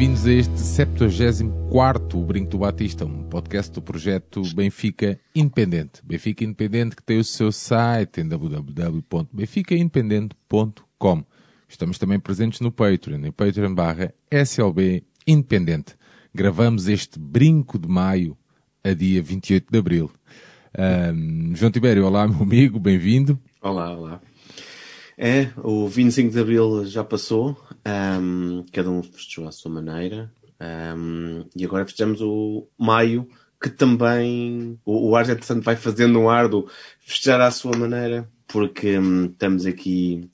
Bem-vindos a este 74 O Brinco do Batista, um podcast do projeto Benfica Independente. Benfica Independente que tem o seu site em www.benficaindependente.com. Estamos também presentes no Patreon, em Patreon barra SLB Independente. Gravamos este Brinco de Maio a dia 28 de Abril. Ahm, João Tibério, olá meu amigo, bem-vindo. Olá, olá. É, o 25 de Abril já passou, ahm, cada um festejou à sua maneira, ahm, e agora festejamos o Maio, que também o, o Ars, entretanto, vai fazendo um ar do festejar à sua maneira, porque hum, estamos aqui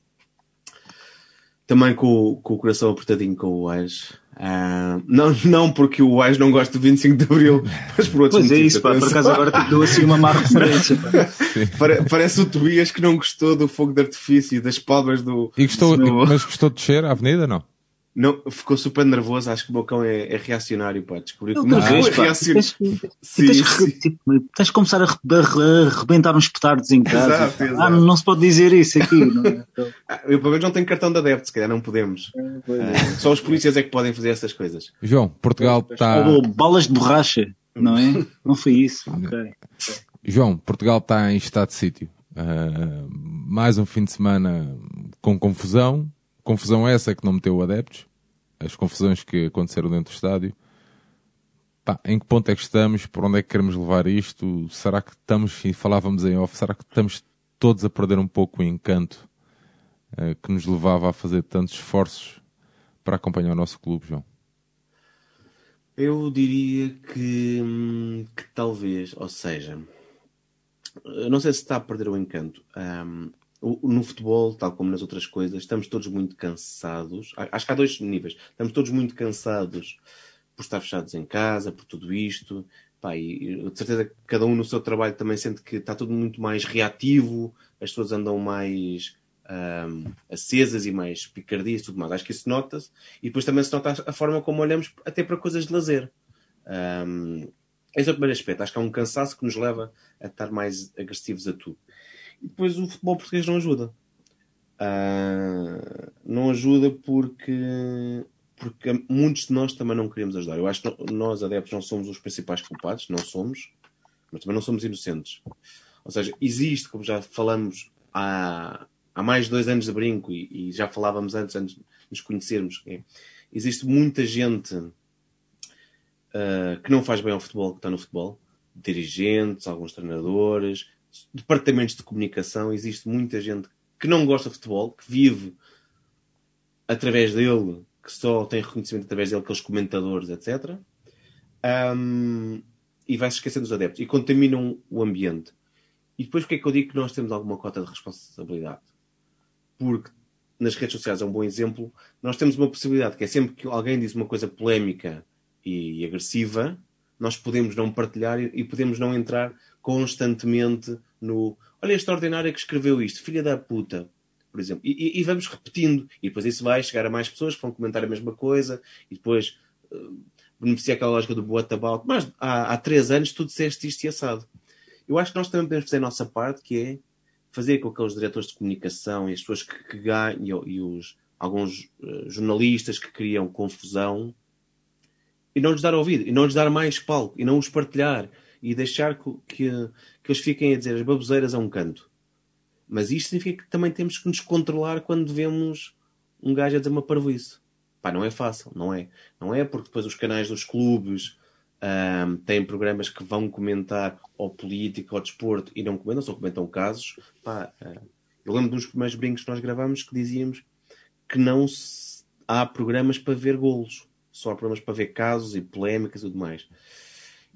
também com, com o coração apertadinho com o Ars. Ah, não, não porque o Ars não gosta do 25 de Abril, mas por outros Pois é motivos. isso, pá, por acaso agora te dou assim uma má referência. Parece o Tobias que não gostou do fogo de artifício e das palmas do. E gostou, do- mas gostou de descer à avenida, não? Não, ficou super nervoso. Acho que o meu cão é, é reacionário, pá. Descobri que o meu cão é reacionário. tens, sim. tipo, de começar a, a re- a rebentar uns petardos em casa. Exato, pá. exato. Ah, não se pode dizer isso aqui. Não é? Então, Ah, Eu, pelo menos, não tenho cartão de adepto, se calhar não podemos. Ah, só os polícias é que podem fazer essas coisas. João, Portugal está... Ou balas de borracha, não é? Não foi isso. ok. João, Portugal está em estado de sítio. Ah, mais um fim de semana com confusão. Confusão essa que não meteu adeptos. As confusões que aconteceram dentro do estádio. Pá, em que ponto é que estamos? Por onde é que queremos levar isto? Será que estamos, e falávamos em off, será que estamos todos a perder um pouco o encanto ah, que nos levava a fazer tantos esforços para acompanhar o nosso clube, João? Eu diria que, que talvez, ou seja, não sei se está a perder o encanto. O- no futebol, tal como nas outras coisas, estamos todos muito cansados. Acho que há dois níveis. Estamos todos muito cansados por estar fechados em casa, por tudo isto. Pá, e de certeza que cada um no seu trabalho também sente que está tudo muito mais reativo, as pessoas andam mais hum, acesas e mais picardias e tudo mais. Acho que isso nota-se. E depois também se nota a forma como olhamos até para coisas de lazer. Um, esse é o primeiro aspecto. Acho que há um cansaço que nos leva a estar mais agressivos a tudo. E depois o futebol português não ajuda. Ah, não ajuda porque, porque muitos de nós também não queremos ajudar. Eu acho que nós, adeptos, não somos os principais culpados, não somos, mas também não somos inocentes. Ou seja, existe, como já falamos há, há mais de dois anos de brinco e, e já falávamos antes, antes de nos conhecermos, é, existe muita gente ah, que não faz bem ao futebol, que está no futebol, dirigentes, alguns treinadores, departamentos de comunicação, existe muita gente que não gosta de futebol, que vive através dele, que só tem reconhecimento através dele, aqueles comentadores, etc. Ahm, e vai se esquecendo dos adeptos e contaminam o ambiente. E depois, porque é que eu digo que nós temos alguma cota de responsabilidade? Porque nas redes sociais é um bom exemplo. Nós temos uma possibilidade que é sempre que alguém diz uma coisa polémica e agressiva, nós podemos não partilhar e podemos não entrar constantemente no olha esta ordinária que escreveu isto, filha da puta, por exemplo. E, e- e vamos repetindo. E depois isso vai chegar a mais pessoas que vão comentar a mesma coisa e depois eh, beneficia aquela lógica do what about. Mas há, há três anos tu disseste isto e assado. Eu acho que nós também podemos fazer a nossa parte, que é fazer com que aqueles diretores de comunicação e as pessoas que, que ganham e, os alguns eh, jornalistas que criam confusão e não lhes dar ouvido, e não lhes dar mais palco, e não os partilhar, e deixar que, que, que eles fiquem a dizer as baboseiras a um canto. Mas isto significa que também temos que nos controlar quando vemos um gajo a dizer uma parvoíce. Pá, não é fácil, não é? Não é porque depois os canais dos clubes ahm, têm programas que vão comentar ou política ou desporto e não comentam, só comentam casos. Pá, ah, eu lembro uns primeiros brincos que nós gravamos que dizíamos que não se- há programas para ver golos, só há programas para ver casos e polémicas e tudo mais.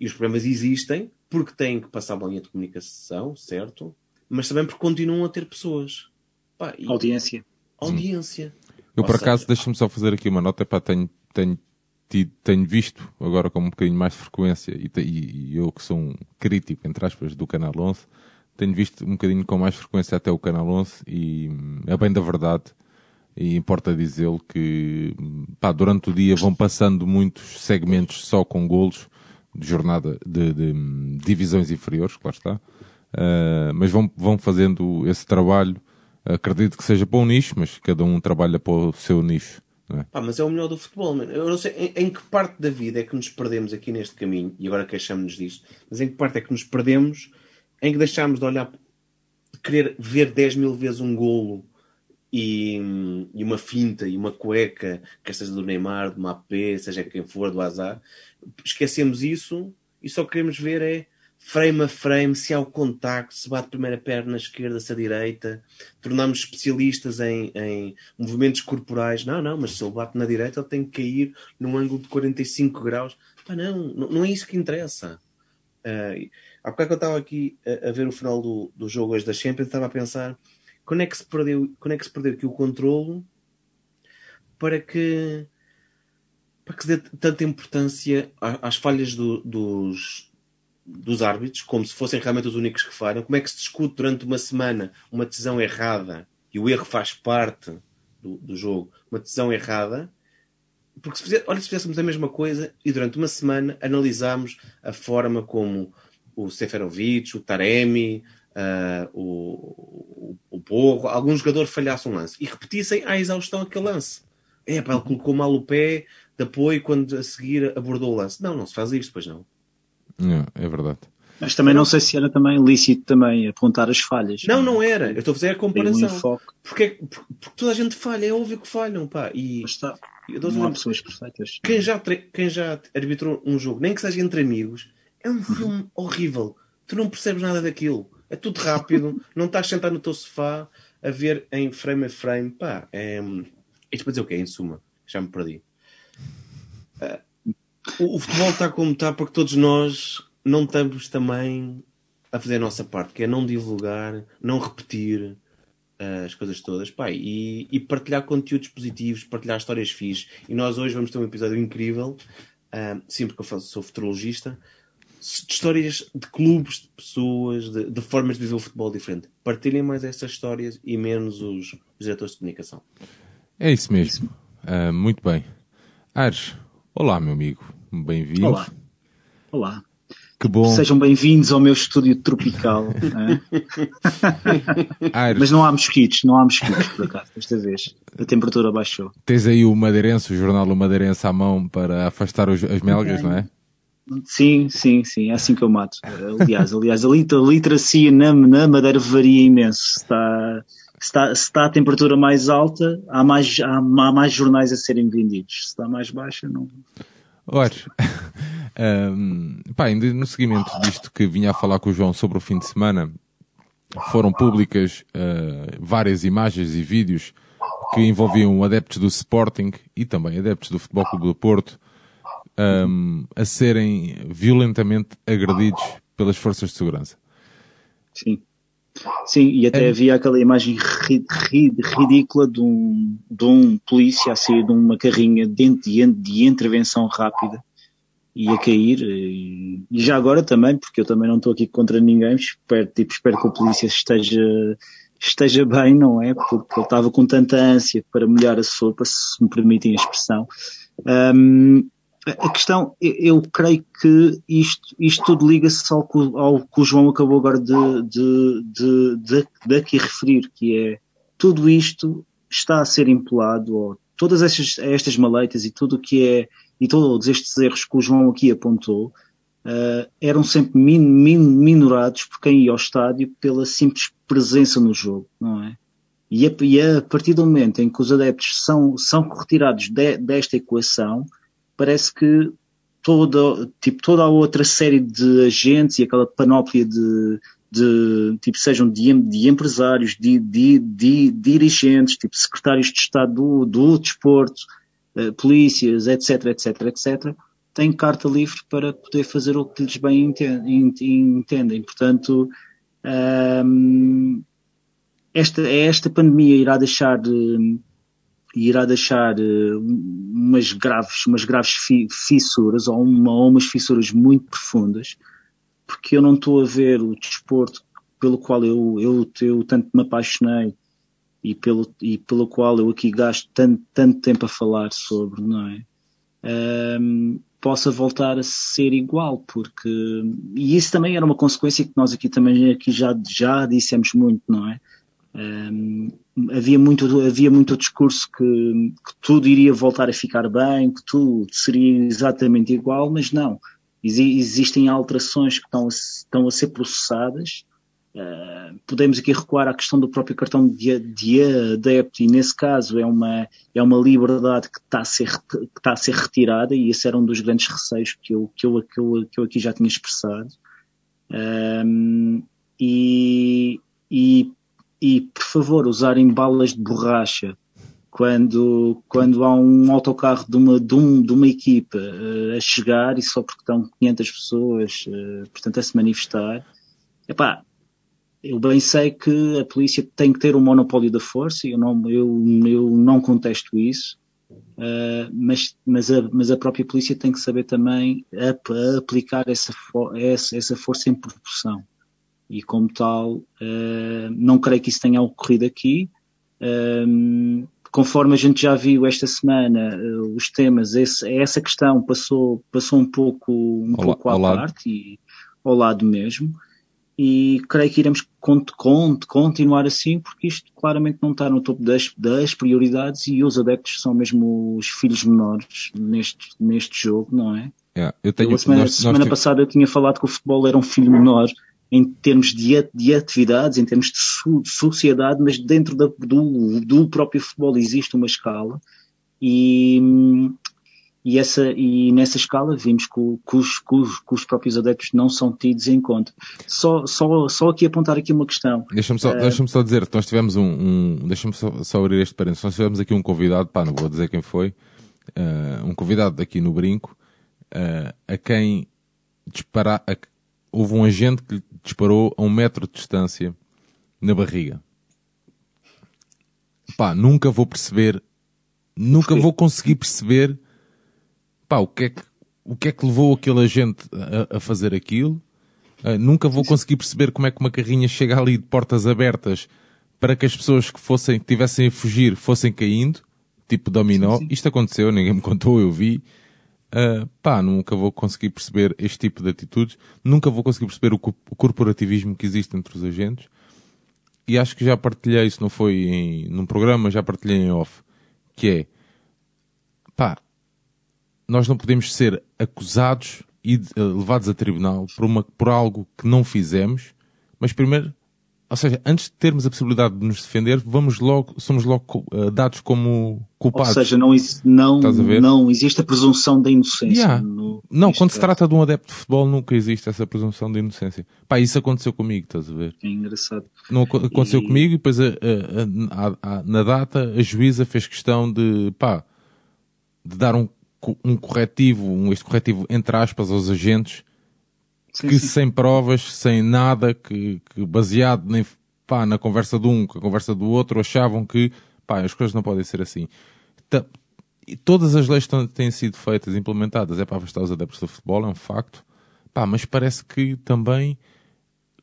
E os programas existem porque têm que passar a linha de comunicação, certo? Mas também porque continuam a ter pessoas. Pá, e Audiência. audiência. Eu, Ou por seja- acaso, deixa-me só fazer aqui uma nota. Pá, tenho, tenho, tido- tenho visto agora com um bocadinho mais de frequência, e, te- e- e eu que sou um crítico, entre aspas, do Canal 11, tenho visto um bocadinho com mais frequência até o Canal 11 e hum, é bem da verdade. E importa dizê-lo que hum, pá, durante o dia vão passando muitos segmentos só com golos de jornada de, de, hum, divisões inferiores, claro está. Ah, mas vão, vão fazendo esse trabalho. Acredito que seja para um nicho, mas cada um trabalha para o seu nicho. É? Pá, mas é o melhor do futebol, mano. Eu não sei em, em que parte da vida é que nos perdemos aqui neste caminho, e agora queixamos-nos disto, mas em que parte é que nos perdemos em que deixámos de olhar, de querer ver 10 mil vezes um golo e, e uma finta e uma cueca, quer seja do Neymar, do Mbappé, seja quem for, do Azar. Esquecemos isso e só queremos ver é frame a frame, se há o contacto, se bate primeira perna esquerda, se a direita. Tornamos especialistas em, em movimentos corporais. Não, não, mas se ele bate na direita, ele tem que cair num ângulo de 45 graus. Pá, não, não é isso que interessa. Uh, há bocado que eu estava aqui a, a ver o final do, do jogo hoje da Champions, estava a pensar quando é que se perdeu, quando é que se perdeu aqui o controlo para que para que se dê tanta importância às falhas do- dos, dos árbitros, como se fossem realmente os únicos que falham. Como é que se discute durante uma semana uma decisão errada e o erro faz parte do, do jogo, uma decisão errada? Porque se, fizer, olha, se fizéssemos a mesma coisa e durante uma semana analisámos a forma como o Seferovic, o Taremi, ah, o, o, o Porro, algum jogador falhasse um lance e repetissem à exaustão aquele lance. É, pá, ele colocou mal o pé de apoio quando a seguir abordou o lance. Não, não se faz isto, pois não. É, é verdade. Mas também não sei se era também lícito também apontar as falhas. Não, não era. Eu estou a fazer a um comparação. Porque, porque, porque toda a gente falha, é óbvio que falham, pá. E Mas está. Não há pessoas perfeitas. quem já, tre- quem já arbitrou um jogo, nem que seja entre amigos, é um filme horrível. Tu não percebes nada daquilo. É tudo rápido, não estás sentado no teu sofá a ver em frame a frame. Pá, é... Isto para dizer o quê? Em suma, já me perdi. Ah, o, o futebol está como está porque todos nós não estamos também a fazer a nossa parte, que é não divulgar, não repetir ah, as coisas todas, pá, e, e partilhar conteúdos positivos, partilhar histórias fixes. E nós hoje vamos ter um episódio incrível, sim, porque eu faço- sou futurologista, de histórias de clubes, de pessoas, de, de formas de viver o futebol diferente. Partilhem mais estas histórias e menos os, os diretores de comunicação. É isso mesmo. Ah, muito bem. Ares, olá, meu amigo. Bem-vindo. Olá. Olá. Que bom. Sejam bem-vindos ao meu estúdio tropical. né? Mas não há mosquitos, não há mosquitos, por acaso, desta vez. A temperatura baixou. tens aí o Madeirense, o jornal O Madeirense à mão para afastar os- as melgas, não é? Sim, sim, sim, é assim que eu mato. Aliás, aliás, a lit- a literacia na, na Madeira varia imenso. Está, se está, está a temperatura mais alta, há mais, há, há mais jornais a serem vendidos. Se está mais baixa, não. Ora, hum, pá, ainda no seguimento disto que vinha a falar com o João sobre o fim de semana, foram públicas ah, várias imagens e vídeos que envolviam adeptos do Sporting e também adeptos do Futebol Clube do Porto hum, a serem violentamente agredidos pelas forças de segurança. Sim. Sim, e até É. havia aquela imagem ri- ri- ridícula de um, de um polícia a sair de uma carrinha de, de, de intervenção rápida e a cair. E, e já agora também, porque eu também não estou aqui contra ninguém, espero, tipo, espero que o polícia esteja, esteja bem, não é? Porque ele estava com tanta ânsia para molhar a sopa, se me permitem a expressão. Hum, a questão, eu, creio que isto, isto tudo liga-se ao, ao que o João acabou agora de, de, de, de, de aqui referir, que é tudo isto está a ser empolado, ou todas estas, estas maleitas e tudo o que é, e todos estes erros que o João aqui apontou, eh, eram sempre min, min, minorados por quem ia ao estádio pela simples presença no jogo, não é? E a, e a partir do momento em que os adeptos são, são retirados de- desta equação, parece que toda, tipo, toda a outra série de agentes e aquela panóplia de, de tipo, sejam de, de empresários, de, de, de dirigentes, tipo, secretários de Estado do, do desporto, eh, polícias, etc, etc, etc, têm carta livre para poder fazer o que lhes bem enten- ent- entendem. Portanto, ahm, esta, esta pandemia irá deixar de, irá deixar uh, umas graves, umas graves fi, fissuras ou, uma, ou umas fissuras muito profundas, porque eu não estou a ver o desporto pelo qual eu, eu, eu tanto me apaixonei e pelo, e pelo qual eu aqui gasto tanto, tanto tempo a falar sobre, não é? Um, possa voltar a ser igual, porque e isso também era uma consequência que nós aqui também aqui já já dissemos muito, não é? Um, havia muito havia muito discurso que, que, tudo iria voltar a ficar bem, que tudo seria exatamente igual, mas não. existem alterações que estão a, estão a ser processadas Uh, podemos aqui recuar à questão do próprio cartão de, de adepto e nesse caso é uma, é uma liberdade que está, a ser, que está a ser retirada e esse era um dos grandes receios que eu, que eu, que eu, que eu aqui já tinha expressado. Um, e, e, e, por favor, usarem balas de borracha quando, quando há um autocarro de uma, de, um, de uma equipa uh, a chegar e só porque estão 500 pessoas, uh, portanto, a se manifestar, epá, eu bem sei que a polícia tem que ter um monopólio da força, eu não, eu, eu não contesto isso, uh, mas, mas, a, mas a própria polícia tem que saber também ap aplicar essa, essa, essa força em proporção. E como tal, uh, não creio que isso tenha ocorrido aqui. Um, conforme a gente já viu esta semana, uh, os temas, esse, essa questão passou, passou um pouco, um pouco à ao parte e ao lado mesmo e creio que iremos continuar assim, porque isto claramente não está no topo das, das prioridades e os adeptos são mesmo os filhos menores neste, neste jogo, não é? Yeah, eu tenho, eu, a semana, nós, semana nós passada eu tinha falado que o futebol era um filho menor em termos de, de atividades, em termos de, so, de sociedade, mas dentro da, do, do próprio futebol existe uma escala e, e, essa, e nessa escala vimos que, que, os, que, os, que, os, próprios adeptos não são tidos em conta. Só, só, só aqui apontar aqui uma questão. Deixa-me só, uh, deixa só dizer nós tivemos um, um deixa-me só, só abrir este parênteses, nós tivemos aqui um convidado, pá, não vou dizer quem foi, uh, um convidado aqui no Brinco, uh, a quem disparar, houve um agente que lhe disparou a um metro de distância na barriga. Pá, nunca vou perceber, nunca vou conseguir perceber pá, o que é que, o que, é que levou aquele agente a, a fazer aquilo? Uh, nunca vou conseguir perceber como é que uma carrinha chega ali de portas abertas para que as pessoas que fossem, que tivessem a fugir fossem caindo, tipo dominó. Sim, sim. Isto aconteceu, ninguém me contou, eu vi. Uh, pá, nunca vou conseguir perceber este tipo de atitudes. Nunca vou conseguir perceber o, o corporativismo que existe entre os agentes. E acho que já partilhei, isso não foi em, num programa, já partilhei em off. Que é, pá, nós não podemos ser acusados e levados a tribunal por, uma, por algo que não fizemos, mas primeiro, ou seja, antes de termos a possibilidade de nos defender, vamos logo, somos logo uh, dados como culpados. Ou seja, não, não, não existe a presunção da inocência. Yeah. No, não, quando caso. se trata de um adepto de futebol, nunca existe essa presunção de inocência. Pá, isso aconteceu comigo, estás a ver? É engraçado. Não aconteceu e... comigo e depois a, a, a, na data a juíza fez questão de, pá, de dar um um corretivo, um este corretivo entre aspas aos agentes sim, que sim. sem provas, sem nada, que, que baseado nem, pá, na conversa de um, com a conversa do outro, achavam que pá, as coisas não podem ser assim. E todas as leis têm sido feitas, implementadas, é para afastar os adeptos do futebol, é um facto. Pá, mas parece que também,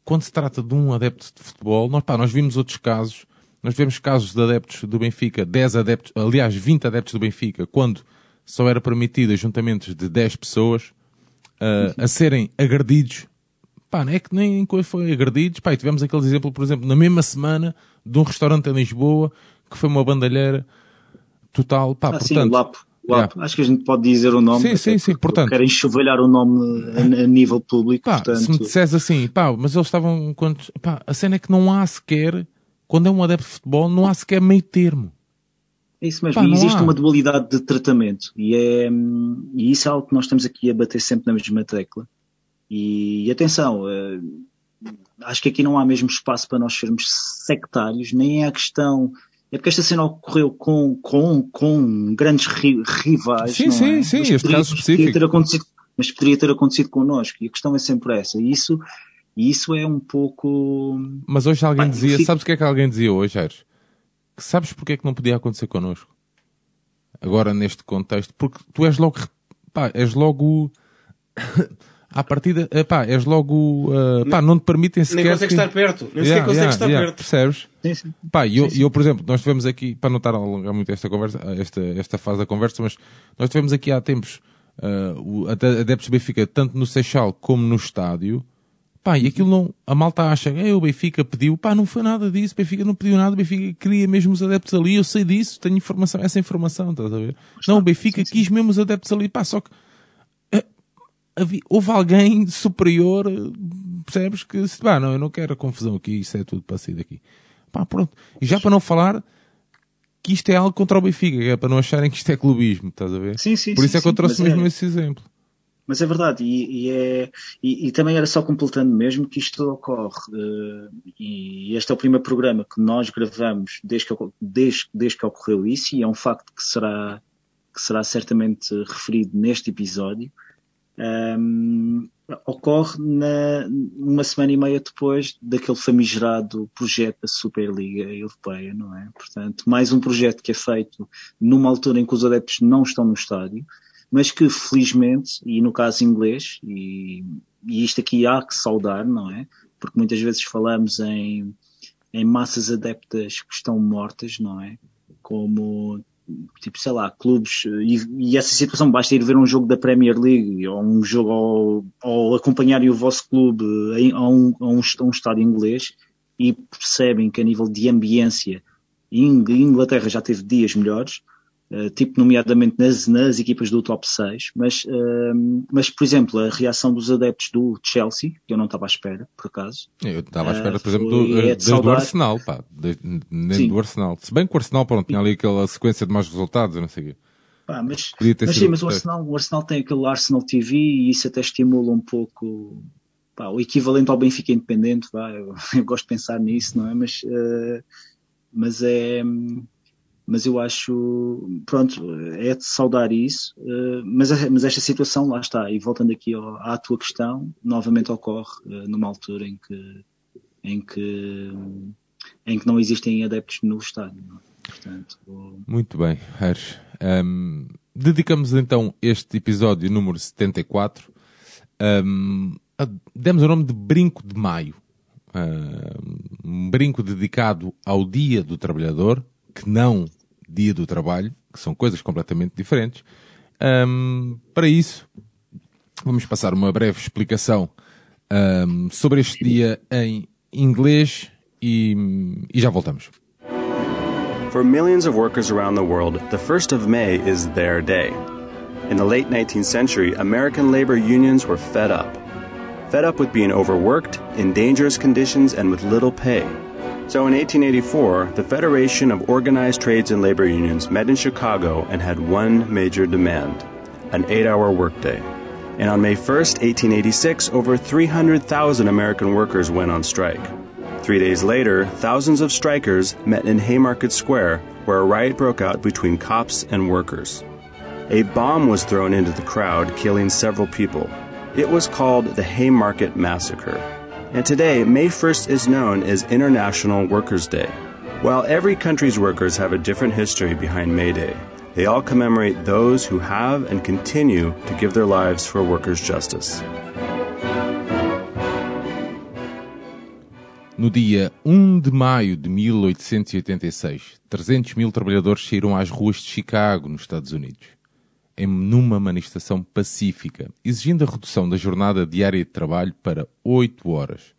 quando se trata de um adepto de futebol, nós, pá, nós vimos outros casos, nós vemos casos de adeptos do Benfica, 10 adeptos, aliás, 20 adeptos do Benfica, quando só era permitido ajuntamentos de 10 pessoas uh, a serem agredidos. Pá, não é que nem foi agredidos. Pá, e tivemos aquele exemplo, por exemplo, na mesma semana de um restaurante em Lisboa que foi uma bandalheira total. Pá, ah, portanto, sim, Lapo. Lapo. Acho que a gente pode dizer o nome. Sim, sim, sim. Portanto, querem enxovalhar o nome a, a nível público. Pá, portanto... se me disseres assim, pá, mas eles estavam. Pá, a cena é que não há sequer, quando é um adepto de futebol, não há sequer meio termo. É isso mesmo. Pá, e existe há. uma dualidade de tratamento. E, é, e isso é algo que nós estamos aqui a bater sempre na mesma tecla. E, atenção, uh, acho que aqui não há mesmo espaço para nós sermos sectários, nem é a questão. É porque esta cena ocorreu com, com, com grandes ri, rivais. Sim, sim, é? sim, este caso específico. Ter acontecido, mas poderia ter acontecido connosco. E a questão é sempre essa. E isso E isso é um pouco. Mas hoje alguém dizia, fico- sabes o que é que alguém dizia hoje, Aires? Que sabes porque é que não podia acontecer connosco? Agora, neste contexto, porque tu és logo, pá, és logo, à partida, eh, pá, és logo, eh, pá, não te permitem sequer... Nem consegues que- estar perto. Nem Yeah, sequer consegues yeah, estar yeah, perto. Percebes? Sim, sim. Pá, e eu, e eu, por exemplo, nós tivemos aqui, para não estar a alongar muito esta conversa, esta, esta fase da conversa, mas nós tivemos aqui há tempos uh, o Adeptos Benfica, tanto no Seixal como no estádio, pá, e aquilo não, a malta acha, "Ei, o Benfica pediu, pá, não foi nada disso, o Benfica não pediu nada, o Benfica queria mesmo os adeptos ali, eu sei disso, tenho informação, essa informação, estás a ver? Não, o Benfica quis mesmo os adeptos ali, pá, só que eh, havia- houve alguém superior, percebes, que disse, pá, não, eu não quero a confusão aqui, isso é tudo para sair daqui. Pá, pronto. E já para não falar que isto é algo contra o Benfica, que é para não acharem que isto é clubismo, estás a ver? Sim, sim, Por isso sim, é que eu sim, trouxe mesmo é- esse exemplo. Mas é verdade, e, e é, e, e também era só completando mesmo que isto ocorre. eh, e este é o primeiro programa que nós gravamos desde que, desde, desde que ocorreu isso, e é um facto que será, que será certamente referido neste episódio. Ahm, ocorre na, uma semana e meia depois daquele famigerado projeto da Superliga Europeia, não é? Portanto, mais um projeto que é feito numa altura em que os adeptos não estão no estádio, mas que felizmente, e no caso inglês, e, e isto aqui há que saudar, não é? Porque muitas vezes falamos em, em massas adeptas que estão mortas, não é? Como, tipo, sei lá, clubes, e, e essa situação basta ir ver um jogo da Premier League, ou um jogo, ou, ou acompanharem o vosso clube em, a, um, a, um, a um estádio inglês, e percebem que a nível de ambiência, Ing- Inglaterra já teve dias melhores, Uh, tipo nomeadamente nas, nas equipas do top 6, mas, uh, mas por exemplo, a reação dos adeptos do Chelsea, que eu não estava à espera, por acaso, Eu estava à espera, Ah, por exemplo, do, é de desde o saudar. Arsenal, pá, desde, nem Sim. do Arsenal. Se bem que o Arsenal, pronto, tinha ali aquela sequência de maus resultados, eu não sei o quê. Pá, mas, mas sido sim, mas o Arsenal, o Arsenal tem aquele Arsenal TV e isso até estimula um pouco pá, o equivalente ao Benfica Independente, vá, eu, eu gosto de pensar nisso, não é? Mas, uh, mas é, mas eu acho, pronto, é de saudar isso, uh, mas, mas esta situação, lá está, e voltando aqui ao, à tua questão, novamente ocorre uh, numa altura em que, em que, em que não existem adeptos no estádio, é? Portanto, Muito bem, Aires. Ahm, dedicamos então este episódio número 74. ahm, a- demos o nome de Brinco de Maio. Um brinco dedicado ao Dia do Trabalhador, que não Dia do Trabalho, que são coisas completamente diferentes. Ahm, para isso, vamos passar uma breve explicação ahm, sobre este dia em inglês e, e já voltamos. For millions of workers around the world, the 1st of May is their day. In the late 19th century, American labor unions were fed up. Fed up with being overworked, in dangerous conditions, and with little pay. So in 1884, the Federation of Organized Trades and Labor Unions met in Chicago and had one major demand an eight hour workday. And on May 1st, 1886, over 300,000 American workers went on strike. Three days later, thousands of strikers met in Haymarket Square, where a riot broke out between cops and workers. A bomb was thrown into the crowd, killing several people. It was called the Haymarket Massacre. And today, May 1st is known as International Workers' Day. While every country's workers have a different history behind May Day, they all commemorate those who have and continue to give their lives for workers' justice. No dia 1 de maio de 1886, 300 mil trabalhadores saíram às ruas de Chicago, nos Estados Unidos, em numa manifestação pacífica, exigindo a redução da jornada diária de trabalho para 8 horas.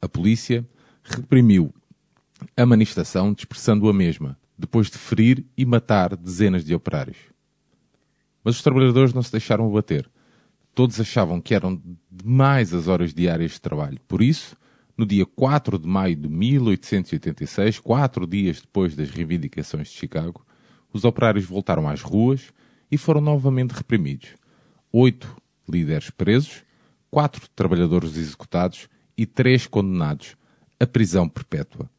A polícia reprimiu a manifestação, dispersando a mesma, depois de ferir e matar dezenas de operários. Mas os trabalhadores não se deixaram abater. Todos achavam que eram demais as horas diárias de trabalho. Por isso, no dia 4 de maio de 1886, quatro dias depois das reivindicações de Chicago, os operários voltaram às ruas e foram novamente reprimidos. Oito líderes presos, quatro trabalhadores executados e três condenados à prisão perpétua.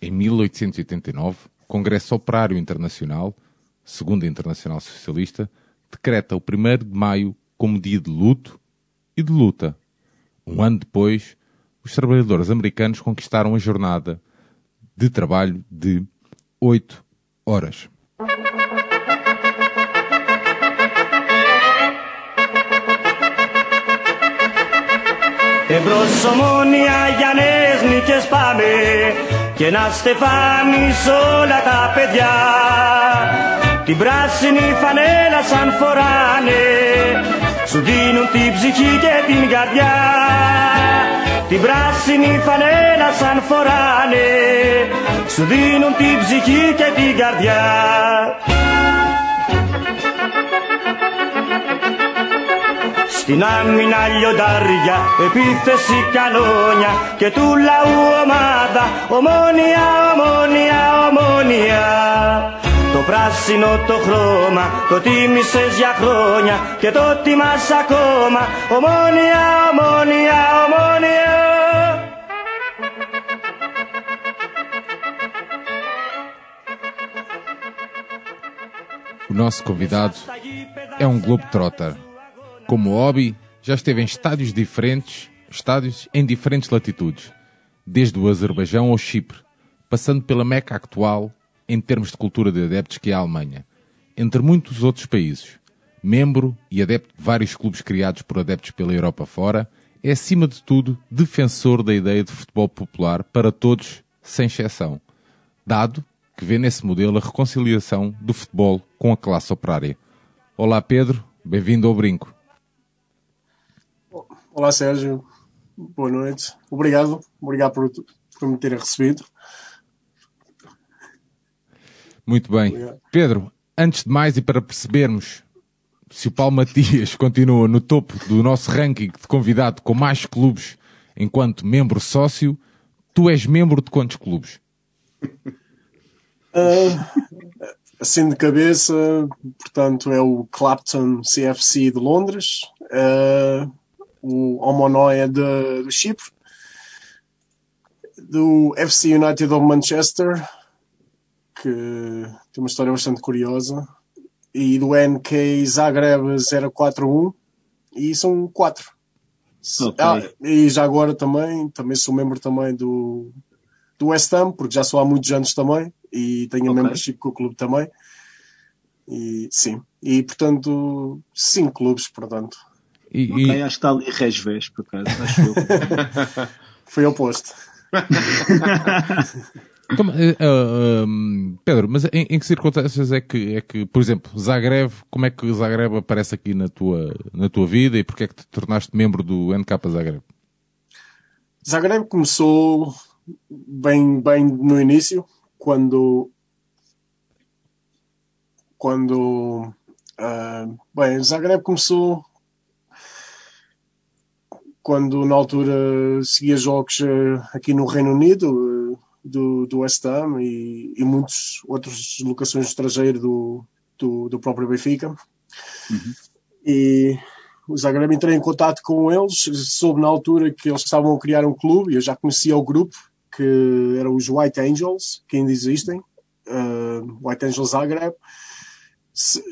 Em 1889, o Congresso Operário Internacional, Segunda Internacional Socialista, decreta o 1 de maio como dia de luto e de luta. Um ano depois, os trabalhadores americanos conquistaram a jornada de trabalho de 8 horas. Εμπρός ομόνια για νέες νίκες πάμε και να στεφάνεις όλα τα παιδιά. Την πράσινη φανέλα σαν φοράνε σου δίνουν την ψυχή και την καρδιά. Την πράσινη φανέλα σαν φοράνε σου δίνουν την ψυχή και την καρδιά Στην άμυνα λιοντάρια, επίθεση κανόνια και του λαού ομάδα, ομόνια, ομόνια, ομόνια. Το πράσινο το χρώμα, το τίμησες για χρόνια και το τιμάς ακόμα, ομόνια, ομόνια, ομόνια. O nosso convidado é um Globetrotter. como hobby, já esteve em estádios diferentes, estádios em diferentes latitudes, desde o Azerbaijão ao Chipre, passando pela Meca actual em termos de cultura de adeptos que é a Alemanha, entre muitos outros países. Membro e adepto de vários clubes criados por adeptos pela Europa fora, é acima de tudo defensor da ideia de futebol popular para todos, sem exceção, dado que vê nesse modelo a reconciliação do futebol com a classe operária. Olá Pedro, bem-vindo ao Brinco. Olá Sérgio, boa noite. Obrigado, obrigado por, por me terem recebido. Muito bem. Obrigado. Pedro, antes de mais e para percebermos se o Paulo Matias continua no topo do nosso ranking de convidado com mais clubes enquanto membro sócio, tu és membro de quantos clubes? Ah, assim de cabeça, portanto, é o Clapton CFC de Londres, ah, o Omonoia de, de Chipre, do FC United of Manchester, que tem uma história bastante curiosa, e do NK Zagreb 041, e são quatro. Ok. Ah, e já agora também, também sou membro também do, do West Ham, porque já sou há muitos anos também, e tenho a Ok. membership com o clube também. E sim, e portanto, cinco clubes, portanto. E, Ok, e- acho que está ali Resves, por acaso, acho eu. Foi oposto. Então, eh, ah, hum, Pedro, mas em, em que circunstâncias é que, é que, por exemplo, Zagreb, como é que Zagreb aparece aqui na tua, na tua vida e porque é que te tornaste membro do NK Zagreb? Zagreb começou bem, bem no início, quando. Quando. ah, bem, Zagreb começou quando na altura seguia jogos ah, aqui no Reino Unido, ah, do, do West Ham e, e muitas outras locações do estrangeiro do, do, do próprio Benfica. E o Zagreb entrei em contato com eles, soube na altura que eles estavam a criar um clube, eu já conhecia o grupo, que eram os White Angels, que ainda existem, uh, White Angels Zagreb.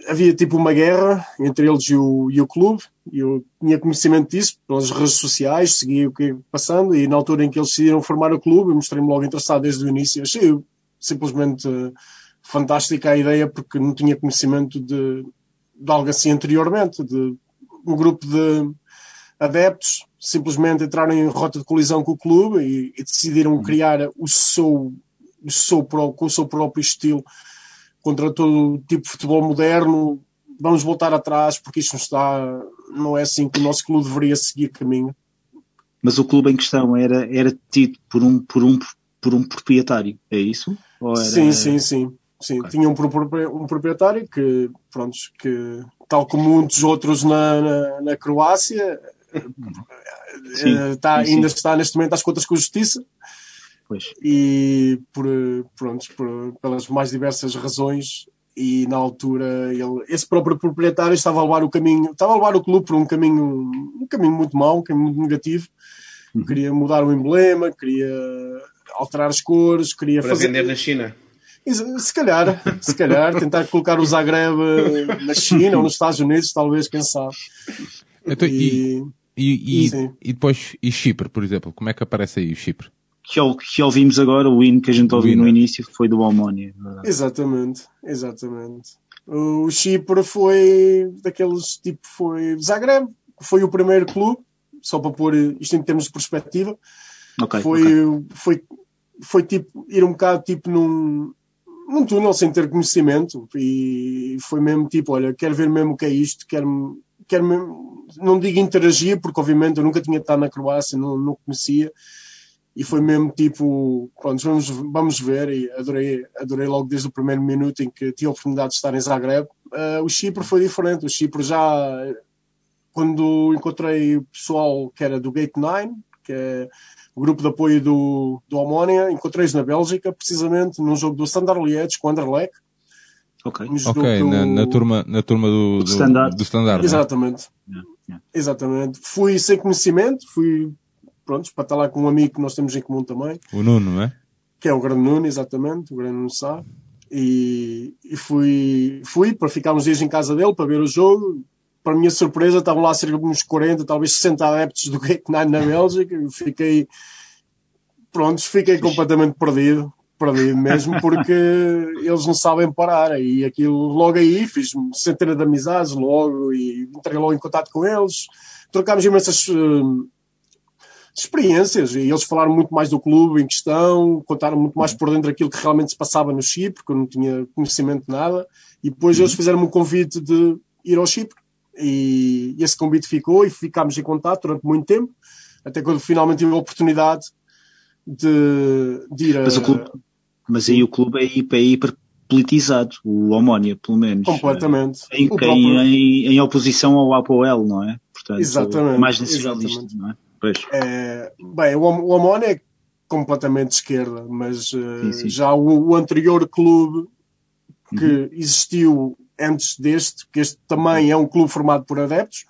Havia tipo uma guerra entre eles e o, e o clube, e eu tinha conhecimento disso pelas redes sociais, seguia o que ia passando, e na altura em que eles decidiram formar o clube, eu mostrei-me logo interessado desde o início. Achei simplesmente uh, fantástica a ideia, porque não tinha conhecimento de, de algo assim anteriormente, de um grupo de adeptos simplesmente entraram em rota de colisão com o clube e, e decidiram criar o seu, o seu com o seu próprio estilo contra todo o tipo de futebol moderno. Vamos voltar atrás porque isto não está, não é assim que o nosso clube deveria seguir caminho. Mas o clube em questão era, era tido por um, por um, por um proprietário, é isso? Era... Sim, sim, sim. sim. Tinha um, um proprietário que, pronto, que tal como muitos outros na, na, na Croácia, Sim, eh, está, sim, sim. ainda está neste momento às contas com a justiça. Pois. e por, pronto, por- pelas mais diversas razões e na altura ele, esse próprio proprietário estava a levar o caminho, estava a levar o clube por um caminho, um caminho muito mau, um caminho muito negativo. Uhum. Queria mudar o emblema, queria alterar as cores, queria Para fazer vender na China. Se calhar, se calhar, tentar colocar o Zagreb eh, na China ou nos Estados Unidos, talvez, quem sabe. Então, e, E E, e, e depois, e Chipre, por exemplo, como é que aparece aí o Chipre? Que, que ouvimos agora, o hino que a gente ouviu no início foi do Almónia. Exatamente, exatamente. O Chipre foi daqueles tipo, foi Zagreb, foi o primeiro clube, só para pôr isto em termos de perspectiva. Ok, foi, ok. foi, foi tipo ir um bocado tipo num, num túnel sem ter conhecimento e foi mesmo tipo, olha, quero ver mesmo o que é isto, quero, quero mesmo, não digo interagir, porque obviamente eu nunca tinha estado na Croácia, não, não conhecia, e foi mesmo tipo, pronto, vamos, vamos ver, e adorei, adorei logo desde o primeiro minuto em que tive a oportunidade de estar em Zagreb. Ah, o Chipre foi diferente, o Chipre já, quando encontrei o pessoal que era do Gate 9, que é o grupo de apoio do, do Omonia, encontrei-os na Bélgica, precisamente num jogo do Standard Liège com o Anderlecht. Ok. Um do- na, na turma, na turma do, do, Standard. do Standard. é? Exatamente. Yeah, yeah. Exatamente. Fui sem conhecimento, fui pronto, para estar lá com um amigo que nós temos em comum também, O Nuno, não é? que é o Grande Nuno, exatamente, o Grande Nuno Sá. E, e fui, fui para ficar uns dias em casa dele para ver o jogo. Para minha surpresa, estavam lá cerca de uns 40, talvez 60 adeptos do Gate 9 na Bélgica. Fiquei, pronto, fiquei completamente perdido, perdido mesmo, porque eles não sabem parar. E aquilo, logo aí, fiz centenas de amizades logo e entrei logo em contato com eles. Trocámos imensas eh, experiências e eles falaram muito mais do clube em questão, contaram muito mais por dentro daquilo que realmente se passava no Chipre, porque eu não tinha conhecimento de nada. E depois eles fizeram-me um convite de ir ao Chipre e esse convite ficou e ficámos em contato durante muito tempo, até quando finalmente tive a oportunidade de, de ir a, Mas, o clube, mas aí o clube é hiper, hiper politizado, o Omónia, pelo menos. completamente. Em, em, em, oposição ao APOL, não é? Portanto, Exatamente, mais nacionalista, não é? É, bem, o, Am- o Amon é completamente de esquerda, mas eh, Sim, sim. já o, o anterior clube que Uhum. existiu antes deste, que este também é um clube formado por adeptos,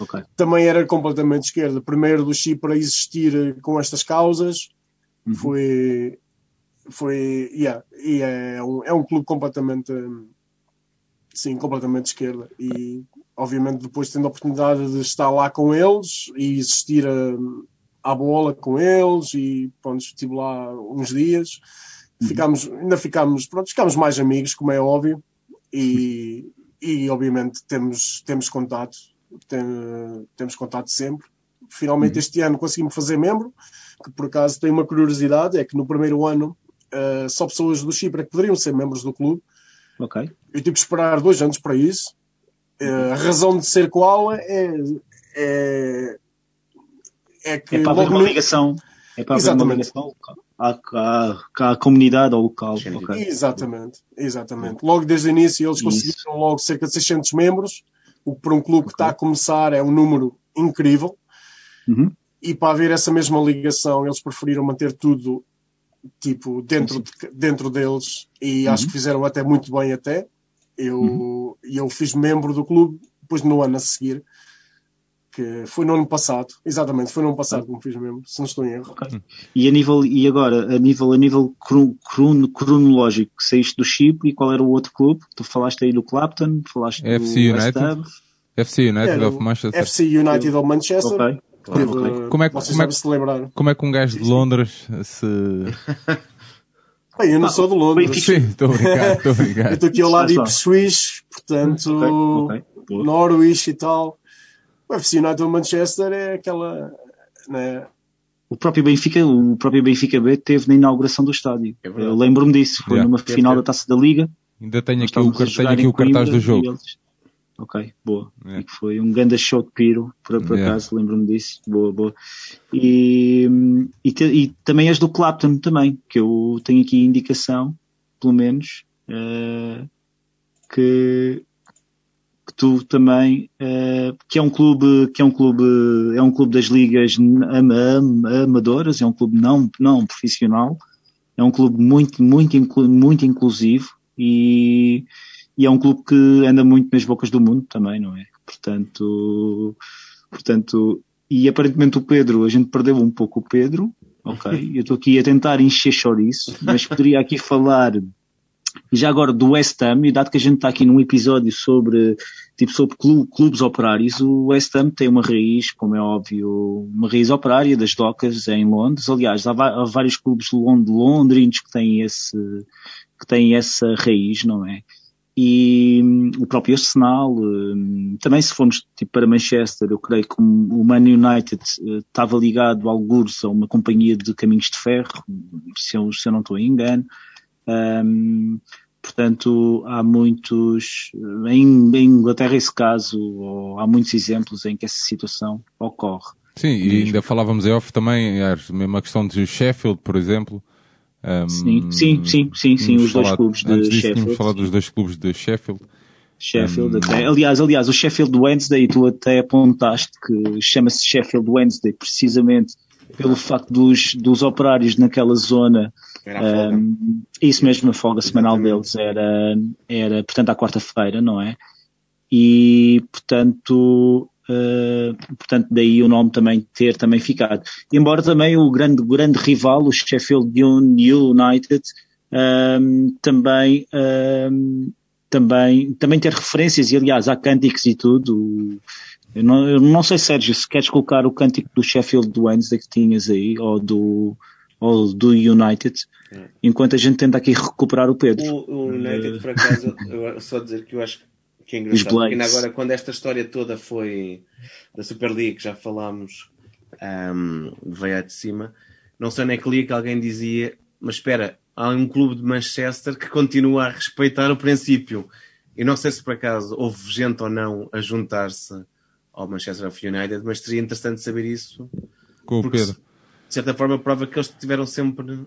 Ok. também era completamente de esquerda. Primeiro do Chipre a existir eh, com estas causas Uhum. foi. foi yeah, e é um, é um clube completamente. hum, Sim, completamente de esquerda. E, obviamente, depois tendo a oportunidade de estar lá com eles e existir hum, à bola com eles, e pronto, estive lá uns dias. Ficámos, ainda ficámos, pronto, ficámos mais amigos, como é óbvio, e, e obviamente temos, temos contato, tem- temos contato sempre. Finalmente este ano consegui-me fazer membro, que por acaso tem uma curiosidade, é que no primeiro ano eh, só pessoas do Chipre é que poderiam ser membros do clube. Ok. Eu tive que esperar dois anos para isso. A razão de ser qual é, é, é que É para haver logo uma no- ligação. É para haver uma Exatamente. ligação. À, à, à comunidade ou local. Sim. Ok. Exatamente, exatamente. Logo desde o início eles Isso. conseguiram logo cerca de 600 membros, o que para um clube que está a começar é um número incrível. Uhum. E para haver essa mesma ligação, eles preferiram manter tudo tipo dentro, de- dentro deles e acho que fizeram até muito bem até. Eu, e eu fiz membro do clube depois no ano a seguir, que foi no ano passado, exatamente, foi no ano passado que me fiz membro, se não estou em erro. E a nível, e agora, a nível, a nível cron- crono- cronológico, saíste do Chipre e qual era o outro clube? Tu falaste aí do Clapton, falaste FC do West United. Ham. FC United Era of Manchester. FC United of Manchester. Ok. Teve, ok. Como é que- como é. Como é que um gajo de Londres se. Eu não sou de Londres. Benfica- Sim, estou estou a Eu estou aqui ao lado de. Ipswich, portanto, Ok, ok. Boa. Norwich e tal. O FC United Manchester é aquela. Né? O próprio Benfica, o próprio Benfica B teve na inauguração do estádio. É. Eu lembro-me disso. Foi Yeah. numa final da Taça da Liga. Ainda tenho Nós aqui o, tenho aqui o cartaz Coimbra do jogo. eles- Ok, boa. É. E foi um grande show de piro, por, por Yeah. acaso, lembro-me disso. Boa, boa. E, e, te- e também és do Clapton também, que eu tenho aqui indicação, pelo menos, eh, que, que tu também, eh, que é um clube, que é um clube, é um clube das ligas ama- amadoras, é um clube não, não profissional, é um clube muito, muito, muito inclusivo e, e é um clube que anda muito nas bocas do mundo também, não é? Portanto, portanto, e aparentemente o Pedro, a gente perdeu um pouco o Pedro, ok? Eu estou aqui a tentar encher chouriço, mas poderia aqui falar já agora do West Ham, e dado que a gente está aqui num episódio sobre, tipo, sobre clu- clubes operários, o West Ham tem uma raiz, como é óbvio, uma raiz operária das docas em Londres. Aliás, há, há vários clubes de Lond- londrinos que têm esse, que têm essa raiz, não é? E hum, o próprio Arsenal, hum, também se formos tipo, para Manchester, eu creio que o Man United eh, estava ligado ao algures a uma companhia de caminhos de ferro, se eu, se eu não estou em engano. Hum, portanto, há muitos, em, em Inglaterra esse caso, há muitos exemplos em que essa situação ocorre. Sim, e ainda falávamos em off também, mesmo a questão de Sheffield, por exemplo. Um, Sim, sim, sim, sim, sim, os dois falado- clubes de antes disso, Sheffield. falado dos dois clubes de Sheffield. Sheffield Hum. até. Aliás, aliás, o Sheffield Wednesday, tu até apontaste que chama-se Sheffield Wednesday precisamente pelo facto dos, dos operários naquela zona. Um, isso mesmo, a folga semanal deles era, era portanto, à quarta-feira, não é? E, portanto, uh, portanto, daí o nome também ter também ficado. Embora também o grande, grande rival, o Sheffield United, um, também, um, também, também ter referências, e aliás, há cânticos e tudo. Eu não, eu não sei, Sérgio, se queres colocar o cântico do Sheffield Wednesday que tinhas aí, ou do, ou do United, enquanto a gente tenta aqui recuperar o Pedro. O, o United, por acaso, eu só dizer que eu acho que é Os engraçado. Ainda agora, quando esta história toda foi da Super League, já falámos, ahm, veio aí de cima, não sei onde é que li que alguém dizia, mas espera, há um clube de Manchester que continua a respeitar o princípio. E não sei se por acaso houve gente ou não a juntar-se ao Manchester United, mas seria interessante saber isso. Com o Porque Pedro. de certa forma prova que eles estiveram sempre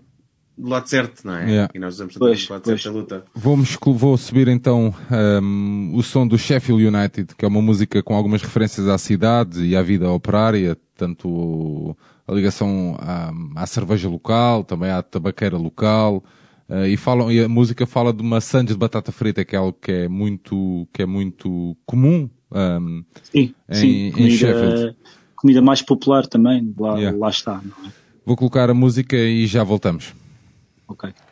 do lado certo, não é? Yeah. E nós estamos Pois, do lado pois. certo da luta. Vamos, vou subir então um, o som do Sheffield United, que é uma música com algumas referências à cidade e à vida operária, tanto a ligação à, à cerveja local, também à tabaqueira local, eh, e, falam, e a música fala de uma sandes de batata frita, que é algo que é muito, que é muito comum. um, Sim, Em- sim, em comida, Sheffield. comida mais popular também, lá, Yeah. lá está, não é? vou colocar a música e já voltamos. Ok.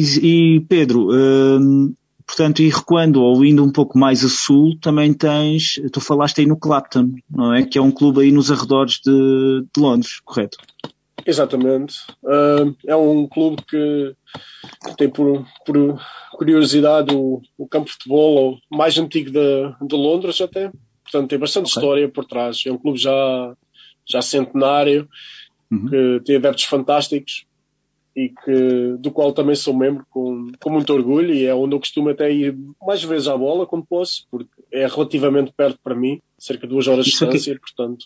E, e, Pedro, hum, portanto, e recuando ou indo um pouco mais a sul, também tens, tu falaste aí no Clapton, não é? Que é um clube aí nos arredores de, de Londres, correto? Exatamente. Ah, é um clube que tem por, por curiosidade o, o campo de futebol mais antigo de, de Londres até. Portanto, tem bastante Ok. história por trás. É um clube já, já centenário, Uhum. que tem adeptos fantásticos e que, do qual também sou membro com, com muito orgulho e é onde eu costumo até ir mais vezes à bola quando posso, porque é relativamente perto para mim, cerca de duas horas de Isso aqui- distância, portanto.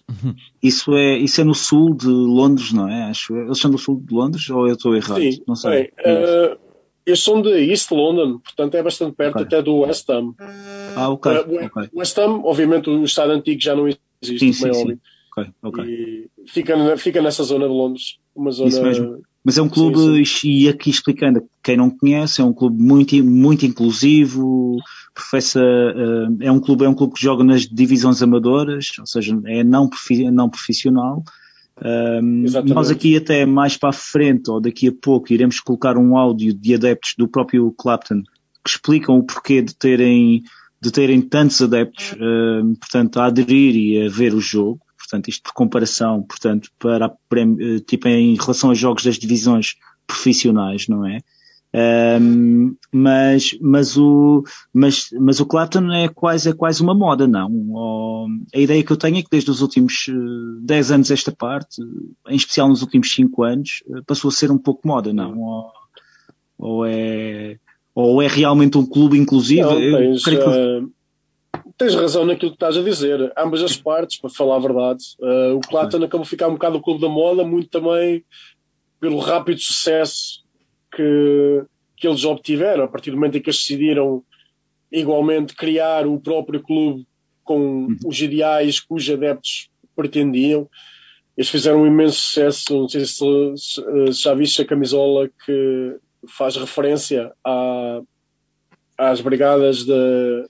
Isso é, isso é no sul de Londres, não é? Acho. Eles são do sul de Londres ou eu estou errado? Sim, não sei. bem, eh, eles são de East London, portanto é bastante perto Ok. até do West Ham. ah, ok. O ok. West Ham, obviamente, o estado antigo já não existe, Sim, como é sim, óbvio. Ok, ok. E fica, fica nessa zona de Londres. Uma zona. Mas é um clube, Sim, e aqui explicando, quem não conhece, é um clube muito, muito inclusivo, professa, eh, é um clube, é um clube que joga nas divisões amadoras, ou seja, é não, profi- não profissional. Um, Exatamente. nós aqui até mais para a frente, ou daqui a pouco, iremos colocar um áudio de adeptos do próprio Clapton que explicam o porquê de terem, de terem tantos adeptos, um, portanto, a aderir e a ver o jogo. Portanto, isto por comparação, portanto, para eh, tipo em relação aos jogos das divisões profissionais, não é? Um, mas, mas o, mas, mas o Clapton é quase, é quase uma moda, não? Ou- a ideia que eu tenho é que desde os últimos eh, 10 anos esta parte, em especial nos últimos 5 anos, eh, passou a ser um pouco moda, não? Ou, ou é, ou é realmente um clube inclusivo? Não, Eu tens, creio que- eh, tens razão naquilo que estás a dizer. Ambas as partes, para falar a verdade. Eh, o Clapton acabou de ficar um bocado o clube da moda, muito também pelo rápido sucesso que, que eles obtiveram, a partir do momento em que eles decidiram igualmente criar o próprio clube com os ideais que os adeptos pretendiam. Eles fizeram um imenso sucesso. Não sei se, já viste a camisola que faz referência à, às brigadas de,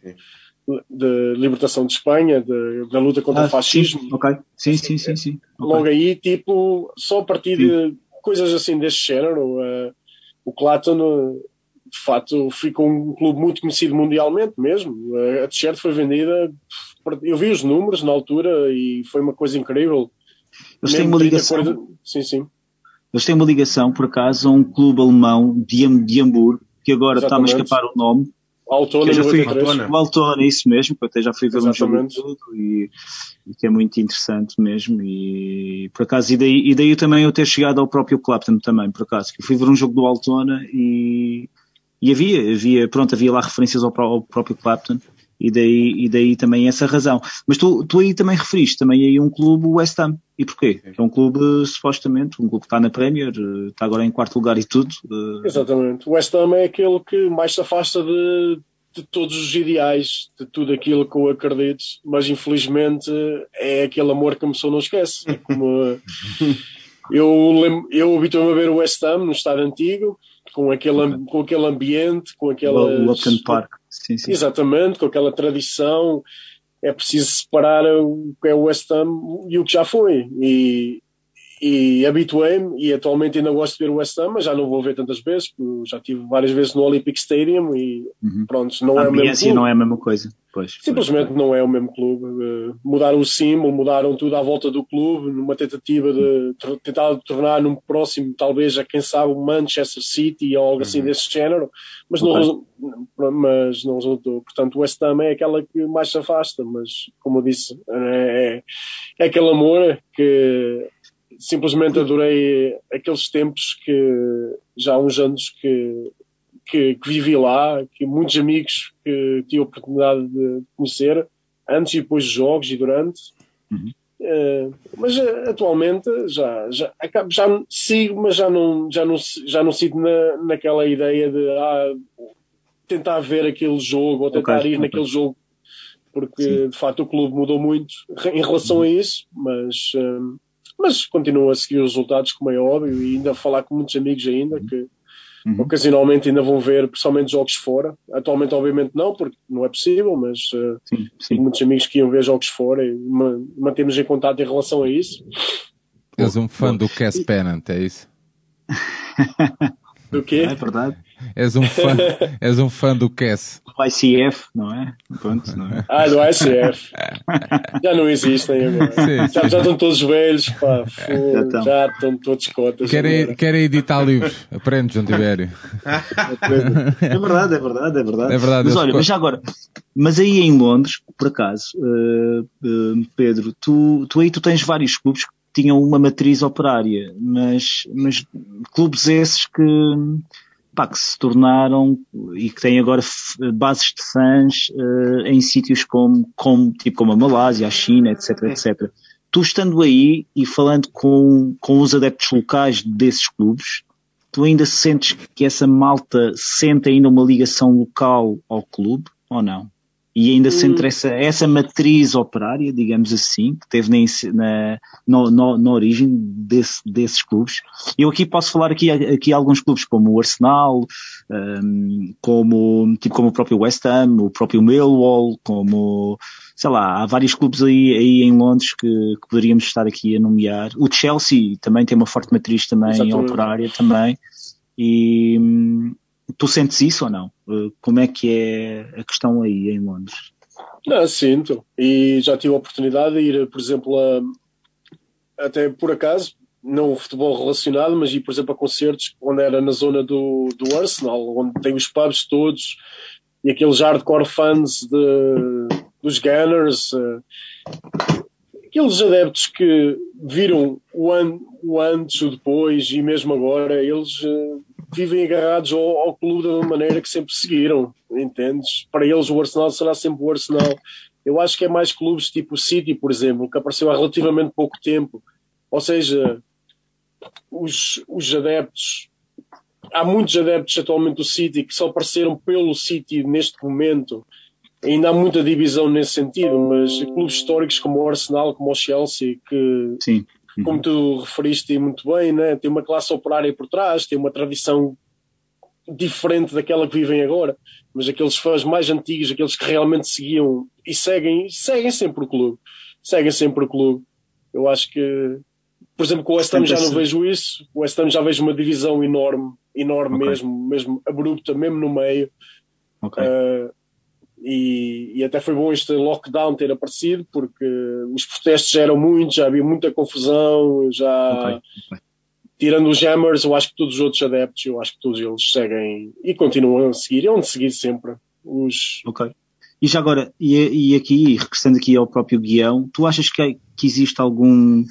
de libertação de Espanha, de, da luta contra Ah, o fascismo. Sim, ok. Sim, sim, sim, sim. Logo aí, tipo, só a partir de coisas assim deste género, eh, o Claton, eh, de facto, ficou um clube muito conhecido mundialmente mesmo. Eh, a t-shirt foi vendida, eu vi os números na altura e foi uma coisa incrível. Eles têm uma 30, ligação. 40 Sim, sim. Eles têm uma ligação, por acaso, a um clube alemão de, de Hamburgo, que agora está-me a escapar o nome. Que eu já fui- 93. Autona. O Altona, é isso mesmo, que eu até já fui ver um jogo e Exatamente. tudo e, e que é muito interessante mesmo. E por acaso, e daí, e daí também eu ter chegado ao próprio Clapton também, por acaso, que eu fui ver um jogo do Altona e, e havia, havia, pronto, havia lá referências ao, ao próprio Clapton. E daí, e daí também essa razão. Mas tu, tu aí também referiste também aí um clube West Ham. E porquê? É um clube, supostamente, um clube que está na Premier, eh, está agora em quarto lugar e tudo. eh, Exatamente. O West Ham é aquele que mais se afasta de, de todos os ideais, de tudo aquilo que eu acredito, mas infelizmente é aquele amor que a pessoa não esquece. É como eu, eu habituo-me a ver o West Ham no estado antigo, com aquele, com aquele ambiente, com aquela. o Upton Park. Sim, sim. Exatamente, com aquela tradição. É preciso separar o que é o West Ham e o que já foi. E, e habituei-me, e atualmente ainda gosto de ver o West Ham, mas já não vou ver tantas vezes, porque já estive várias vezes no Olympic Stadium e Uhum. pronto, não A é o mesmo clube. não é a mesma coisa. Pois, Simplesmente não é o mesmo clube. Eh, Mudaram o símbolo, mudaram tudo à volta do clube, numa tentativa de tentar tornar num próximo, talvez, a quem sabe, o Manchester City ou algo assim desse género, mas não, mas não resultou. Portanto, o West Ham é aquela que mais se afasta, mas, como eu disse, é, é aquele amor que simplesmente adorei aqueles tempos que já há uns anos que que, que vivi lá, que muitos amigos que tive a oportunidade de conhecer, antes e depois dos jogos e durante. Uhum. Eh, mas eh, atualmente já, já, acabo- já sigo, mas já não, já não, já não sigo na, naquela ideia de ah, tentar ver aquele jogo ou tentar Ok, ir ok. naquele jogo, porque de facto o clube mudou muito em relação a isso, mas, eh, mas continuo a seguir os resultados, como é óbvio, e ainda a falar com muitos amigos ainda que Uhum. ocasionalmente ainda vão ver, principalmente jogos fora. Atualmente, obviamente, não, porque não é possível, mas eh, Sim, sim. muitos amigos que iam ver jogos fora e ma- mantemos em contato em relação a isso. És um fã do Cass Pennant, é isso? Do quê? É verdade. És um fã, és um fã do Cass. O ICF, não é? Pronto, não é? Ah, do ICF. já não existem agora. Sim, já, sim. já estão todos velhos, pá. fogo, Já estão. já estão todos cotas. Querem, querem editar livros. Aprende, João Tibério. É verdade, é verdade, é verdade. É verdade, Mas olha, mas já agora, mas aí em Londres, por acaso, eh, eh, Pedro, tu, tu aí tu tens vários clubes que tinham uma matriz operária, mas, mas clubes esses que, pá, que se tornaram e que têm agora bases de fãs eh, em sítios como, como, tipo como a Malásia, a China, etc, etc. Tu estando aí e falando com, com os adeptos locais desses clubes, tu ainda sentes que essa malta sente ainda uma ligação local ao clube ou não? E ainda sente essa, essa matriz operária, digamos assim, que teve na, na, no- na origem desse- desses clubes. Eu aqui posso falar aqui, aqui alguns clubes como o Arsenal, hum, como, tipo como o próprio West Ham, o próprio Millwall, como, sei lá, há vários clubes aí, aí em Londres que, que poderíamos estar aqui a nomear. O Chelsea também tem uma forte matriz também Exatamente. operária também. E hum, tu sentes isso ou não? Uh, Como é que é a questão aí em Londres? Não, sinto. E já tive a oportunidade de ir, por exemplo, a, até por acaso, não futebol relacionado, mas ir, por exemplo, a concertos onde era na zona do, do Arsenal, onde tem os pubs todos e aqueles hardcore fans de, dos Gunners, eh, aqueles adeptos que viram o, an, o antes, o depois e mesmo agora, eles eh, vivem agarrados ao, ao clube da maneira que sempre seguiram, entendes? Para eles o Arsenal será sempre o Arsenal. Eu acho que é mais clubes tipo o City, por exemplo, que apareceu há relativamente pouco tempo. Ou seja, os, os adeptos, há muitos adeptos atualmente do City que só apareceram pelo City neste momento. Ainda há muita divisão nesse sentido, mas clubes históricos como o Arsenal, como o Chelsea, que, Sim. Como tu referiste muito bem, né? tem uma classe operária por trás, tem uma tradição diferente daquela que vivem agora, mas aqueles fãs mais antigos, aqueles que realmente seguiam e seguem, seguem sempre o clube, seguem sempre o clube. Eu acho que, por exemplo, com o West Ham já não vejo isso, o West Ham já vejo uma divisão enorme, enorme Ok. mesmo, mesmo abrupta, mesmo no meio. Ok. Uh, e, e até foi bom este lockdown ter aparecido porque os protestos já eram muitos, já havia muita confusão, já Ok, ok. tirando os Jammers, eu acho que todos os outros adeptos, eu acho que todos eles seguem e continuam a seguir, e hão de seguir sempre os Ok. E já agora, e, e aqui, regressando aqui ao próprio guião, tu achas que, que existe algum.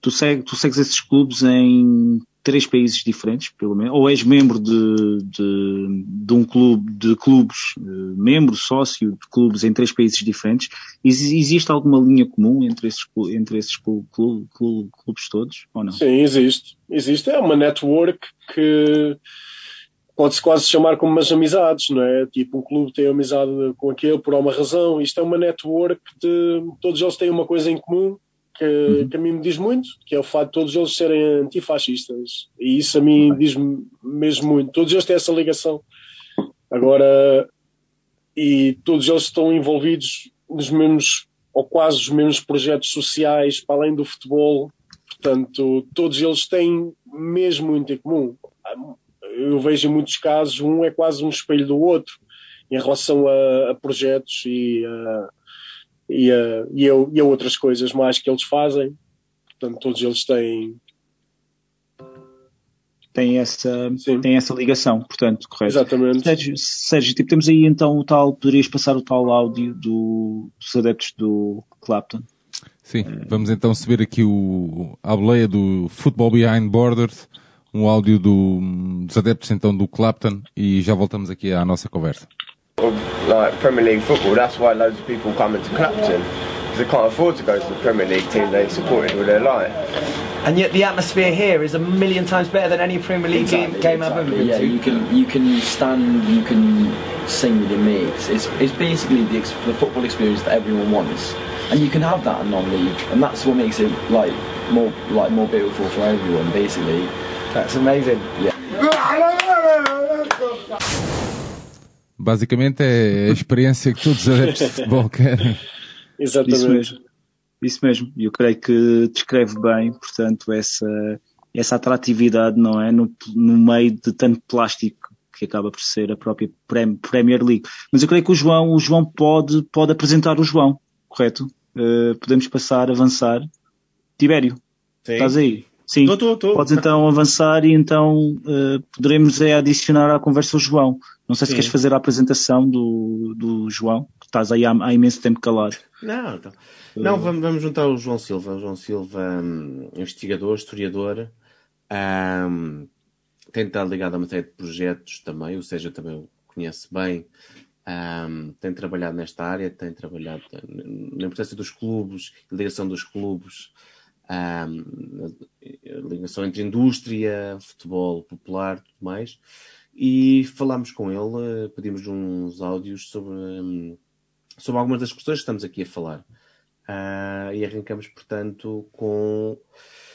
Tu, segue, tu segues esses clubes em três países diferentes, pelo menos? Ou és membro de, de, de um clube, de clubes, eh, membro, sócio de clubes em três países diferentes? Ex- existe alguma linha comum entre esses, entre esses clu- clu- clu- clubes todos, ou não? Sim, existe. Existe. É uma network que pode-se quase chamar como umas amizades, não é? Tipo, um clube tem amizade com aquele por alguma razão. Isto é uma network de todos eles têm uma coisa em comum que, que a mim me diz muito, que é o fato de todos eles serem antifascistas. E isso a mim diz-me mesmo muito. Todos eles têm essa ligação. Agora, e todos eles estão envolvidos nos mesmos, ou quase os mesmos projetos sociais, para além do futebol, Portanto, todos eles têm mesmo muito em comum. Eu vejo em muitos casos, um é quase um espelho do outro em relação a, a projetos e a, e, a, e, a, e a outras coisas mais que eles fazem. Portanto, todos eles têm. Tem essa, Sim. tem essa ligação, portanto, correto? Exatamente. Sérgio, Sérgio, tipo, temos aí então o tal, poderias passar o tal áudio do, dos adeptos do Clapton? Sim, vamos então subir aqui o, a boleia do Football Behind Borders, um áudio do, dos adeptos então do Clapton e já voltamos aqui à nossa conversa. Of like Premier League football. That's why loads of people come into Clapton because they can't afford to go to the Premier League team they supported all their life. And yet the atmosphere here is a million times better than any Premier League game, game I've ever been yeah, to. you can you can stand, you can sing with your mates. It's it's basically the, ex- the football experience that everyone wants, and you can have that in non-league, and that's what makes it like more like more beautiful for everyone. Basically, That's amazing. Basicamente é a experiência que todos os adeptos de futebol querem. Isso Exatamente. mesmo. Isso mesmo. E eu creio que descreve bem, portanto, essa, essa atratividade, não é? No, no meio de tanto plástico que acaba por ser a própria Prem- Premier League. Mas eu creio que o João, o João pode, pode apresentar o João, correto? Eh, podemos passar, avançar. Tibério, Sim. estás aí? Sim. Tô, tô, tô. Podes então avançar e então eh, poderemos é, adicionar à conversa o João. Não sei se Sim. queres fazer a apresentação do, do João, que estás aí há, há imenso tempo calado. Não, então. Não, vamos, vamos juntar o João Silva. O João Silva, hum, investigador, historiador, hum, tem estado ligado a uma série de projetos também, ou seja, também o conhece bem. hum, tem trabalhado nesta área, tem trabalhado na importância dos clubes, ligação dos clubes, a ligação entre indústria, futebol popular, tudo mais. E falámos com ele, pedimos uns áudios sobre, hum, sobre algumas das questões que estamos aqui a falar. Ah, e arrancamos, portanto, com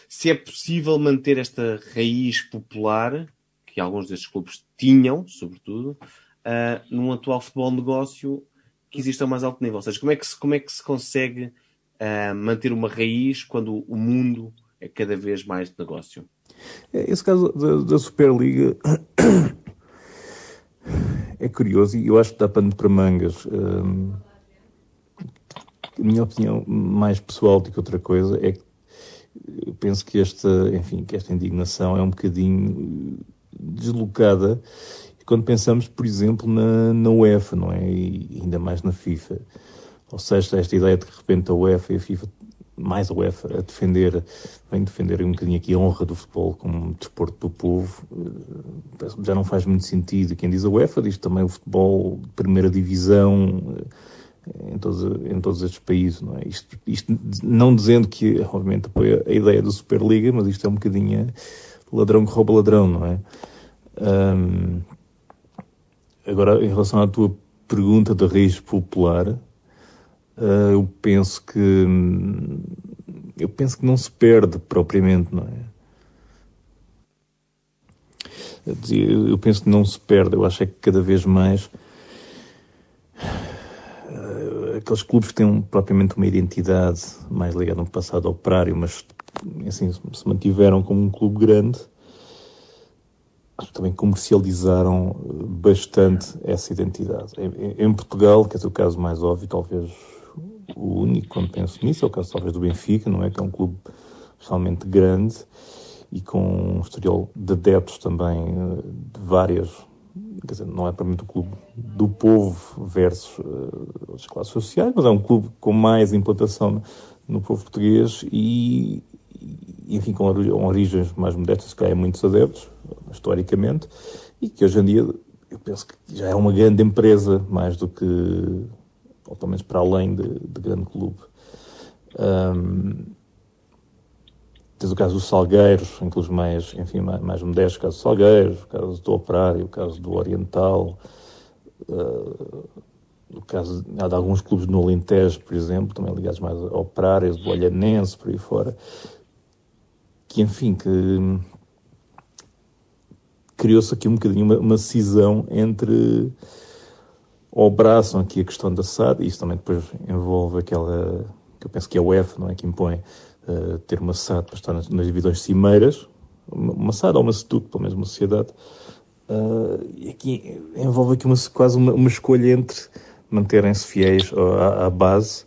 se é possível manter esta raiz popular, que alguns destes clubes tinham, sobretudo, ah, num atual futebol negócio que existe a mais alto nível. Ou seja, como é que se, como é que se consegue ah, manter uma raiz quando o mundo é cada vez mais de negócio? Esse caso da, da Superliga é curioso e eu acho que dá pano para mangas. Hum, a minha opinião mais pessoal do que outra coisa é que eu penso que esta, enfim, que esta indignação é um bocadinho deslocada quando pensamos, por exemplo, na, na UEFA, não é? E ainda mais na FIFA. Ou seja, esta ideia de que de repente a UEFA e a FIFA, mais a UEFA, a defender, vem defender um bocadinho aqui a honra do futebol como desporto do povo, eh, já não faz muito sentido. Quem diz a UEFA diz também o futebol de primeira divisão, em todos, em todos estes países, não é? Isto, isto não dizendo que, obviamente, apoia a ideia da Superliga, mas isto é um bocadinho ladrão que rouba ladrão, não é? Um, agora, em relação à tua pergunta da raiz popular, uh, eu penso que eu penso que não se perde propriamente, não é? Eu penso que não se perde, eu acho é que cada vez mais aqueles clubes que têm propriamente uma identidade mais ligada a um passado operário, mas assim se mantiveram como um clube grande, também comercializaram bastante essa identidade. Em, em Portugal, que é o caso mais óbvio, talvez o único quando penso nisso, é o caso talvez do Benfica, não é? Que é um clube realmente grande e com um historial de adeptos também eh, de várias quer dizer, não é para mim o clube do povo versus uh, outras classes sociais, mas é um clube com mais implantação no povo português e, e enfim, com origens mais modestas, que há muitos adeptos, historicamente, e que hoje em dia eu penso que já é uma grande empresa, mais do que, ou pelo menos para além de, de grande clube. Um, Tens o caso dos Salgueiros, inclusive mais, enfim, mais, mais modesto, o caso dos Salgueiros, o caso do Operário, o caso do Oriental, uh, o caso há de alguns clubes no Alentejo, por exemplo, também ligados mais ao Operário, do Olhanense, por aí fora, que, enfim, que criou-se aqui um bocadinho uma, uma cisão entre ou abraçam aqui a questão da SAD, e isso também depois envolve aquela, que eu penso que é o F, não é, que impõe uh, ter uma SAD para estar nas, nas divisões cimeiras, uma, SAD ou uma SETUC, pelo menos uma sociedade, uh, aqui envolve aqui uma, quase uma, uma escolha entre manterem-se fiéis à, à, base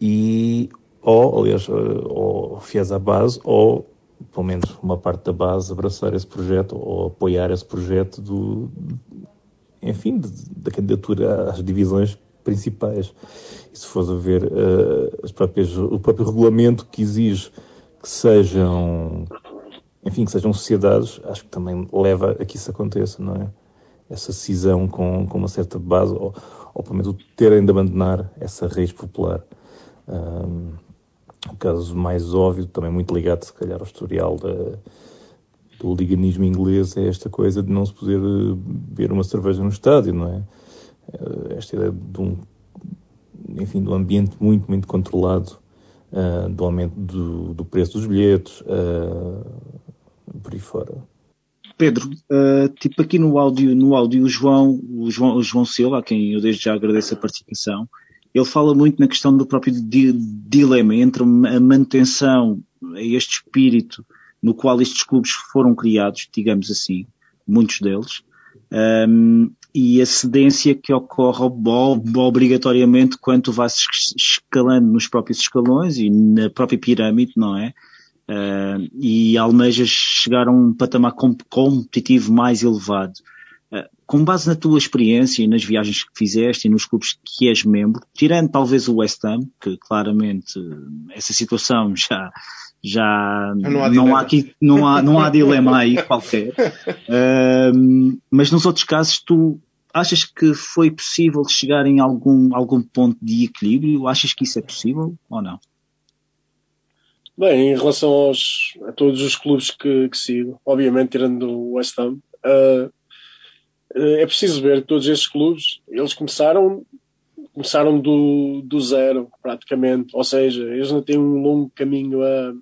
e, ou, aliás, uh, ou fiéis à base, ou pelo menos uma parte da base abraçar esse projeto ou apoiar esse projeto do, enfim, da candidatura às divisões principais. E se fores a ver uh, as próprias, o próprio regulamento que exige que sejam, enfim, que sejam sociedades, acho que também leva a que isso aconteça, não é? Essa cisão com, com uma certa base, ou, ou pelo menos terem de abandonar essa raiz popular. Um, o caso mais óbvio, também muito ligado, se calhar, ao historial da, do liganismo inglês, é esta coisa de não se poder eh, beber uma cerveja no estádio, não é? Eh, esta ideia de um, enfim, de um ambiente muito, muito controlado, uh, do aumento do, do, preço dos bilhetes, uh, por aí fora. Pedro, uh, tipo aqui no áudio, no áudio o João, o João, o João Silva, a quem eu desde já agradeço a participação, ele fala muito na questão do próprio di dilema entre a manutenção a este espírito no qual estes clubes foram criados, digamos assim, muitos deles, um, e a cedência que ocorre obrigatoriamente quando tu vais escalando nos próprios escalões e na própria pirâmide, não é? Uh, e almejas chegar a um patamar competitivo mais elevado. Uh, com base na tua experiência e nas viagens que fizeste e nos clubes que és membro, tirando talvez o West Ham, que claramente essa situação já já não há, não há aqui não há não há dilema aí qualquer. Uh, mas nos outros casos tu achas que foi possível chegar em algum algum ponto de equilíbrio? Achas que isso é possível ou não? Bem em relação aos a todos os clubes que, que sigo obviamente tirando o West Ham uh, é preciso ver que todos estes clubes. Eles começaram começaram do, do zero, praticamente. Ou seja, eles não têm um longo caminho a,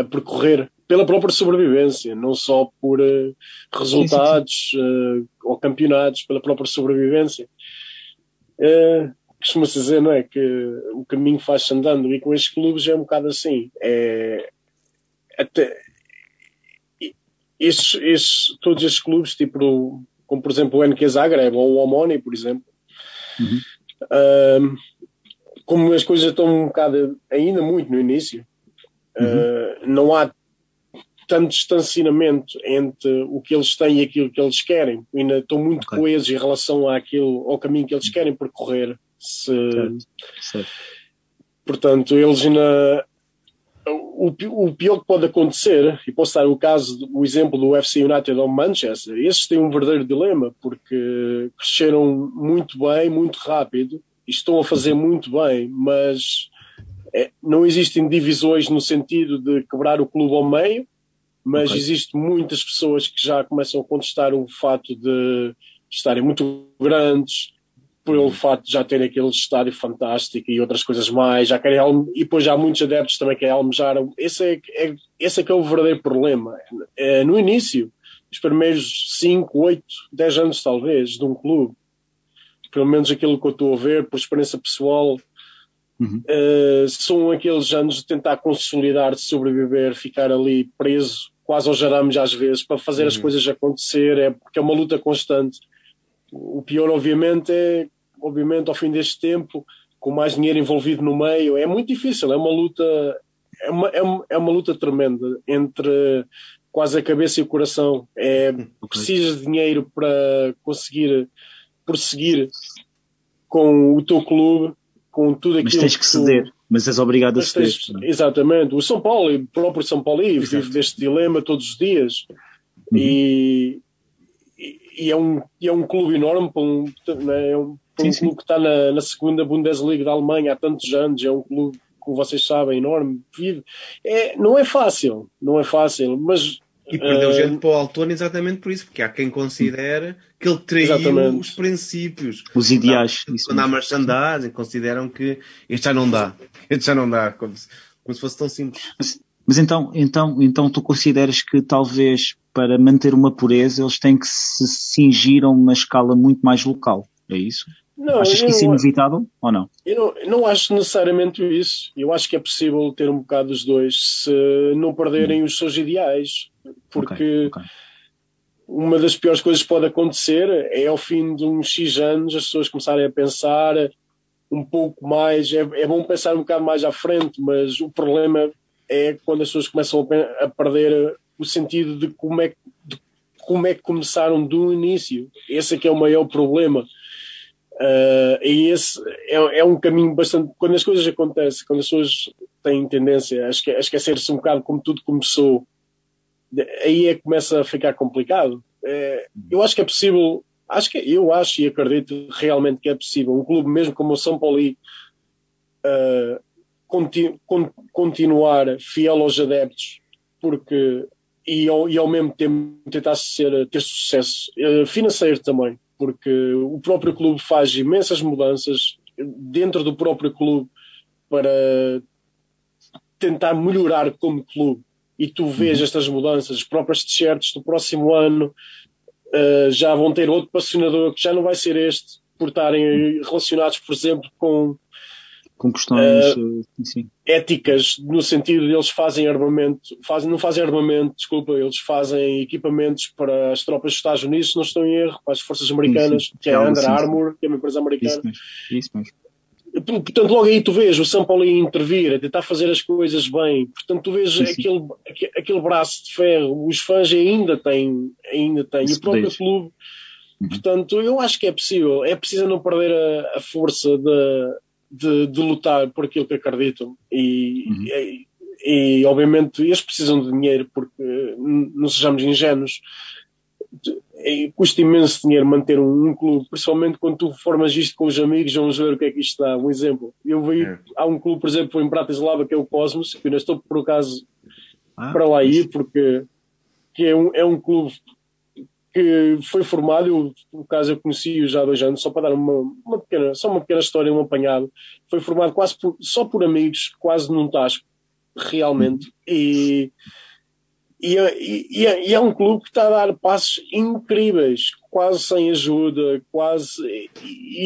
a percorrer pela própria sobrevivência, não só por uh, resultados sim, sim. Uh, ou campeonatos, pela própria sobrevivência. Uh, Costuma-se dizer, não é? Que o caminho faz-se andando e com estes clubes é um bocado assim. É, até, estes, estes, todos estes clubes, tipo, como por exemplo o NQ Zagreb ou o Omoni, por exemplo, Uhum. Uh, como as coisas estão um bocado ainda muito no início, uhum. uh, não há tanto distanciamento entre o que eles têm e aquilo que eles querem. Ainda estão muito okay. coesos em relação àquilo, ao caminho que eles querem percorrer. Se... Certo. Certo. Portanto, eles ainda. O, o pior que pode acontecer, e posso dar o caso, o exemplo do FC United ou Manchester, esses têm um verdadeiro dilema, porque cresceram muito bem, muito rápido, e estão a fazer muito bem, mas é, não existem divisões no sentido de quebrar o clube ao meio, mas Ok. existem muitas pessoas que já começam a contestar o fato de estarem muito grandes, pelo fato de já terem aquele estádio fantástico e outras coisas mais, já querem e depois já há muitos adeptos também que querem almejar. Esse é, que- é, esse é que é o verdadeiro problema. É, no início, os primeiros 5, 8, 10 anos talvez de um clube, pelo menos aquilo que eu estou a ver, por experiência pessoal, eh, são aqueles anos de tentar consolidar, de sobreviver, ficar ali preso, quase aos arames às vezes, para fazer as Uhum. coisas acontecer, é porque é uma luta constante. O pior, obviamente, é, obviamente, ao fim deste tempo, com mais dinheiro envolvido no meio, é muito difícil, é uma luta, é uma, é uma, é uma luta tremenda entre quase a cabeça e o coração. É, precisas de dinheiro para conseguir prosseguir com o teu clube, com tudo aquilo Mas tens que tu- ceder, mas és obrigado a mas ceder. tens- exatamente. O São Paulo, o próprio São Paulo, vive deste dilema todos os dias. E, e- e é, um, é um clube enorme para um, né, é um, um clube que está na, na segunda Bundesliga da Alemanha há tantos anos. É um clube, como vocês sabem, enorme. Vive. É, não é fácil, não é fácil, mas. E perdeu eh, gente para o Altona exatamente por isso, porque há quem considere que ele traiu Exatamente. os princípios. Os ideais. Quando há merchandising, consideram que este já não dá. Este já não dá. Como se, como se fosse tão simples. Mas então, então, então tu consideras que talvez para manter uma pureza eles têm que se cingir a uma escala muito mais local. É isso? Não, Achas que isso é inevitável ou não? Eu não, não acho necessariamente isso. Eu acho que é possível ter um bocado dos dois se não perderem os seus ideais. Porque uma das piores coisas que pode acontecer é ao fim de uns X anos as pessoas começarem a pensar um pouco mais. É, é bom pensar um bocado mais à frente, mas o problema é quando as pessoas começam a, a perder o sentido de como é, de como é que começaram do início. Esse é que é o maior problema. Uh, e esse é, é um caminho bastante. Quando as coisas acontecem, quando as pessoas têm tendência a, a esquecer-se um bocado como tudo começou, aí é que começa a ficar complicado. É, eu acho que é possível, acho que eu acho e acredito realmente que é possível. Um clube mesmo como o São Paulo uh, conti, con, continuar fiel aos adeptos, porque e ao, e ao mesmo tempo tentar ser, ter sucesso uh, financeiro também porque o próprio clube faz imensas mudanças dentro do próprio clube para tentar melhorar como clube. E tu vês estas mudanças, as próprias t-shirts do próximo ano uh, já vão ter outro patrocinador que já não vai ser este, por estarem relacionados, por exemplo, com Com questões. Uh, uh, sim. éticas no sentido de eles fazem armamento, fazem, não fazem armamento, desculpa, eles fazem equipamentos para as tropas dos Estados Unidos, se não estou em erro, para as forças americanas, Sim, sim. que é a Under assim, sim. Armour, que é uma empresa americana. Isso mesmo. Isso mesmo. Portanto, logo aí tu vês o São Paulo a intervir, a tentar fazer as coisas bem. Portanto, tu vês Sim, aquele, aque- aquele braço de ferro. Os fãs ainda têm, ainda têm. Esse o próprio clube. Portanto, eu acho que é possível. É preciso não perder a, a força de, de, de lutar por aquilo que acreditam. E, e, e, obviamente, eles precisam de dinheiro, porque não sejamos ingênuos. É, custa imenso dinheiro manter um, um clube, principalmente quando tu formas isto com os amigos, vamos ver o que é que isto dá. Um exemplo. Eu vi, há um clube, por exemplo, em Bratislava, que é o Cosmos, que eu estou por acaso para lá ir, porque que é, um, é um clube que foi formado, eu, no caso eu conheci-o já há dois anos, só para dar uma, uma pequena, só uma pequena história, um apanhado. Foi formado quase por, só por amigos, quase num tasco, realmente. E, e, é- e, é- e é um clube que está a dar passos incríveis, quase sem ajuda, quase e,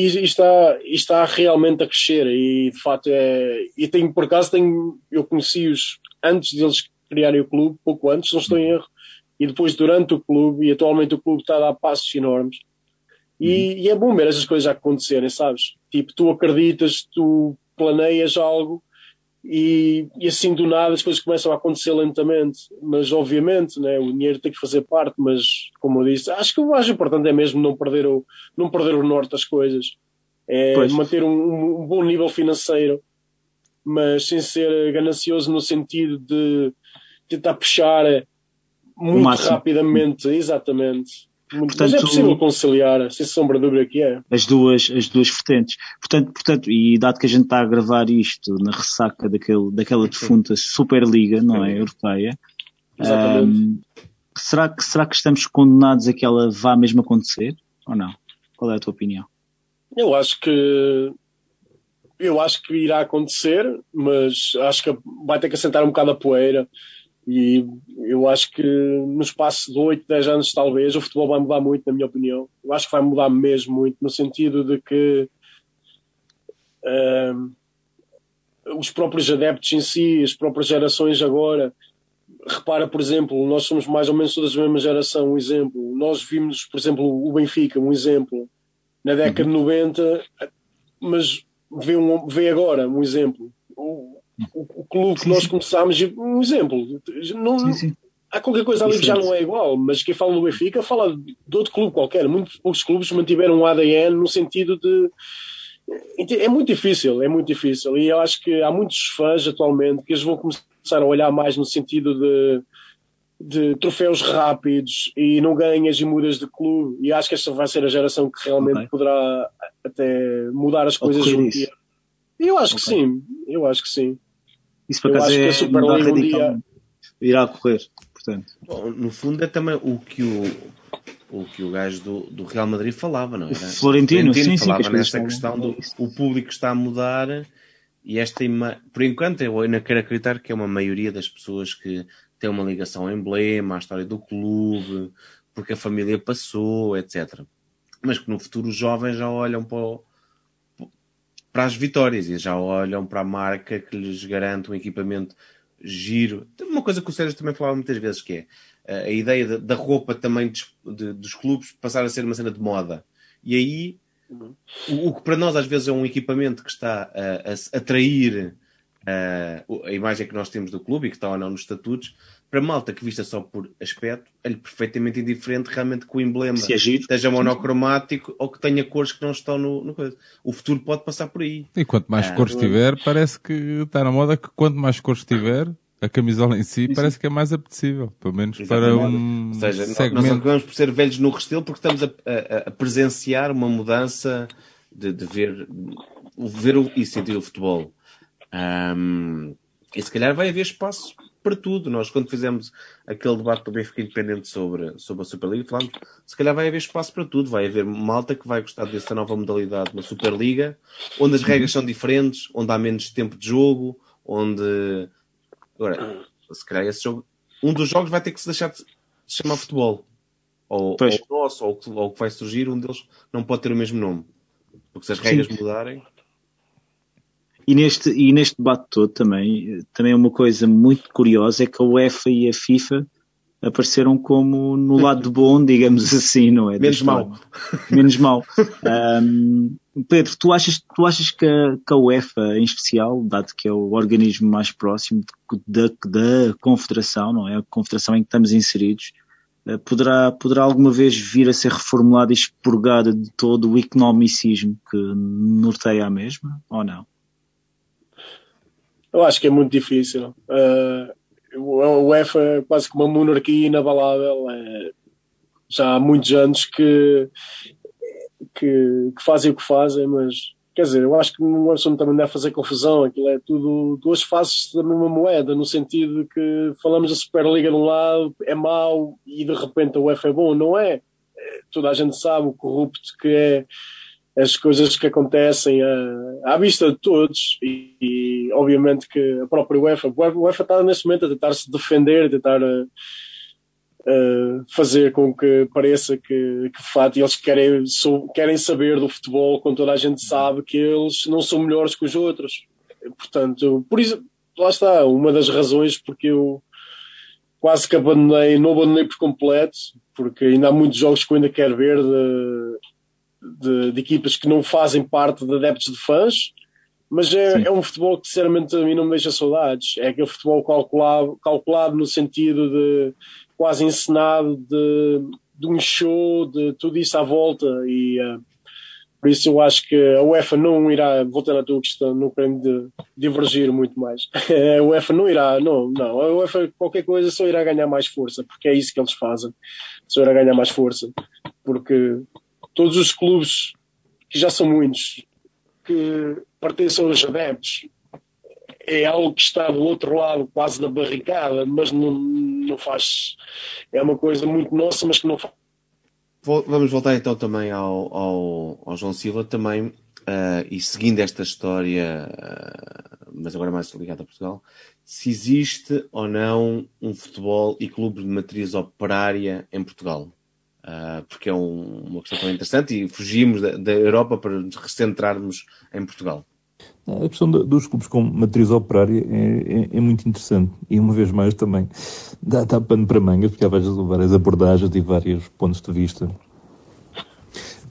e está, está realmente a crescer. E de facto é. E tenho, por acaso, tenho, eu conheci-os antes deles criarem o clube, pouco antes, não estou em erro, e depois durante o clube, e atualmente o clube está a dar passos enormes. E, e é bom ver essas coisas a acontecerem, sabes? Tipo, tu acreditas, tu planeias algo e, e assim do nada as coisas começam a acontecer lentamente. Mas obviamente, né, o dinheiro tem que fazer parte, mas como eu disse, acho que o mais importante é mesmo não perder o, não perder o norte das coisas. É Pois. manter um- um bom nível financeiro, mas sem ser ganancioso no sentido de tentar puxar muito rapidamente, exatamente. Muito- Portanto, mas é possível conciliar, sem sombra de dúvida que é. as duas, as duas vertentes. Portanto, portanto, e dado que a gente está a gravar isto na ressaca daquele, daquela defunta Superliga, não é? Europeia, Exatamente. ahm, será, que, será que estamos condenados a que ela vá mesmo acontecer? Ou não? Qual é a tua opinião? Eu acho que eu acho que irá acontecer, mas acho que vai ter que assentar um bocado a poeira. E eu acho que no espaço de 8, 10 anos, talvez, o futebol vai mudar muito, na minha opinião. Eu acho que vai mudar mesmo muito, no sentido de que ahm, os próprios adeptos em si, as próprias gerações agora, repara, por exemplo, nós somos mais ou menos todas da mesma geração, um exemplo. Nós vimos, por exemplo, o Benfica, um exemplo, na década de 90, mas vê, um, vê agora, um exemplo. O, o, o clube que nós começámos, um exemplo. Não, Há qualquer coisa ali que já não é igual, mas quem fala do Benfica fala de outro clube qualquer. Muitos poucos clubes mantiveram um ADN no sentido de. É muito difícil, é muito difícil. E eu acho que há muitos fãs atualmente que eles vão começar a olhar mais no sentido de, de troféus rápidos e não ganhas e mudas de clube. E acho que esta vai ser a geração que realmente Ok. poderá até mudar as coisas um dia. Eu acho que Ok. sim, eu acho que sim. Isso por acaso que é a Superliga mudar radicalmente. Irá ocorrer, portanto. Bom, no fundo é também o que o, o, que o gajo do, do Real Madrid falava, não era? Florentino, sim, sim, que falava coisas nessa falam. questão do o público está a mudar e esta ima... por enquanto eu ainda quero acreditar que é uma maioria das pessoas que tem uma ligação ao emblema, à história do clube, porque a família passou, etc. Mas que no futuro os jovens já olham para, o- para as vitórias e já olham para a marca que lhes garante um equipamento giro. Tem Uma coisa que o Sérgio também falava muitas vezes que é eh, a ideia da- roupa também dos, de- dos clubes passar a ser uma cena de moda. E aí o, o que para nós às vezes é um equipamento que está a, a atrair eh, o- a imagem que nós temos do clube e que está ou não nos estatutos, para malta que vista só por aspecto, é-lhe perfeitamente indiferente realmente que o emblema Se é giro. esteja monocromático ou que tenha cores que não estão no, no coisa. O futuro pode passar por aí. E quanto mais Ah, cores tiver, parece que está na moda que quanto mais cores tiver, a camisola em si parece que é mais apetecível. Pelo menos para Exatamente. um Ou seja, nós- nós segmento. acabamos por ser velhos no Restelo porque estamos a, a- a presenciar uma mudança de, de ver, ver o, e sentir o futebol. Ahm, e se calhar vai haver espaço para tudo. Nós, quando fizemos aquele debate do Benfica Independente sobre, sobre a Superliga, falámos se calhar vai haver espaço para tudo. Vai haver malta que vai gostar dessa nova modalidade na Superliga, onde as regras são diferentes, onde há menos tempo de jogo, onde. Agora, se calhar esse jogo. Um dos jogos vai ter que se deixar de se chamar futebol. Ou, ou o nosso, ou ou o que vai surgir, um deles não pode ter o mesmo nome. Porque se as regras mudarem. E neste, e neste debate todo também, também uma coisa muito curiosa é que a UEFA e a FIFA apareceram como no lado bom, digamos assim, não é? Menos mau. Menos mau. Ahm, Pedro, tu achas, tu achas que, a, que a UEFA, em especial, dado que é o organismo mais próximo da, da confederação, não é? A confederação em que estamos inseridos, eh, poderá, poderá alguma vez vir a ser reformulada e expurgada de todo o economicismo que norteia a mesma, ou não? Eu acho que é muito difícil. Uh, a UEFA é quase que uma monarquia inabalável. É, já há muitos anos que, que, que fazem o que fazem, mas quer dizer, eu acho que no assunto também deve fazer confusão. Aquilo é tudo duas faces da mesma moeda, no sentido de que falamos da Superliga de um lado, é mau e de repente a UEFA é bom. Não é. É, Toda a gente sabe o corrupto que é as coisas que acontecem à, à vista de todos e, e, obviamente que a própria UEFA, a UEFA está neste momento a tentar se defender, a tentar uh, uh, fazer com que pareça que, que de facto eles querem, sou, querem saber do futebol quando toda a gente sabe que eles não são melhores que os outros. Portanto, por isso, lá está, uma das razões porque eu quase que abandonei, não abandonei por completo, porque ainda há muitos jogos que eu ainda quero ver de, de, de, equipas que não fazem parte de adeptos de fãs, mas é, é, um futebol que sinceramente a mim não me deixa saudades. É aquele futebol calculado, calculado no sentido de quase encenado, de, de um show, de tudo isso à volta. E uh, por isso eu acho que a UEFA não irá, voltando à tua questão, não quero de, divergir muito mais. a UEFA não irá, não, não. A UEFA qualquer coisa só irá ganhar mais força, porque é isso que eles fazem. Só irá ganhar mais força. porque todos os clubes, que já são muitos, que pertencem aos adeptos, é algo que está do outro lado, quase da barricada, mas não, não faz. É uma coisa muito nossa, mas que não faz. Vamos voltar então também ao, ao, ao João Silva também, uh, e seguindo esta história, uh, mas agora mais ligada a Portugal, se existe ou não um futebol e clube de matriz operária em Portugal. Uh, porque é um, uma questão tão interessante e fugimos da, da Europa para nos recentrarmos em Portugal. A questão dos clubes com matriz operária é, é, é, muito interessante e, uma vez mais, também dá, dá pano para mangas, porque há várias, várias abordagens e vários pontos de vista.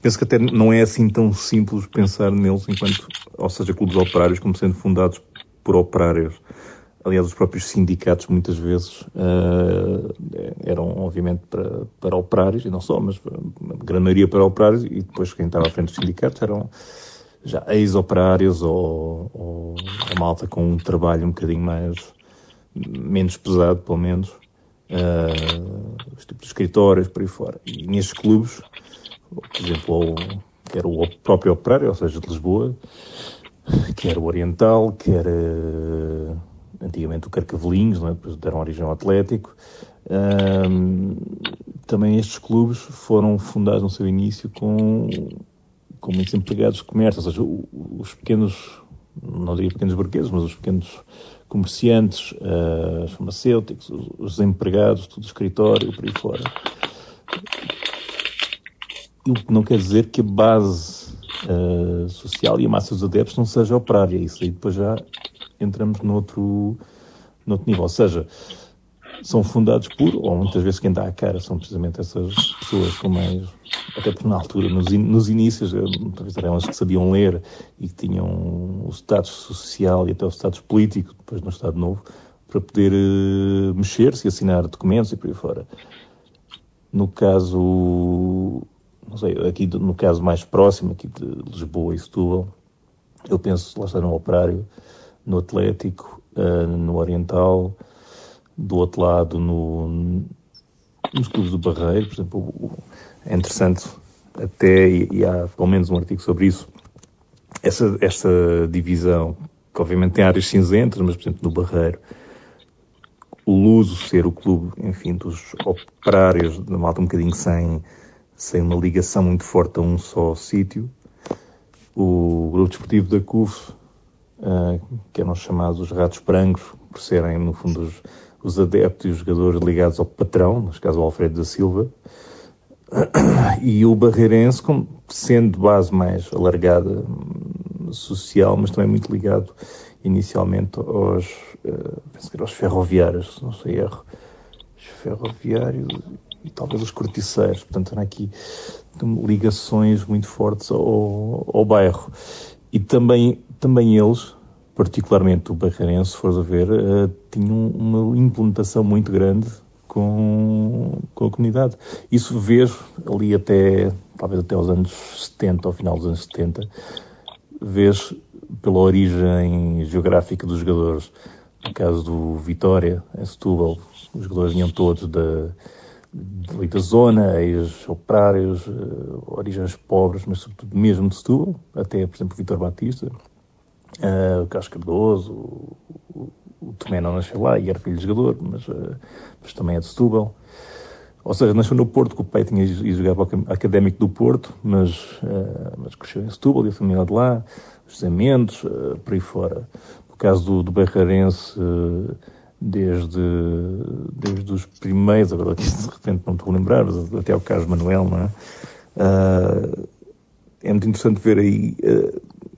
Penso que até não é assim tão simples pensar neles enquanto, ou seja, clubes operários como sendo fundados por operários. Aliás, os próprios sindicatos muitas vezes uh, eram, obviamente, para, para operários, e não só, mas a grande maioria para operários, e depois quem estava à frente dos sindicatos eram já ex-operários ou, ou a malta com um trabalho um bocadinho mais menos pesado, pelo menos, uh, os tipos de escritórios, por aí fora. E nestes clubes, por exemplo, quer o próprio operário, ou seja, de Lisboa, quer o Oriental, quer uh, antigamente o Carcavelinhos, é? depois deram origem ao Atlético. Uh, também estes clubes foram fundados no seu início com com muitos empregados de comércio, ou seja, os pequenos, não diria pequenos burgueses, mas os pequenos comerciantes, uh, os farmacêuticos, os, os empregados, tudo escritório, por aí fora. O que não quer dizer que a base uh, social e a massa dos adeptos não seja operária. Isso aí depois já entramos noutro, noutro nível. Ou seja, são fundados por, ou muitas vezes quem dá a cara são precisamente essas pessoas com mais, até porque na altura, nos, in, nos inícios, talvez eram elas que sabiam ler e que tinham o status social e até o status político, depois no Estado Novo, para poder uh, mexer-se e assinar documentos e por aí fora. No caso, não sei, aqui no caso mais próximo, aqui de Lisboa e Setúbal, eu penso, lá está no Operário, no Atlético, uh, no Oriental, do outro lado, no, nos clubes do Barreiro, por exemplo, é interessante até, e, e há pelo menos um artigo sobre isso, essa, essa divisão, que obviamente tem áreas cinzentas, mas, por exemplo, no Barreiro, o Luso ser o clube, enfim, dos operários, da malta um bocadinho sem, sem uma ligação muito forte a um só sítio, o grupo desportivo da CUF, uh, que eram chamados os ratos brancos, por serem, no fundo, os, os adeptos e os jogadores ligados ao patrão, neste caso o Alfredo da Silva, e o Barreirense, sendo de base mais alargada social, mas também muito ligado inicialmente aos, uh, penso que era aos ferroviários, não sei erro, os ferroviários e talvez os corticeiros, portanto eram aqui ligações muito fortes ao, ao bairro. E também, também eles, particularmente o Barreirense, se fores a ver, uh, tinha uma implementação muito grande com, com a comunidade. Isso vejo ali até, talvez até os anos 70, ao final dos anos 70, vês pela origem geográfica dos jogadores. No caso do Vitória, em Setúbal, os jogadores vinham todos da, da zona, ex-operários, uh, origens pobres, mas sobretudo mesmo de Setúbal, até, por exemplo, Vitor Batista, Uh, o Carlos Cardoso, o, o, o Tomé não nasceu lá e era filho de jogador, mas, uh, mas também é de Setúbal. Ou seja, nasceu no Porto, que o pai tinha para o académico do Porto, mas, uh, mas cresceu em Setúbal e a família de lá, José Mendes, por aí fora. No caso do, do Berrarense, desde, desde os primeiros, agora aqui de repente não estou a lembrar, até o Carlos Manuel, não é? é muito interessante ver aí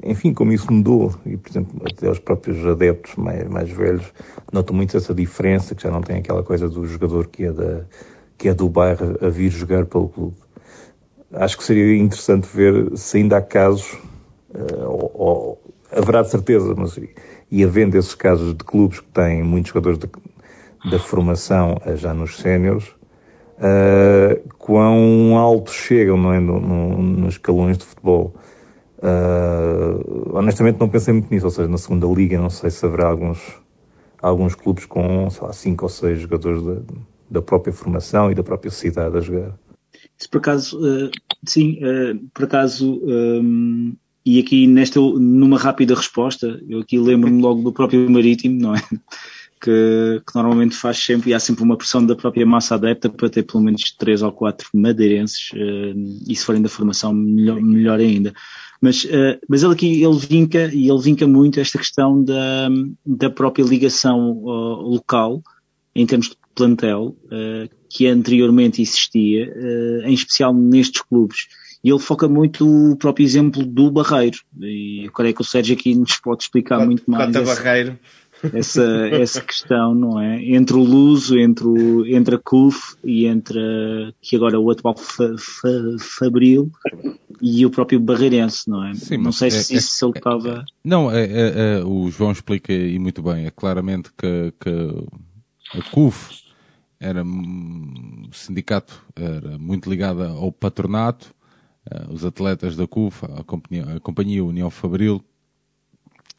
enfim, como isso mudou, e por exemplo, até os próprios adeptos mais, mais velhos notam muito essa diferença, que já não tem aquela coisa do jogador que é, da, que é do bairro a vir jogar pelo clube. Acho que seria interessante ver se ainda há casos, uh, ou, ou, haverá de certeza, mas e havendo esses casos de clubes que têm muitos jogadores da formação uh, já nos séniores, uh, quão alto chegam é, no, no, nos escalões de futebol. Uh, honestamente não pensei muito nisso, ou seja, na segunda liga não sei se haverá alguns, alguns clubes com, sei lá, cinco ou seis jogadores da, da própria formação e da própria cidade a jogar. Se por acaso, uh, sim, uh, por acaso, um, e aqui nesta, numa rápida resposta, eu aqui lembro-me logo do próprio Marítimo, não é? Que, que, normalmente faz sempre, e há sempre uma pressão da própria massa adepta para ter pelo menos três ou quatro madeirenses, e se forem da formação, melhor, melhor ainda. Mas, uh, mas ele aqui, ele vinca, e ele vinca muito esta questão da, da própria ligação uh, local, em termos de plantel, que anteriormente existia, em especial nestes clubes. E ele foca muito o próprio exemplo do Barreiro. E eu creio que o Sérgio aqui nos pode explicar Cota, muito mais. Cota Barreiro. Essa, essa questão, não é? Entre o Luso, entre, o, entre a CUF e entre a, que agora é o atual fa, fa, Fabril e o próprio Barreirense, não é? Sim, não sei é, se, é, se ele estava. Não, é, é, o João explica e muito bem. É claramente que, que a CUF era o sindicato era muito ligado ao patronato Uh, os atletas da CUF, a companhia, a companhia União Fabril,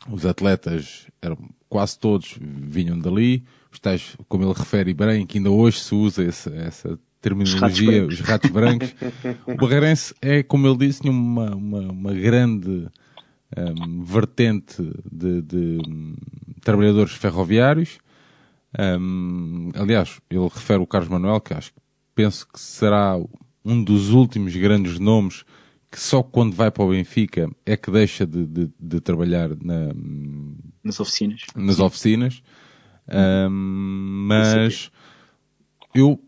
os atletas eram quase todos vinham dali, os tais, como ele refere bem, que ainda hoje se usa essa, essa terminologia, os ratos brancos. o Barreirense é, como ele disse, tinha uma, uma, uma grande um, vertente de, de um, trabalhadores ferroviários. Um, aliás, ele refere o Carlos Manuel, que acho penso que será um dos últimos grandes nomes que só quando vai para o Benfica é que deixa de, de, de trabalhar na, nas oficinas. Nas Sim. oficinas. Um, mas eu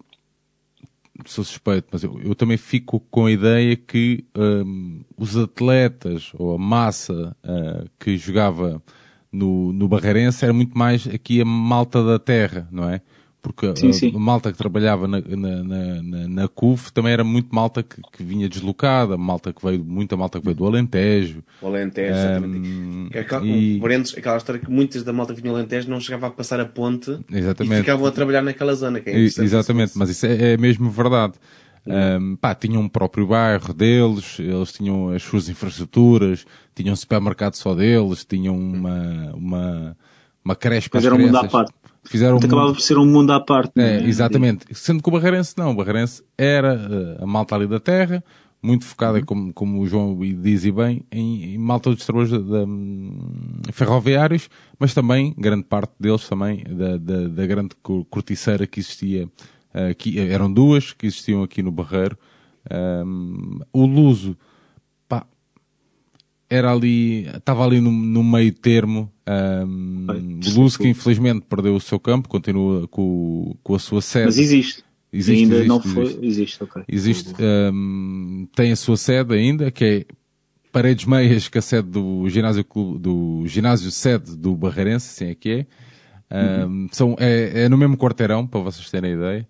sou suspeito, mas eu, eu, também fico com a ideia que um, os atletas ou a massa uh, que jogava no, no Barreirense era muito mais aqui a malta da terra, não é? Porque sim, a, sim. a, malta que trabalhava na, na, na, na CUF também era muito malta que, que, vinha deslocada, malta que veio, muita malta que veio do Alentejo. O Alentejo, um, exatamente. Aquela, e... um, aquela história que muitas da malta que vinha do Alentejo não chegava a passar a ponte exatamente. e ficavam a trabalhar naquela zona. Que é exatamente, mas isso é, é mesmo verdade. Um, pá, tinham um próprio bairro deles, eles tinham as suas infraestruturas, tinham um supermercado só deles, tinham uma, uma, uma creche para Mas as era um mundo crianças. Fizeram Então, acabava por ser um mundo à parte. É, né? exatamente. Sendo que o Barreirense não. O Barreirense era uh, a malta ali da terra, muito focada, Uhum. como, como o João diz e bem, em, em malta dos trabalhadores da, da, ferroviários, mas também, grande parte deles também, da, da, da grande corticeira que existia, uh, que eram duas, que existiam aqui no Barreiro. Um, o Luso, era ali, estava ali no, no meio termo, um, que infelizmente perdeu o seu campo, continua com, com a sua sede. Mas existe. Existe, ainda existe, não existe. foi, existe, ok. Existe, um, tem a sua sede ainda, que é Paredes Meias, que é a sede do ginásio, do ginásio sede do Barreirense, assim é que é. Um, uhum. são, é, é, no mesmo quarteirão, para vocês terem a ideia.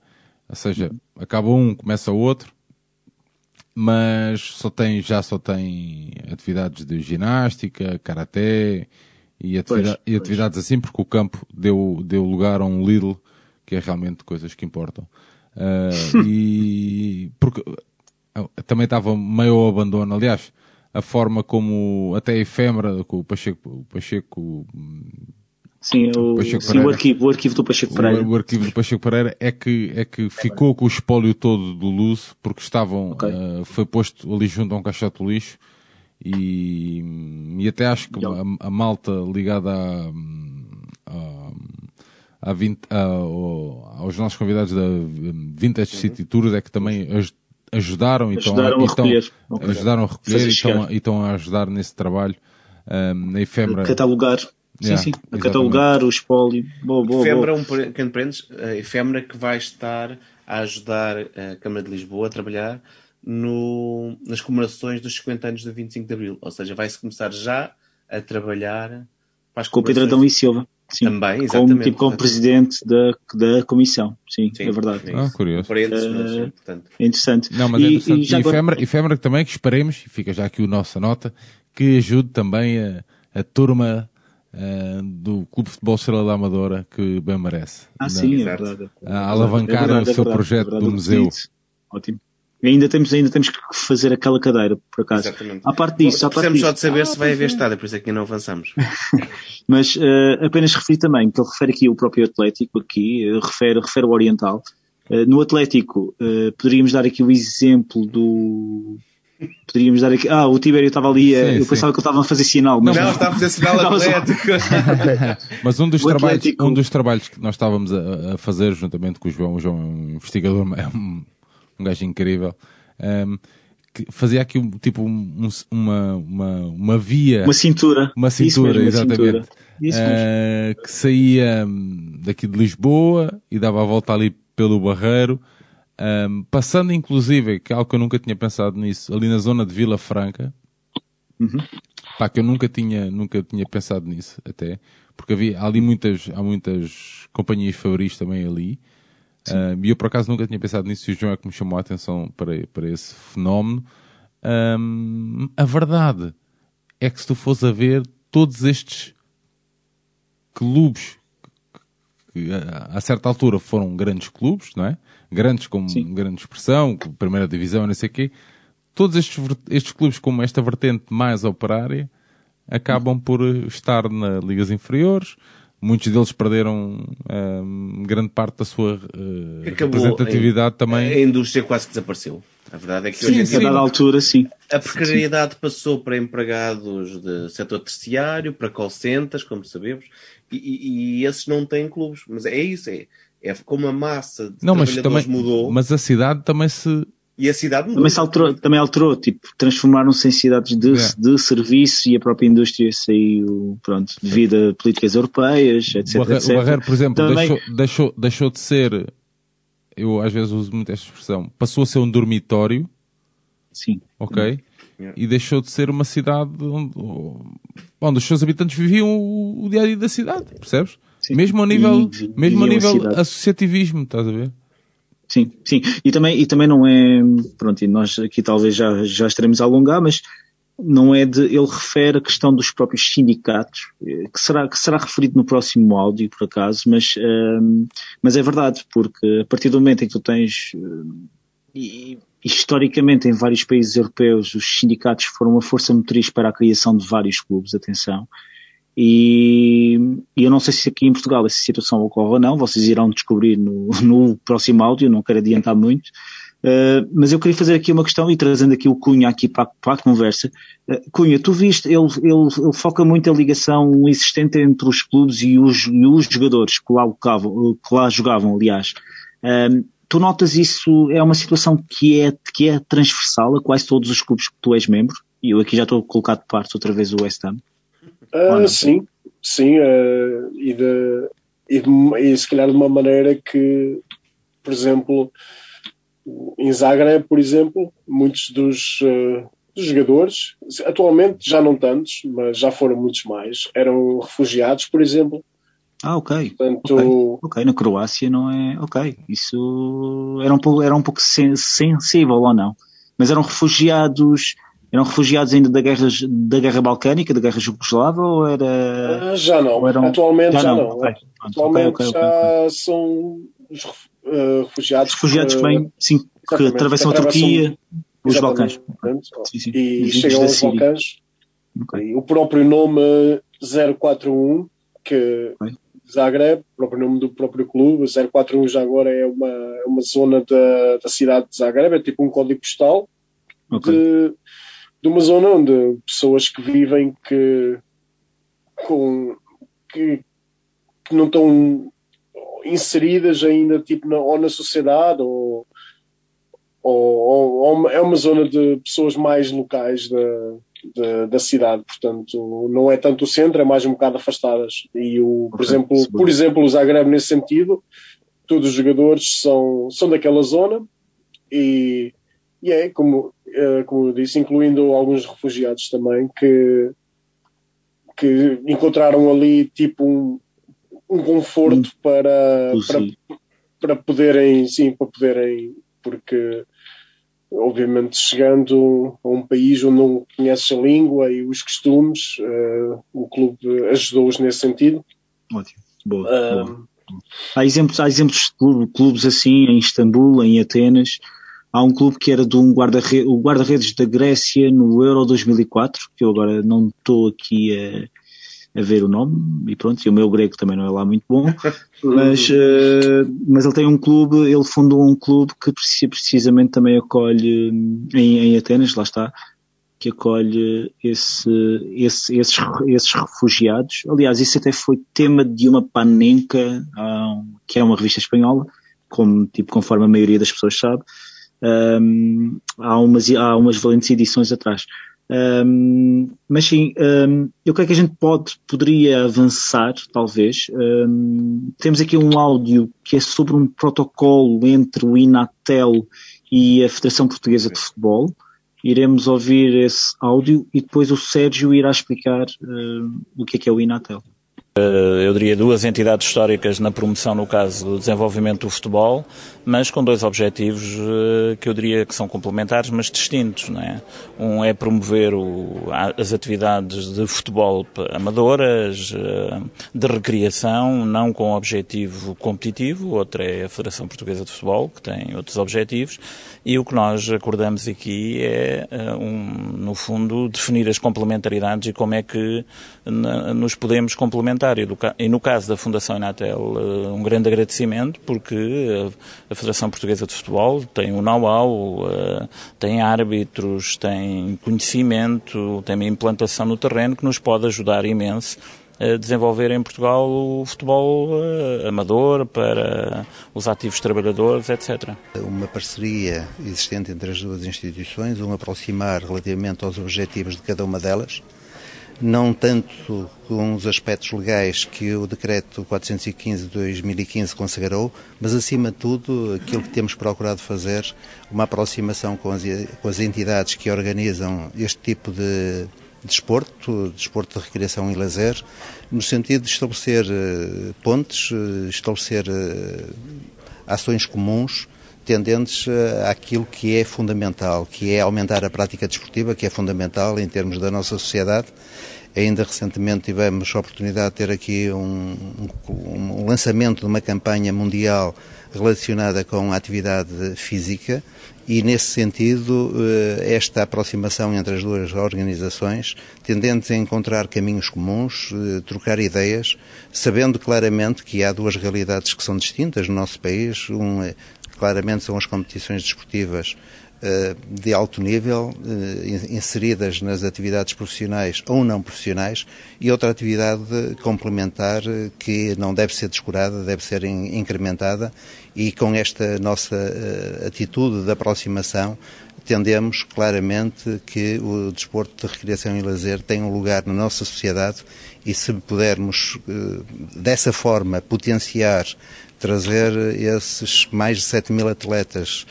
Ou seja, acaba um, começa o outro. Mas só tem, já só tem atividades de ginástica, karaté e, atividade, pois, e atividades pois. assim, porque o campo deu, deu lugar a um Lidl, que é realmente coisas que importam. Uh, e porque também estava meio ao abandono. Aliás, a forma como até a efêmera com o Pacheco, o Pacheco Sim, o, Pacheco sim o, arquivo, o arquivo do Pacheco Pereira. O, o, arquivo do Pacheco Pereira é que, é que ficou com o espólio todo do Luz, porque estavam, okay. uh, foi posto ali junto a um caixote de lixo e, e até acho que a, a malta ligada a, a a 20, a, aos nossos convidados da Vintage City Tours é que também ajudaram, ajudaram e estão, a recolher, então, ajudaram a recolher e estão, e estão a ajudar nesse trabalho um, na efêmera. Catalogar. Sim, sim. A catalogar o espólio. Boa, boa, efêmera, boa. um pequeno parênteses, a efêmera que vai estar a ajudar a Câmara de Lisboa a trabalhar no, nas comemorações dos 50 anos do 25 de Abril. Ou seja, vai-se começar já a trabalhar para as Com o Pedro Adão e Silva. Sim, Também, como, exatamente. tipo, como presidente da, da comissão. Sim, Sim, é verdade. é Ah, curioso. Parênteses, Eh, mas, É interessante. Não, mas E- é interessante. e E, agora- efêmera também, que esperemos, e fica já aqui a nossa nota, que ajude também a, a turma ah, do Clube de Futebol Estrela da Amadora, que bem merece. Ah, Na- sim, é verdade. A alavancar É verdade, o é seu verdade, projeto é verdade. do museu. Ótimo. E ainda temos, ainda temos que fazer aquela cadeira, por acaso. exatamente. À parte disso, à parte Precisamos disso. só de saber se vai haver estádio, por isso é que ainda não avançamos. Mas eh, apenas referi também, que ele refere aqui o próprio Atlético, aqui, eh, refere, refere o Oriental, Uh, no Atlético, uh, poderíamos dar aqui o exemplo do. Poderíamos dar aqui. Ah, o Tibério estava ali. uh, Sim, eu sim. pensava que ele estava a fazer sinal. Mas Não, está a fazer sinal Estava atlético. Mas um dos, O trabalhos, Atlético- um dos trabalhos que nós estávamos a, a fazer juntamente com o João, o João é um investigador, é um, um gajo incrível, ehm, que fazia aqui um, tipo um- uma, uma, uma via, Uma cintura. uma Isso cintura, mesmo, uma exatamente, cintura. Isso mesmo. eh, que saía hum, daqui de Lisboa e dava a volta ali pelo Barreiro, hum, passando inclusive, que é algo que eu nunca tinha pensado nisso, ali na zona de Vila Franca, Uhum. pá, que eu nunca tinha, nunca tinha pensado nisso, até, porque havia há ali muitas, há muitas companhias fabris também ali, Ah, e eu por acaso nunca tinha pensado nisso e o João é que me chamou a atenção para, para esse fenómeno. Ahm, a verdade é que se tu fores a ver todos estes clubes que a certa altura foram grandes clubes, não é? Grandes como Sim. grande expressão, primeira divisão, não sei o quê. Todos estes, estes clubes com esta vertente mais operária acabam por estar nas ligas inferiores. Muitos deles perderam ahm, grande parte da sua Acabou representatividade também. A indústria quase que desapareceu. A verdade é que Sim, hoje em A dia dada altura, sim. a precariedade passou para empregados de setor terciário, para call centers, como sabemos, e, e- e esses não têm clubes. Mas é isso, é, é como a massa de Não, mas também, mudou mas a cidade também se, e a cidade mudou. Também se alterou, também alterou, tipo, transformaram-se em cidades de, É. de serviço e a própria indústria saiu, pronto, devido a políticas europeias, etc, o, Barre- etc. o Barreiro, por exemplo, Também- deixou, deixou, deixou de ser, eu às vezes uso muito esta expressão, passou a ser um dormitório, Sim. ok? Yeah. E deixou de ser uma cidade onde, onde os seus habitantes viviam o, o dia a dia da cidade, percebes? Sim. Mesmo a nível, E mesmo a nível associativismo, estás a ver? Sim, sim. E também, e também não é, pronto, e nós aqui talvez já, já estaremos a alongar, mas não é de, ele refere a questão dos próprios sindicatos, eh, que será, que será referido no próximo áudio, por acaso, mas, ehm, mas é verdade, porque a partir do momento em que tu tens, eh, e, historicamente em vários países europeus, os sindicatos foram uma força motriz para a criação de vários clubes, atenção, e, e eu não sei se aqui em Portugal essa situação ocorre ou não, vocês irão descobrir no, no próximo áudio, não quero adiantar muito. Uh, mas eu queria fazer aqui uma questão e trazendo aqui o Cunha aqui para, para a conversa. Uh, Cunha, tu viste, ele, ele, ele foca muito a ligação existente entre os clubes e os, e os jogadores que lá, que lá jogavam, aliás. Um, tu notas isso, é uma situação que é, que é transversal a quase todos os clubes que tu és membro? E eu aqui já estou a colocar de parte outra vez o West Ham. Ah, sim, sim, ah, e, de, e, de- e se calhar de uma maneira que, por exemplo, em Zagreb, por exemplo, muitos dos, ah, dos jogadores, atualmente já não tantos, mas já foram muitos mais, eram refugiados, por exemplo. Ah, ok. Portanto, Ok, na Croácia não é. Ok, isso era um pouco, era um pouco sen- sensível ou não? Mas eram refugiados, eram refugiados ainda da guerra, da guerra balcânica, da guerra jugoslava ou era. ah, já não, eram- atualmente já, não. ok, pronto, Atualmente ok, ok, ok. já são os ah, refugiados, Refugiados ah, que vêm, sim, que atravessam a que Turquia, os Balcãs. Sim, sim. E Os chegam aos. Balcãs. O próprio nome 041, que. Zagreb, o próprio nome do próprio clube, 041 já agora é uma, é uma zona da, da cidade de Zagreb, é tipo um código postal Ok. de, de uma zona onde pessoas que vivem que, com, que, que não estão inseridas ainda tipo na, ou na sociedade ou, ou, ou- é uma zona de pessoas mais locais da, da, da cidade, portanto não é tanto o centro, é mais um bocado afastadas. E o, por exemplo, seguro. por exemplo o Zagreb nesse sentido todos os jogadores são, são daquela zona. E, e é como, como eu disse, incluindo alguns refugiados também que, que encontraram ali tipo um, um conforto para, para, Inclusive. para poderem, sim, para poderem, porque obviamente chegando a um país onde não conheces a língua e os costumes, eh, o clube ajudou-os nesse sentido. Ótimo. Boa, Ah, boa. Há exemplos, há exemplos de clube- clubes assim em Istambul, em Atenas. Há um clube que era de um guarda-redes, o guarda-redes da Grécia no Euro 2004, que eu agora não estou aqui a ver o nome e pronto, e o meu grego também não é lá muito bom, mas, uh, mas ele tem um clube, ele fundou um clube que precisamente também acolhe em, em Atenas, lá está, que acolhe esse, esse, esses, esses refugiados. Aliás, isso até foi tema de uma panenca, que é uma revista espanhola, como, tipo, conforme a maioria das pessoas sabe, um, há, umas, há umas valentes edições atrás. Um, mas sim, um, eu creio que a gente pode, poderia avançar, talvez. Um, temos aqui um áudio que é sobre um protocolo entre o Inatel e a Federação Portuguesa de Futebol. Iremos ouvir esse áudio e depois o Sérgio irá explicar o que é que é o Inatel. Eh, eu diria duas entidades históricas na promoção, no caso do desenvolvimento do futebol, mas com dois objetivos eh, que eu diria que são complementares, mas distintos. Não é? Um é promover o, as atividades de futebol amadoras, eh, de recreação, não com objetivo competitivo, outra é a Federação Portuguesa de Futebol, que tem outros objetivos, e o que nós acordamos aqui é, um, no fundo, definir as complementaridades e como é que nos podemos complementar. E no caso da Fundação Inatel, um grande agradecimento, porque a Federação Portuguesa de Futebol tem o um know-how, uh, tem árbitros, tem conhecimento, tem uma implantação no terreno que nos pode ajudar imenso a desenvolver em Portugal o futebol amador para os ativos trabalhadores, etc. Uma parceria existente entre as duas instituições, um aproximar relativamente aos objetivos de cada uma delas, não tanto com os aspectos legais que o Decreto 415 de 2015 consagrou, mas acima de tudo aquilo que temos procurado fazer, uma aproximação com as, com as entidades que organizam este tipo de desporto, de desporto de recreação e lazer, no sentido de estabelecer uh, pontes, uh, estabelecer uh, ações comuns tendentes àquilo que é fundamental, que é aumentar a prática desportiva, que é fundamental em termos da nossa sociedade. Ainda recentemente tivemos a oportunidade de ter aqui um, um, lançamento de uma campanha mundial relacionada com a atividade física e, nesse sentido, eh, esta aproximação entre as duas organizações, tendentes a encontrar caminhos comuns, eh, trocar ideias, sabendo claramente que há duas realidades que são distintas no nosso país. Um, claramente, são as competições desportivas eh, de alto nível, inseridas nas atividades profissionais ou não profissionais, e outra atividade complementar que não deve ser descurada, deve ser incrementada e com esta nossa atitude de aproximação tendemos claramente que o desporto de recreação e lazer tem um lugar na nossa sociedade e se pudermos dessa forma potenciar trazer esses mais de 7 mil atletas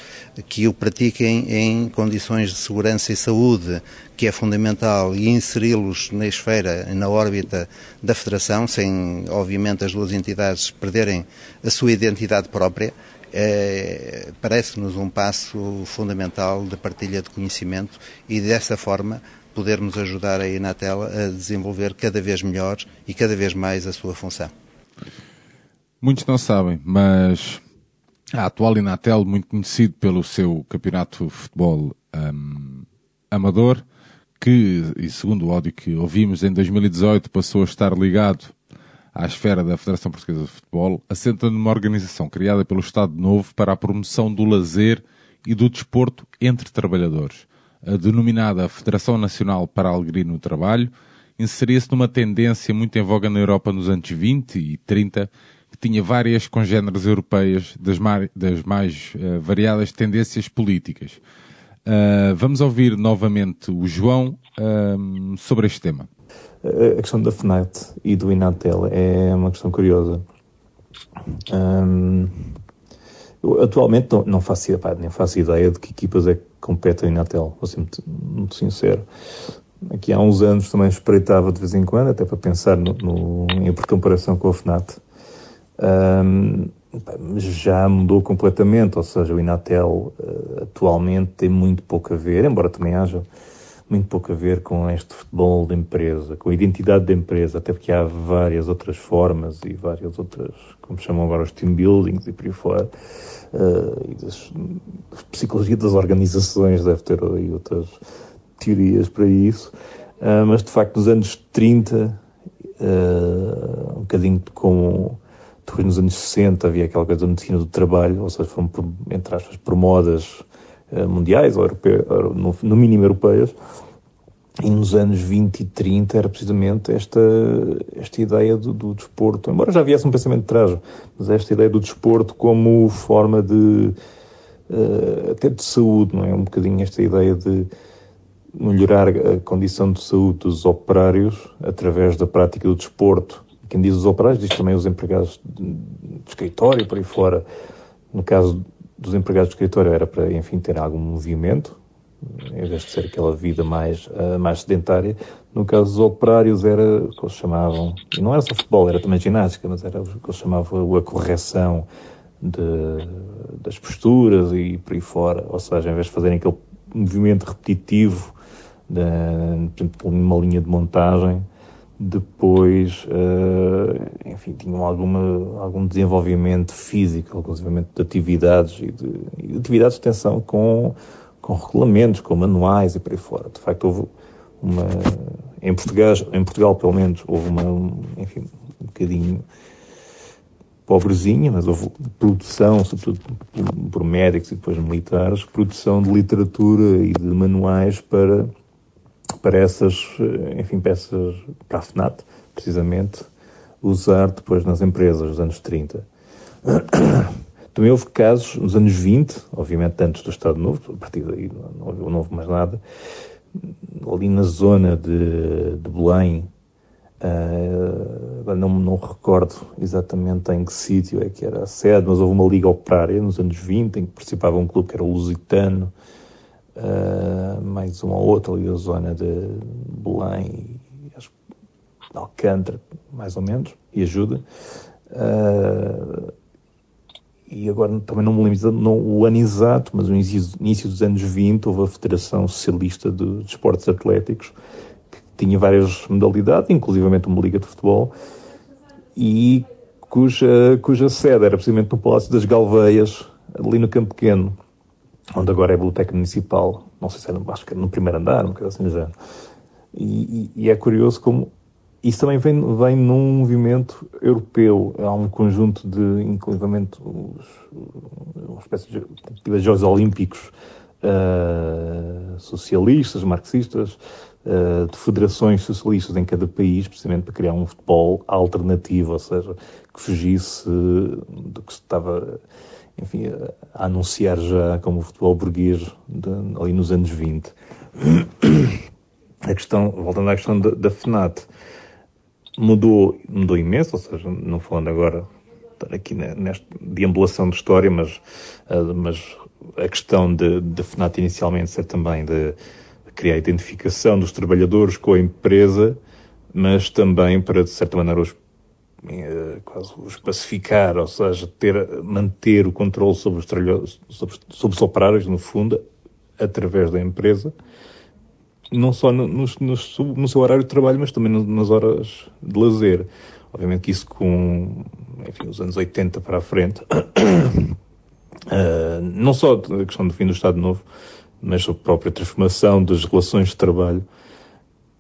que o pratiquem em condições de segurança e saúde, que é fundamental, e inseri-los na esfera, na órbita da Federação, sem, obviamente, as duas entidades perderem a sua identidade própria, é, parece-nos um passo fundamental de partilha de conhecimento e, dessa forma, podermos ajudar a Inatel a desenvolver cada vez melhor e cada vez mais a sua função. Muitos não sabem, mas a atual Inatel, muito conhecido pelo seu campeonato de futebol um, amador, que, e segundo o áudio que ouvimos, em 2018 passou a estar ligado à esfera da Federação Portuguesa de Futebol, assenta numa organização criada pelo Estado Novo para a promoção do lazer e do desporto entre trabalhadores. A denominada Federação Nacional para a Alegria no Trabalho inseria-se numa tendência muito em voga na Europa nos anos 20 e 30 que tinha várias congêneres europeias das, das mais uh, variadas tendências políticas. Uh, vamos ouvir novamente o João uh, sobre este tema. A questão da FNAT e do Inatel é uma questão curiosa. Um, atualmente não, não, faço, nem faço ideia de que equipas é que competem no Inatel, vou ser muito, muito sincero. Aqui há uns anos também espreitava de vez em quando, até para pensar no, no, em comparação com a FNAT um, já mudou completamente, ou seja, o Inatel uh, atualmente tem muito pouco a ver, embora também haja muito pouco a ver com este futebol de empresa, com a identidade da empresa, até porque há várias outras formas e várias outras, como chamam agora, os team buildings e por aí fora, uh, e das, das psicologia das organizações, deve ter aí outras teorias para isso, uh, mas de facto nos anos 30 uh, um bocadinho como depois nos anos 60 havia aquela coisa da medicina do trabalho, ou seja, foram, entre aspas, por modas uh, mundiais, ou europeu, no, no mínimo europeias, e nos anos 20 e 30 era precisamente esta, esta ideia do, do desporto, embora já viesse um pensamento de trás, mas esta ideia do desporto como forma de, uh, até de saúde, não é? Um bocadinho esta ideia de melhorar a condição de saúde dos operários através da prática do desporto. Quem diz os operários diz também os empregados de, escritório, por aí fora. No caso dos empregados de escritório era para, enfim, ter algum movimento, em vez de ser aquela vida mais, uh, mais sedentária. No caso dos operários era o que eles chamavam, e não era só futebol, era também ginástica, mas era o que eles chamavam a correção de, das posturas e por aí fora. Ou seja, em vez de fazerem aquele movimento repetitivo, de, por uma linha de montagem, depois, uh, enfim, tinham alguma, algum desenvolvimento físico, inclusive de atividades e de, e de atividades de extensão com com regulamentos, com manuais e por aí fora. De facto, houve uma. Em Portugal, em Portugal pelo menos, houve uma. Enfim, um bocadinho pobrezinha, mas houve produção, sobretudo por médicos e depois militares, produção de literatura e de manuais para, para essas, enfim, peças, para a FNAT, precisamente, usar depois nas empresas, nos anos 30. Também houve casos nos anos 20, obviamente antes do Estado Novo, a partir daí não, houve, não houve mais nada, ali na zona de, de Belém, uh, não, não recordo exatamente em que sítio é que era a sede, mas houve uma liga operária nos anos 20 em que participava um clube que era o Lusitano, uh, mais uma ou outra ali da zona de Belém, acho, Alcântara, mais ou menos, e ajuda. Uh, e agora também não me lembro não, o ano exato, mas no início, dos anos 20 houve a Federação Socialista de, de Esportes Atléticos, que tinha várias modalidades, inclusivamente uma liga de futebol, e cuja, cuja sede era precisamente no Palácio das Galveias, ali no Campo Pequeno, onde agora é a Biblioteca Municipal, não sei se era, acho que era no primeiro andar, um assim já. E, e, e é curioso como isso também vem, vem num movimento europeu. Há um conjunto de, inclusivamente, os, uma espécie de, de Jogos Olímpicos uh, socialistas, marxistas, uh, de federações socialistas em cada país, precisamente para criar um futebol alternativo, ou seja, que fugisse do que se estava, enfim, a anunciar já como futebol burguês de, ali nos anos 20. A questão, voltando à questão da, da FNAT, mudou, mudou imenso, ou seja, não falando agora estar aqui nesta deambulação de história, mas, uh, mas a questão de FNAT inicialmente ser também de criar a identificação dos trabalhadores com a empresa, mas também para, de certa maneira, os, quase os pacificar, ou seja, ter, manter o controle sobre os, sobre, sobre os operários, no fundo, através da empresa, não só no, no, no, no, seu horário de trabalho, mas também nas horas de lazer. Obviamente que isso com, enfim, os anos 80 para a frente, uh, não só a questão do fim do Estado Novo, mas a própria transformação das relações de trabalho,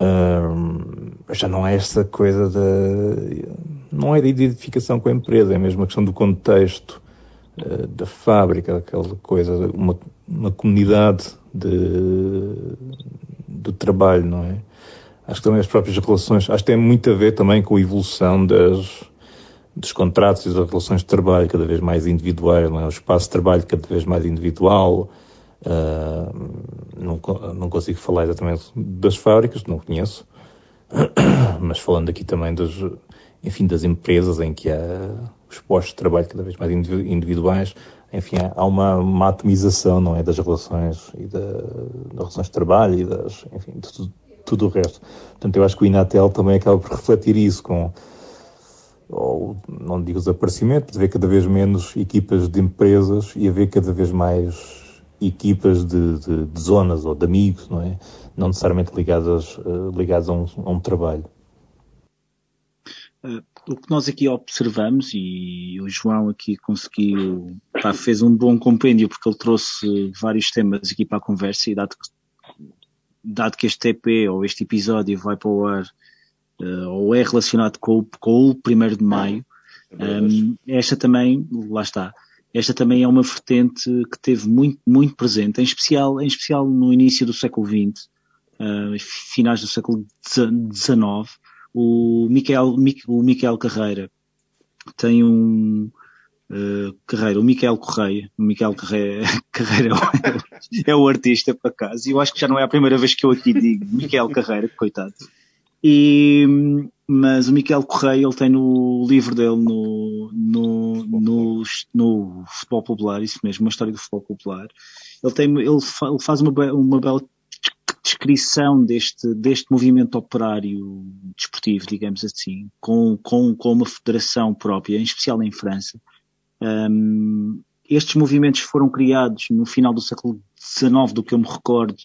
uh, já não é essa coisa da... não é da identificação com a empresa, é mesmo a questão do contexto uh, da fábrica, aquela coisa, uma, uma comunidade de trabalho, não é? Acho que também as próprias relações, acho que tem muito a ver também com a evolução das, dos contratos e das relações de trabalho cada vez mais individuais, não é? O espaço de trabalho cada vez mais individual. Uh, não, não consigo falar exatamente das fábricas, não conheço, mas falando aqui também dos, enfim, das empresas em que há os postos de trabalho cada vez mais individuais, enfim, há uma, uma atomização, não é, das relações e da, das relações de trabalho e das, enfim, de tudo, tudo o resto. Portanto, eu acho que o Inatel também acaba por refletir isso com, ou não digo desaparecimento, mas haver cada vez menos equipas de empresas e haver cada vez mais equipas de, de, de zonas ou de amigos, não é? Não necessariamente ligadas, uh, ligadas a um, a um trabalho. Uh, o que nós aqui observamos, e o João aqui conseguiu, pá, fez um bom compêndio porque ele trouxe vários temas aqui para a conversa e dado que, dado que este EP ou este episódio vai para o ar uh, ou é relacionado com, o- com o 1 de Maio. Um, esta também, lá está, esta também é uma vertente que teve muito, muito presente, em especial, em especial no início do século XX, uh, finais do século XIX. O Miquel, Mique- o Miquel Carreira. Tem um, Uh, Carreira, o Miquel Correia, o Miquel Carreira, Carreira é, o, é o artista, por acaso, e eu acho que já não é a primeira vez que eu aqui digo Miquel Carreira, coitado. E, mas o Miquel Correia, ele tem no livro dele, no, no, no, no Futebol Popular, isso mesmo, uma história do futebol popular, ele, tem, ele, fa- ele faz uma, uma bela descrição deste, deste movimento operário desportivo, digamos assim, com, com, com uma federação própria, em especial em França. Um, estes movimentos foram criados no final do século XIX, do que eu me recordo,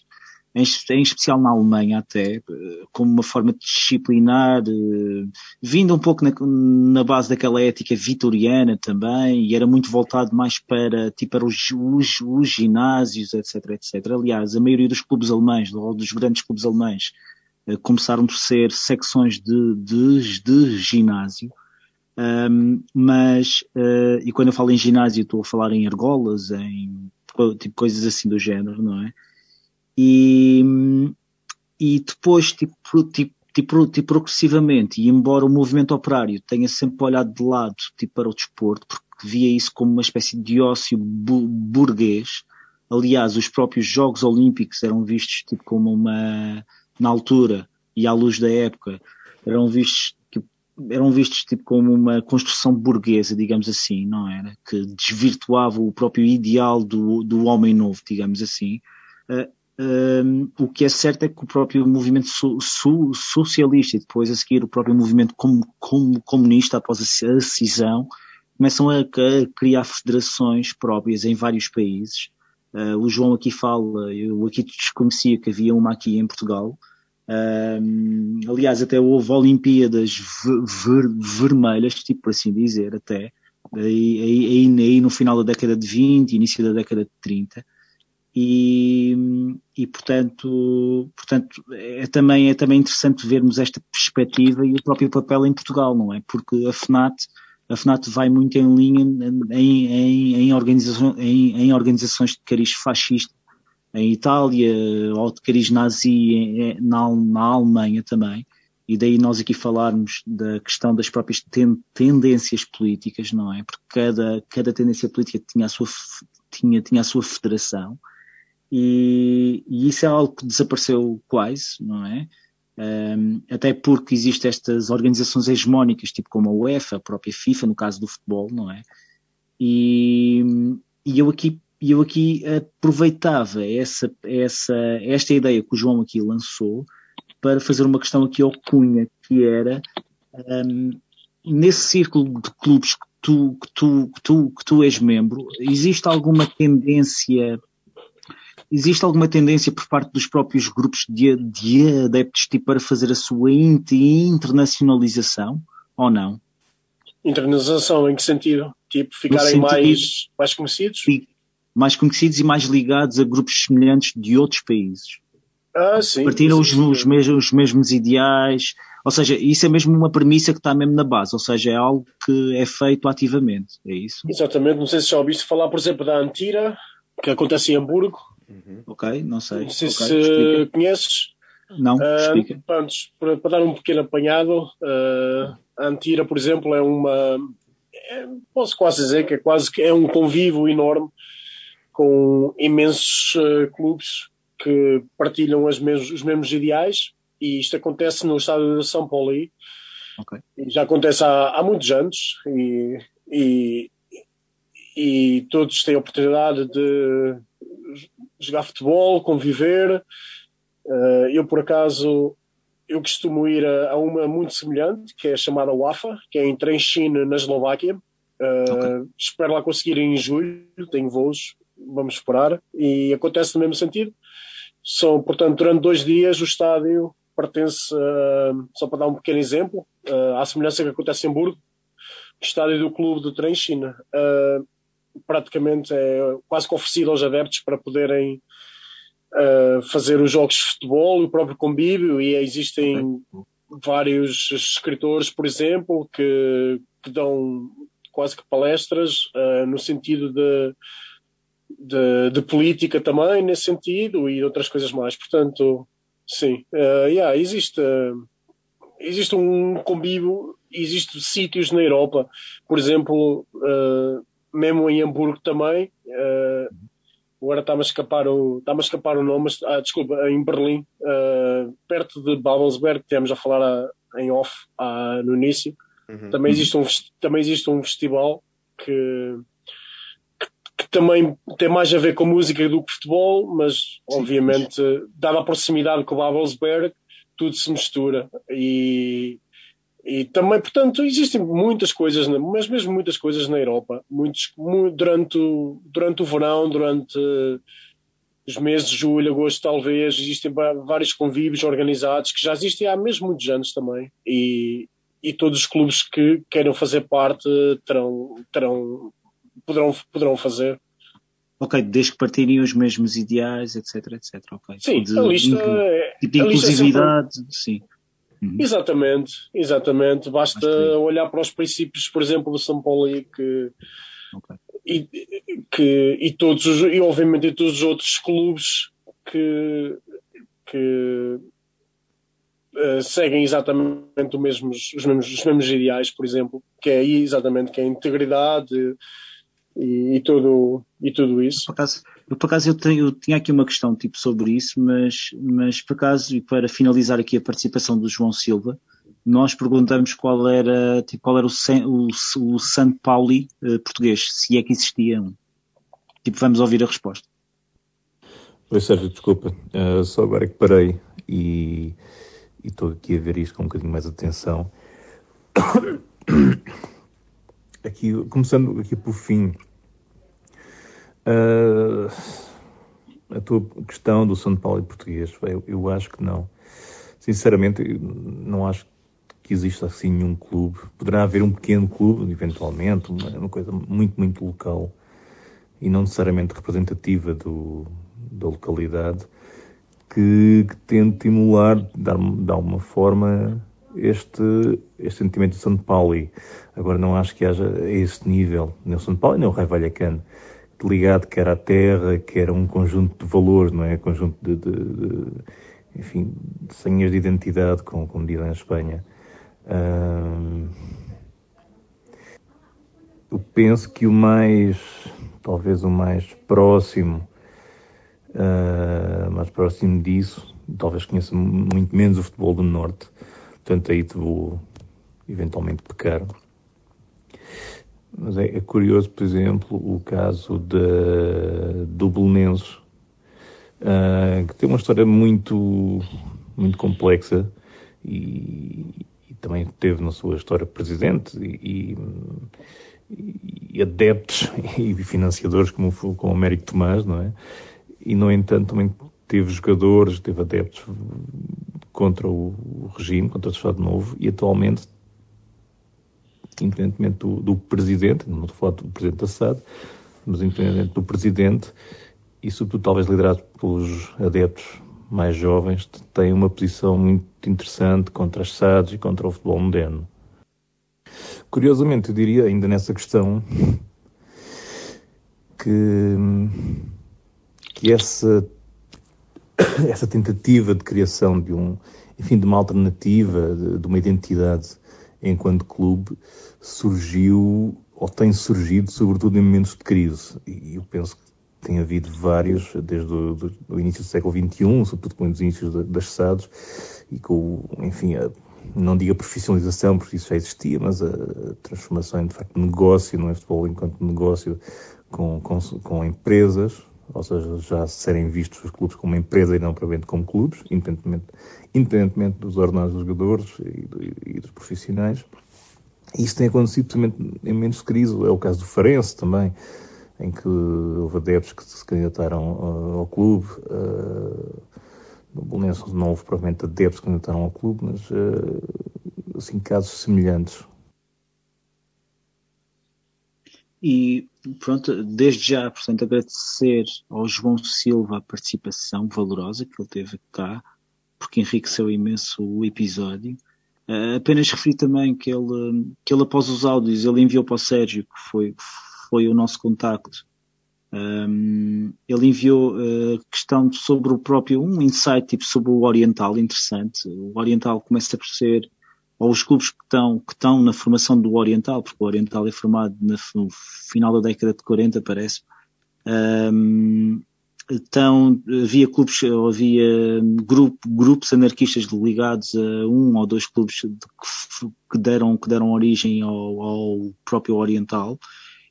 em, em especial na Alemanha até, eh, como uma forma de disciplinar, eh, vindo um pouco na, na base daquela ética vitoriana também, e era muito voltado mais para, tipo, para os, os, os ginásios, etc, etc. Aliás, a maioria dos clubes alemães, ou dos grandes clubes alemães, eh, começaram por ser secções de, de, de ginásio. Um, mas, uh, e quando eu falo em ginásio, estou a falar em argolas, em tipo, coisas assim do género, não é? E, e depois, tipo, tipo, tipo, tipo, progressivamente, e embora o movimento operário tenha sempre olhado de lado tipo, para o desporto, porque via isso como uma espécie de ócio bu burguês, aliás, os próprios Jogos Olímpicos eram vistos tipo, como uma, na altura e à luz da época, eram vistos tipo, eram vistos tipo como uma construção burguesa, digamos assim, não era? Que desvirtuava o próprio ideal do, do homem novo, digamos assim. Uh, um, o que é certo é que o próprio movimento so, so, socialista e depois a seguir o próprio movimento com, com, comunista após a, a cisão começam a, a, criar federações próprias em vários países. Uh, o João aqui fala, eu aqui desconhecia que havia uma aqui em Portugal, um, aliás, até houve Olimpíadas ver, ver, vermelhas, tipo por assim dizer, até, aí, aí, aí, no final da década de 20, início da década de 30. E, e portanto, portanto é, também, é também interessante vermos esta perspectiva e o próprio papel em Portugal, não é? Porque a FNAT, a FNAT vai muito em linha em, em, em, em, em organizações de cariz fascista em Itália, ou de cariz nazi na, na Alemanha também. E daí nós aqui falarmos da questão das próprias ten, tendências políticas, não é? Porque cada, cada tendência política tinha a sua, tinha, tinha a sua federação. E, e isso é algo que desapareceu quase, não é? Um, até porque existem estas organizações hegemónicas, tipo como a UEFA, a própria FIFA, no caso do futebol, não é? E, e eu aqui eu aqui aproveitava essa, essa, esta ideia que o João aqui lançou para fazer uma questão aqui ao Cunha, que era um, nesse círculo de clubes que tu, que, tu, que, tu, que tu és membro, existe alguma tendência existe alguma tendência por parte dos próprios grupos de, de adeptos tipo, para fazer a sua internacionalização ou não? Internacionalização em que sentido? Tipo, ficarem sentido mais, mais conhecidos? mais conhecidos e mais ligados a grupos semelhantes de outros países. Ah, sim. Partilham os, sim, os, mesmos, os mesmos ideais. Ou seja, isso é mesmo uma premissa que está mesmo na base. Ou seja, é algo que é feito ativamente. É isso? Exatamente. Não sei se já ouviste falar, por exemplo, da Antira, que acontece em Hamburgo. Uhum. Ok, não sei. Não sei okay, se explica. conheces. Não, explica. Uh, pronto, para, para, dar um pequeno apanhado, uh, a Antira, por exemplo, é uma... É, posso quase dizer que é quase que é um convívio enorme com imensos uh, clubes que partilham mesmos, os mesmos ideais e isto acontece no estádio de São Paulo okay. e já acontece há, há muitos anos e, e, e, todos têm a oportunidade de jogar futebol, conviver. Uh, eu por acaso eu costumo ir a, uma muito semelhante que é chamada WAFA, que é em Trenčín na Eslováquia. Uh, okay. Espero lá conseguir em julho, tenho voos vamos esperar, e acontece no mesmo sentido. São, portanto, durante dois dias o estádio pertence, uh, só para dar um pequeno exemplo, uh, à semelhança que acontece em Hamburgo, o estádio do clube do Trem China. Uh, praticamente é quase que oferecido aos adeptos para poderem fazer os jogos de futebol, o próprio convívio, e existem vários escritores, por exemplo, que, que dão quase que palestras uh, no sentido de, de, de, política também, nesse sentido, e outras coisas mais. Portanto, sim, uh, yeah, existe, uh, existe um convívio, existem sítios na Europa, por exemplo, mesmo em Hamburgo também, agora está-me a escapar o, está a escapar o nome, mas, ah, desculpa, em Berlim, perto de Babelsberg, que temos a falar a, em off a, no início, Uhum. Também, existe um, também existe um festival que, que, que, também tem mais a ver com música do que futebol, mas obviamente, dada a proximidade com o Babelsberg, tudo se mistura. E, e também, portanto, existem muitas coisas, mas mesmo muitas coisas na Europa, muitos, durante, o, durante o verão, durante os meses de julho, agosto, talvez, existem vários convívios organizados que já existem há mesmo muitos anos também. E, e todos os clubes que queiram fazer parte terão, terão, poderão, poderão fazer. Ok, desde que partilhem os mesmos ideais, etc, etc. Okay. Sim, de, a lista é, tipo de inclusividade, sempre... sim. Uhum. Exatamente, exatamente. Basta olhar para os princípios, por exemplo, do São Paulo que, okay. e, que, e todos os, e obviamente todos os outros clubes que, que uh, seguem exatamente o mesmo, os, mesmos, os mesmos ideais, por exemplo, que é exatamente que é a integridade e, e, tudo, e tudo isso. Por acaso, eu, por acaso eu, tenho, eu tinha aqui uma questão tipo sobre isso, mas, mas por acaso, e para finalizar aqui a participação do João Silva, nós perguntamos qual era, tipo, qual era o, o, o San Pauli uh, português, se é que existia um. Tipo, vamos ouvir a resposta. Oi Sérgio, desculpa, uh, só agora que parei e e estou aqui a ver isto com um bocadinho mais de atenção. Aqui, começando aqui por fim, uh, a tua questão do São Paulo e português, eu, eu acho que não. Sinceramente, não acho que exista assim nenhum clube. Poderá haver um pequeno clube, eventualmente, uma, uma coisa muito, muito local e não necessariamente representativa do, da localidade, que, que tente emular, dar de alguma forma, este, este sentimento de São Paulo. Agora, não acho que haja a esse nível, nem o São Paulo nem o Rai Vallecano, ligado que era à terra, que era um conjunto de valores, não é? Conjunto de, de, de enfim, de senhas de identidade, como, como dizem na Espanha. Eu penso que o mais, talvez o mais próximo uh, mais próximo disso, talvez conheça muito menos o futebol do Norte, portanto aí te vou eventualmente pecar. Mas é, é curioso, por exemplo, o caso de, do Belenenses, uh, que tem uma história muito, muito complexa e, e, também teve na sua história presidente e, e, e adeptos e financiadores como, como o Américo Tomás, não é? e, no entanto, também teve jogadores, teve adeptos contra o regime, contra o Estado Novo, e atualmente, independentemente do, do presidente, não estou a falar do presidente Assad, mas independentemente do presidente, e sobretudo talvez liderado pelos adeptos mais jovens, tem uma posição muito interessante contra as SADs e contra o futebol moderno. Curiosamente, eu diria ainda nessa questão que que essa, essa tentativa de criação de um, enfim, de uma alternativa, de, de uma identidade enquanto clube, surgiu ou tem surgido sobretudo em momentos de crise. E eu penso que tem havido vários, desde o do, do início do século XXI, sobretudo com os inícios das SADs, e com, enfim, a, não digo a profissionalização, porque isso já existia, mas a transformação de facto, negócio, não é futebol enquanto negócio, com, com, com empresas, ou seja, já serem vistos os clubes como empresa e não propriamente como clubes, independentemente, independentemente dos ordenados dos jogadores e, do, e, dos profissionais. Isso tem acontecido precisamente em momentos de crise, é o caso do Farense também, em que houve adeptos que se candidataram uh, ao clube. Uh, no Bolonense não houve provavelmente adeptos que candidataram ao clube, mas uh, assim, casos semelhantes. E pronto, desde já, portanto, agradecer ao João Silva a participação valorosa que ele teve cá, porque enriqueceu imenso o episódio. Uh, apenas referi também que ele, que ele após os áudios, ele enviou para o Sérgio, que foi, foi o nosso contacto, um, ele enviou uh, questão sobre o próprio, um insight tipo sobre o Oriental interessante. O Oriental começa por ser, ou os clubes que estão, que estão na formação do Oriental, porque o Oriental é formado no final da década de 40, parece. Um, então, havia clubes, havia grupo, grupos anarquistas ligados a um ou dois clubes que, que deram, que deram origem ao, ao próprio Oriental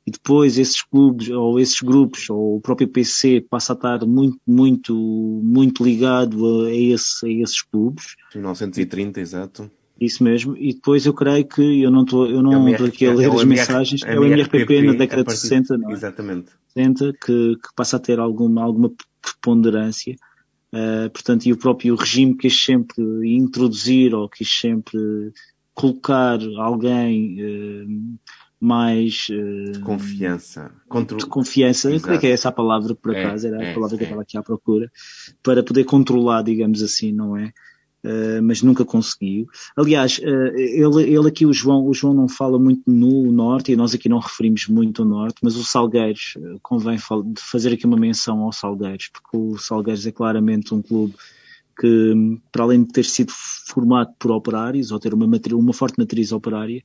e depois esses clubes ou esses grupos ou o próprio PC passa a estar muito, muito, muito ligado a, esse, a esses clubes. 1930, exato. Isso mesmo. E depois eu creio que eu não estou, eu não estou aqui a ler é as mensagens. É o MRPP na década de 60, não é? Exatamente. 60 que, que passa a ter alguma, alguma preponderância. Uh, portanto, e o próprio regime quis sempre introduzir ou quis sempre colocar alguém uh, mais uh, de confiança, Contro... de confiança, Exato. creio que é essa a palavra por é, acaso, era é, a palavra é. que eu estava aqui à procura, para poder controlar, digamos assim, não é? Uh, mas nunca conseguiu. Aliás, uh, ele, ele aqui, o João, o João não fala muito no Norte, e nós aqui não referimos muito o Norte, mas o Salgueiros, convém fazer aqui uma menção ao Salgueiros, porque o Salgueiros é claramente um clube que, para além de ter sido formado por operários, ou ter uma, uma forte matriz operária,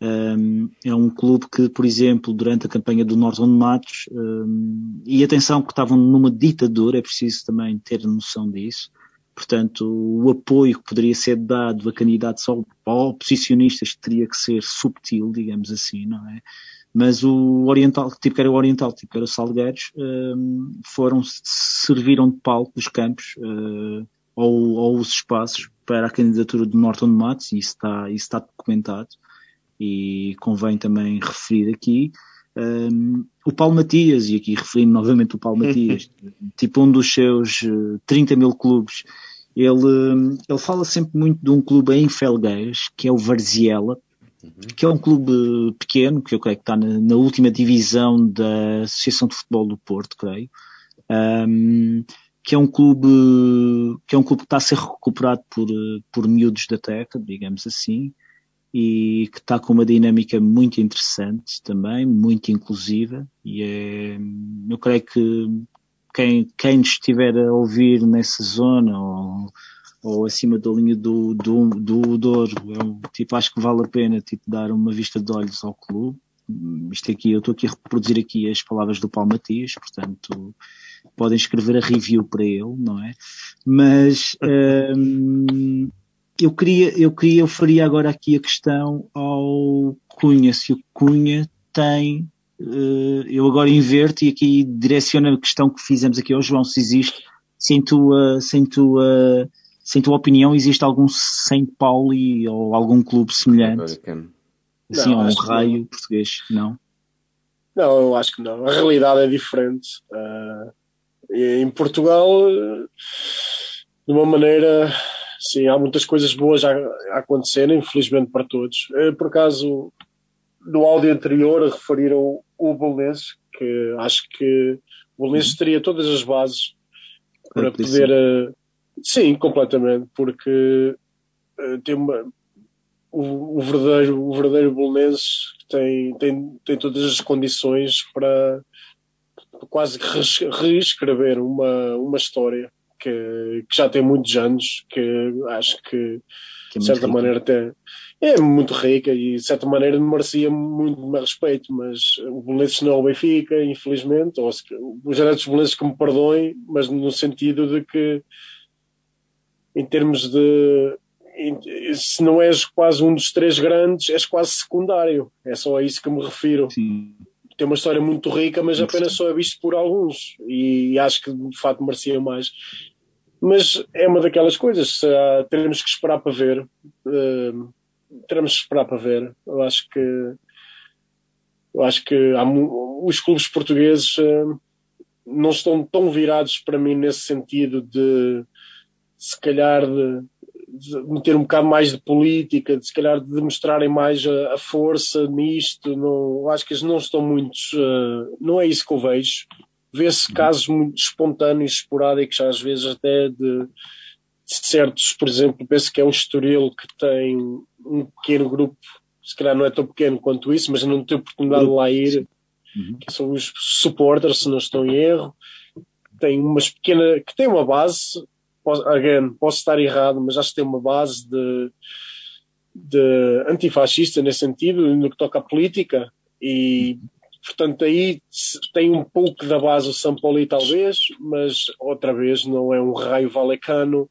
um, é um clube que, por exemplo, durante a campanha do Norton Matos, um, e atenção que estavam numa ditadura, é preciso também ter noção disso. Portanto, o apoio que poderia ser dado a candidatos oposicionistas teria que ser subtil, digamos assim, não é? Mas o Oriental, tipo que era o Oriental, tipo que era o Salgueiros, um, foram, serviram de palco os campos uh, ou, ou, os espaços para a candidatura do Norton Matos, e isso está, isso está documentado e convém também referir aqui um, o Paulo Matias, e aqui referindo novamente o Paulo Matias, tipo um dos seus 30 eh, mil clubes, ele, ele fala sempre muito de um clube em Felgueiras, que é o Varziela, uhum. que é um clube pequeno, que eu creio que está na, na última divisão da Associação de Futebol do Porto, creio. Um, que é um clube que é um clube que está a ser recuperado por, eh, por miúdos da Teca, digamos assim, e que está com uma dinâmica muito interessante também, muito inclusiva e é, eu creio que quem, quem estiver a ouvir nessa zona ou, ou acima da linha do, do, do Douro, eu, tipo, acho que vale a pena tipo, dar uma vista de olhos ao clube. Isto aqui, eu estou aqui a reproduzir aqui as palavras do Paulo Matias, portanto, podem escrever a review para ele, não é? Mas, um, eu queria, eu queria, eu faria agora aqui a questão ao Cunha, se o Cunha tem, uh, eu agora inverto e aqui direciono a questão que fizemos aqui ao João, se existe, sem tua, sem tua, sem tua opinião, existe algum Saint Pauli ou algum clube semelhante? Assim, não, um raio não. português, não? Não, eu acho que não. A realidade é diferente. Uh, em Portugal, de uma maneira Sim, há muitas coisas boas a, a acontecer, infelizmente para todos. Eh, por acaso, no áudio anterior referiram o Bolonenses, que acho que o Bolonenses uhum. teria todas as bases para poder. Uh, sim, completamente, porque uh, tem uma, o, o, verdadeiro, o verdadeiro tem, tem, tem todas as condições para quase reescrever uma, uma história que, que já tem muitos anos, que acho que, que é de certa rica. maneira até é muito rica e de certa maneira merecia muito mais respeito, mas o Belenenses não é o Benfica, infelizmente, ou se, os direitos Belenenses que me perdoem, mas no sentido de que em termos de se não és quase um dos três grandes, és quase secundário. É só a isso que me refiro. Sim. Tem uma história muito rica, mas apenas só é visto por alguns. E acho que de facto merecia mais. Mas é uma daquelas coisas, uh, teremos que esperar para ver. Uh, teremos que esperar para ver. Eu acho que eu acho que há, os clubes portugueses uh, não estão tão virados para mim nesse sentido de se calhar de, de meter um bocado mais de política, de se calhar de demonstrarem mais a, a força nisto. Não, acho que eles não estão muito. Uh, não é isso que eu vejo vê-se casos muito espontâneos, esporádicos, às vezes até de, certos, por exemplo, penso que é um Estoril que tem um pequeno grupo, se calhar não é tão pequeno quanto isso, mas não tenho oportunidade de lá ir, que são os supporters, se não estou em erro. Tem umas pequena, que tem uma base, posso, again, posso estar errado, mas acho que tem uma base de, de antifascista nesse sentido, no que toca à política, e portanto aí tem um pouco da base o São Paulo talvez, mas outra vez não é um raio valecano.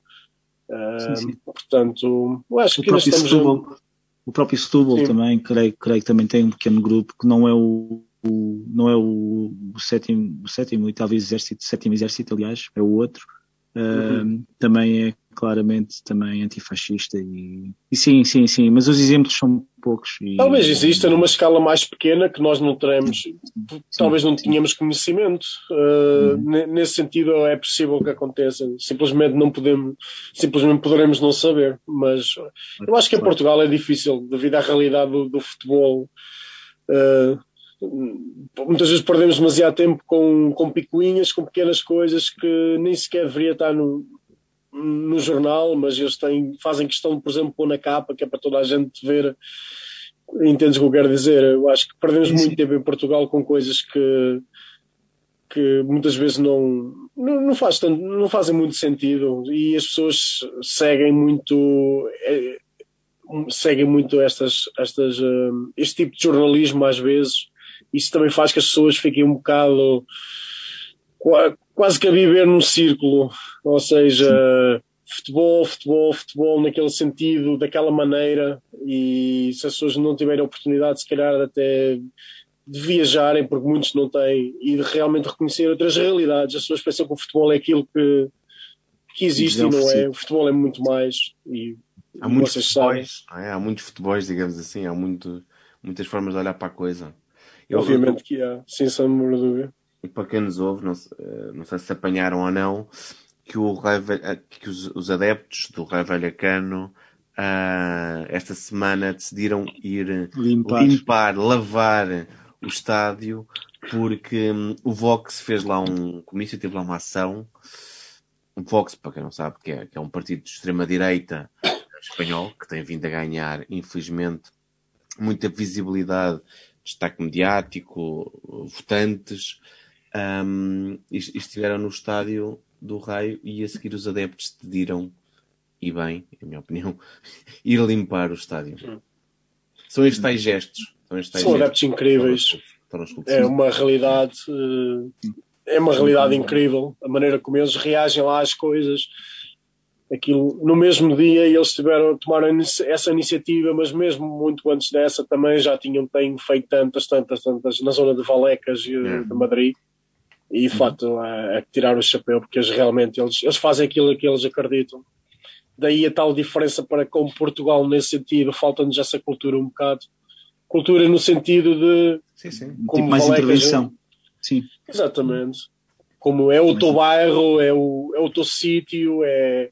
Ah, Sim, sim. Portanto, eu acho O que ainda próprio estamos. Setúbal, o próprio Setúbal Sim. também, creio, creio que também tem um pequeno grupo que não é o, o- não é o, o sétimo, o sétimo e talvez exército, sétimo exército, aliás, é o outro. Uhum. Ah, também é claramente também antifascista e, e sim, sim, sim, mas os exemplos são poucos. E, Talvez exista numa escala mais pequena que nós não teremos, talvez não tenhamos conhecimento. Uh, ne- Nesse sentido é possível que aconteça. Simplesmente não podemos, simplesmente poderemos não saber. Mas eu acho que em Portugal é difícil devido à realidade do, do futebol. Uh, muitas vezes perdemos demasiado tempo com, com picuinhas, com pequenas coisas que nem sequer deveria estar no, no jornal, mas eles têm, fazem questão de, por exemplo, pôr na capa, que é para toda a gente ver. Entendes o que eu quero dizer? Eu acho que perdemos Sim, muito tempo em Portugal com coisas que, que muitas vezes não, não, não, faz tanto, não fazem muito sentido e as pessoas seguem muito. eh, seguem muito estas, estas, eh, este tipo de jornalismo às vezes. Isso também faz que as pessoas fiquem um bocado qua- quase que a viver num círculo, ou seja, futebol, futebol, futebol naquele sentido, daquela maneira, e se as pessoas não tiverem oportunidade, se calhar até de viajarem, porque muitos não têm, e de realmente reconhecer outras realidades. As pessoas pensam que o futebol é aquilo que, que existe e Não é. O futebol é muito mais. E Há muitos futebols, é? há muitos futebols, digamos assim, há muito, muitas formas de olhar para a coisa. Eu- Obviamente que há, sem sombra de dúvida. E para quem nos ouve, não, eh, não sei se apanharam ou não, que, o eh, que os, os adeptos do Raio Vallecano ah, esta semana decidiram ir Limpar. limpar, lavar o estádio, porque hum, o Vox fez lá um comício, teve lá uma ação. O Vox, para quem não sabe, que é, que é um partido de extrema-direita espanhol, que tem vindo a ganhar, infelizmente, muita visibilidade, destaque mediático, votantes, e e estiveram no estádio do Raio e a seguir os adeptos decidiram, e bem, em minha opinião, ir limpar o estádio. São estes tais gestos. São, estes tais São gestos adeptos incríveis. É uma realidade, eh, é uma realidade incrível. A maneira como eles reagem lá às coisas. Aquilo, no mesmo dia eles tiveram, tomaram essa iniciativa, mas mesmo muito antes dessa também já tinham têm feito tantas, tantas, tantas na zona de Valecas e eh, de Madrid. E de facto é, é tirar o chapéu, porque eles realmente eles, eles fazem aquilo que eles acreditam. Daí a tal diferença para com Portugal nesse sentido, falta-nos essa cultura um bocado. Cultura no sentido de sim, sim. tipo mais Valecas, intervenção. Sim. Exatamente. Como é o teu bairro, é o, é o teu sítio, é,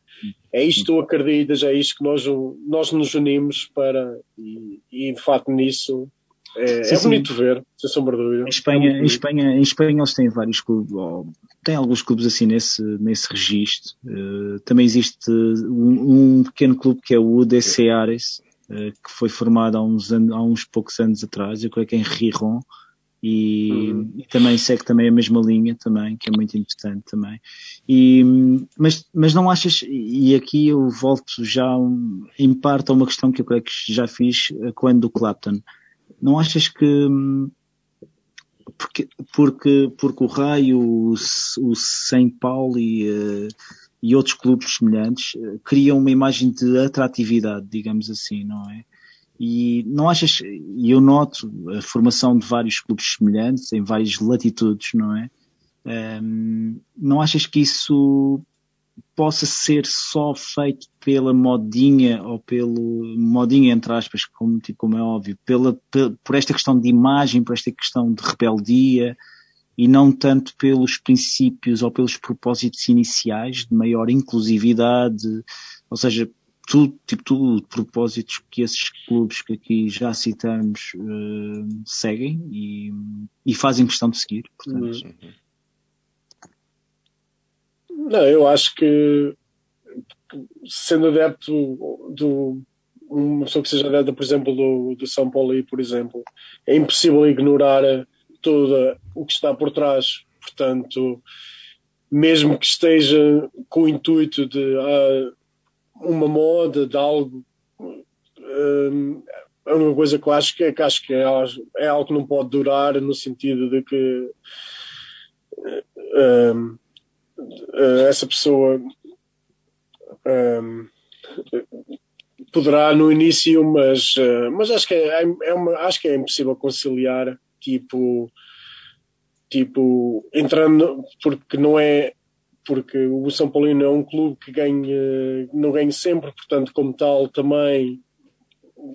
é isto que tu acreditas, é isto que nós, nós nos unimos para. E, e de facto nisso é, Sim, é sim. bonito ver, sem sombra de dúvida. Em Espanha, em Espanha, em Espanha eles têm vários clubes, ou, tem alguns clubes assim nesse, nesse registro. Eh, também existe um, um pequeno clube que é o UDC Ares, eh, que foi formado há uns, anos, há uns poucos anos atrás, eu creio que é em Riron, e, e também segue também a mesma linha também, que é muito interessante também. E, mas, mas não achas, e aqui eu volto já um, em parte a uma questão que eu creio que já fiz eh, quando do Clapton. Não achas que porque, porque, porque o Raio, o, o São Paulo e, eh, e outros clubes semelhantes eh, criam uma imagem de atratividade, digamos assim, não é? E não achas, e eu noto a formação de vários clubes semelhantes em várias latitudes, não é? Ehm, não achas que isso possa ser só feito pela modinha ou pelo modinha entre aspas, como, tipo, como é óbvio, pela, pe- por esta questão de imagem, por esta questão de rebeldia e não tanto pelos princípios ou pelos propósitos iniciais de maior inclusividade, ou seja, tudo, tipo, tudo propósitos que esses clubes que aqui já citamos eh, seguem e, e fazem questão de seguir. Portanto, Não, eu acho que sendo adepto do uma pessoa que seja adepta, por exemplo, do, do São Paulo, por exemplo, é impossível ignorar tudo o que está por trás. Portanto, mesmo que esteja com o intuito de ah, uma moda, de algo, hum, a única coisa que eu acho que é que acho que é, é algo que não pode durar no sentido de que hum, eh, essa pessoa hum, poderá no início, mas, eh, mas acho, que é, é uma, acho que é impossível conciliar, tipo, tipo, entrando, porque não é, porque o São Paulino é um clube que ganha, não ganha sempre, portanto, como tal, também.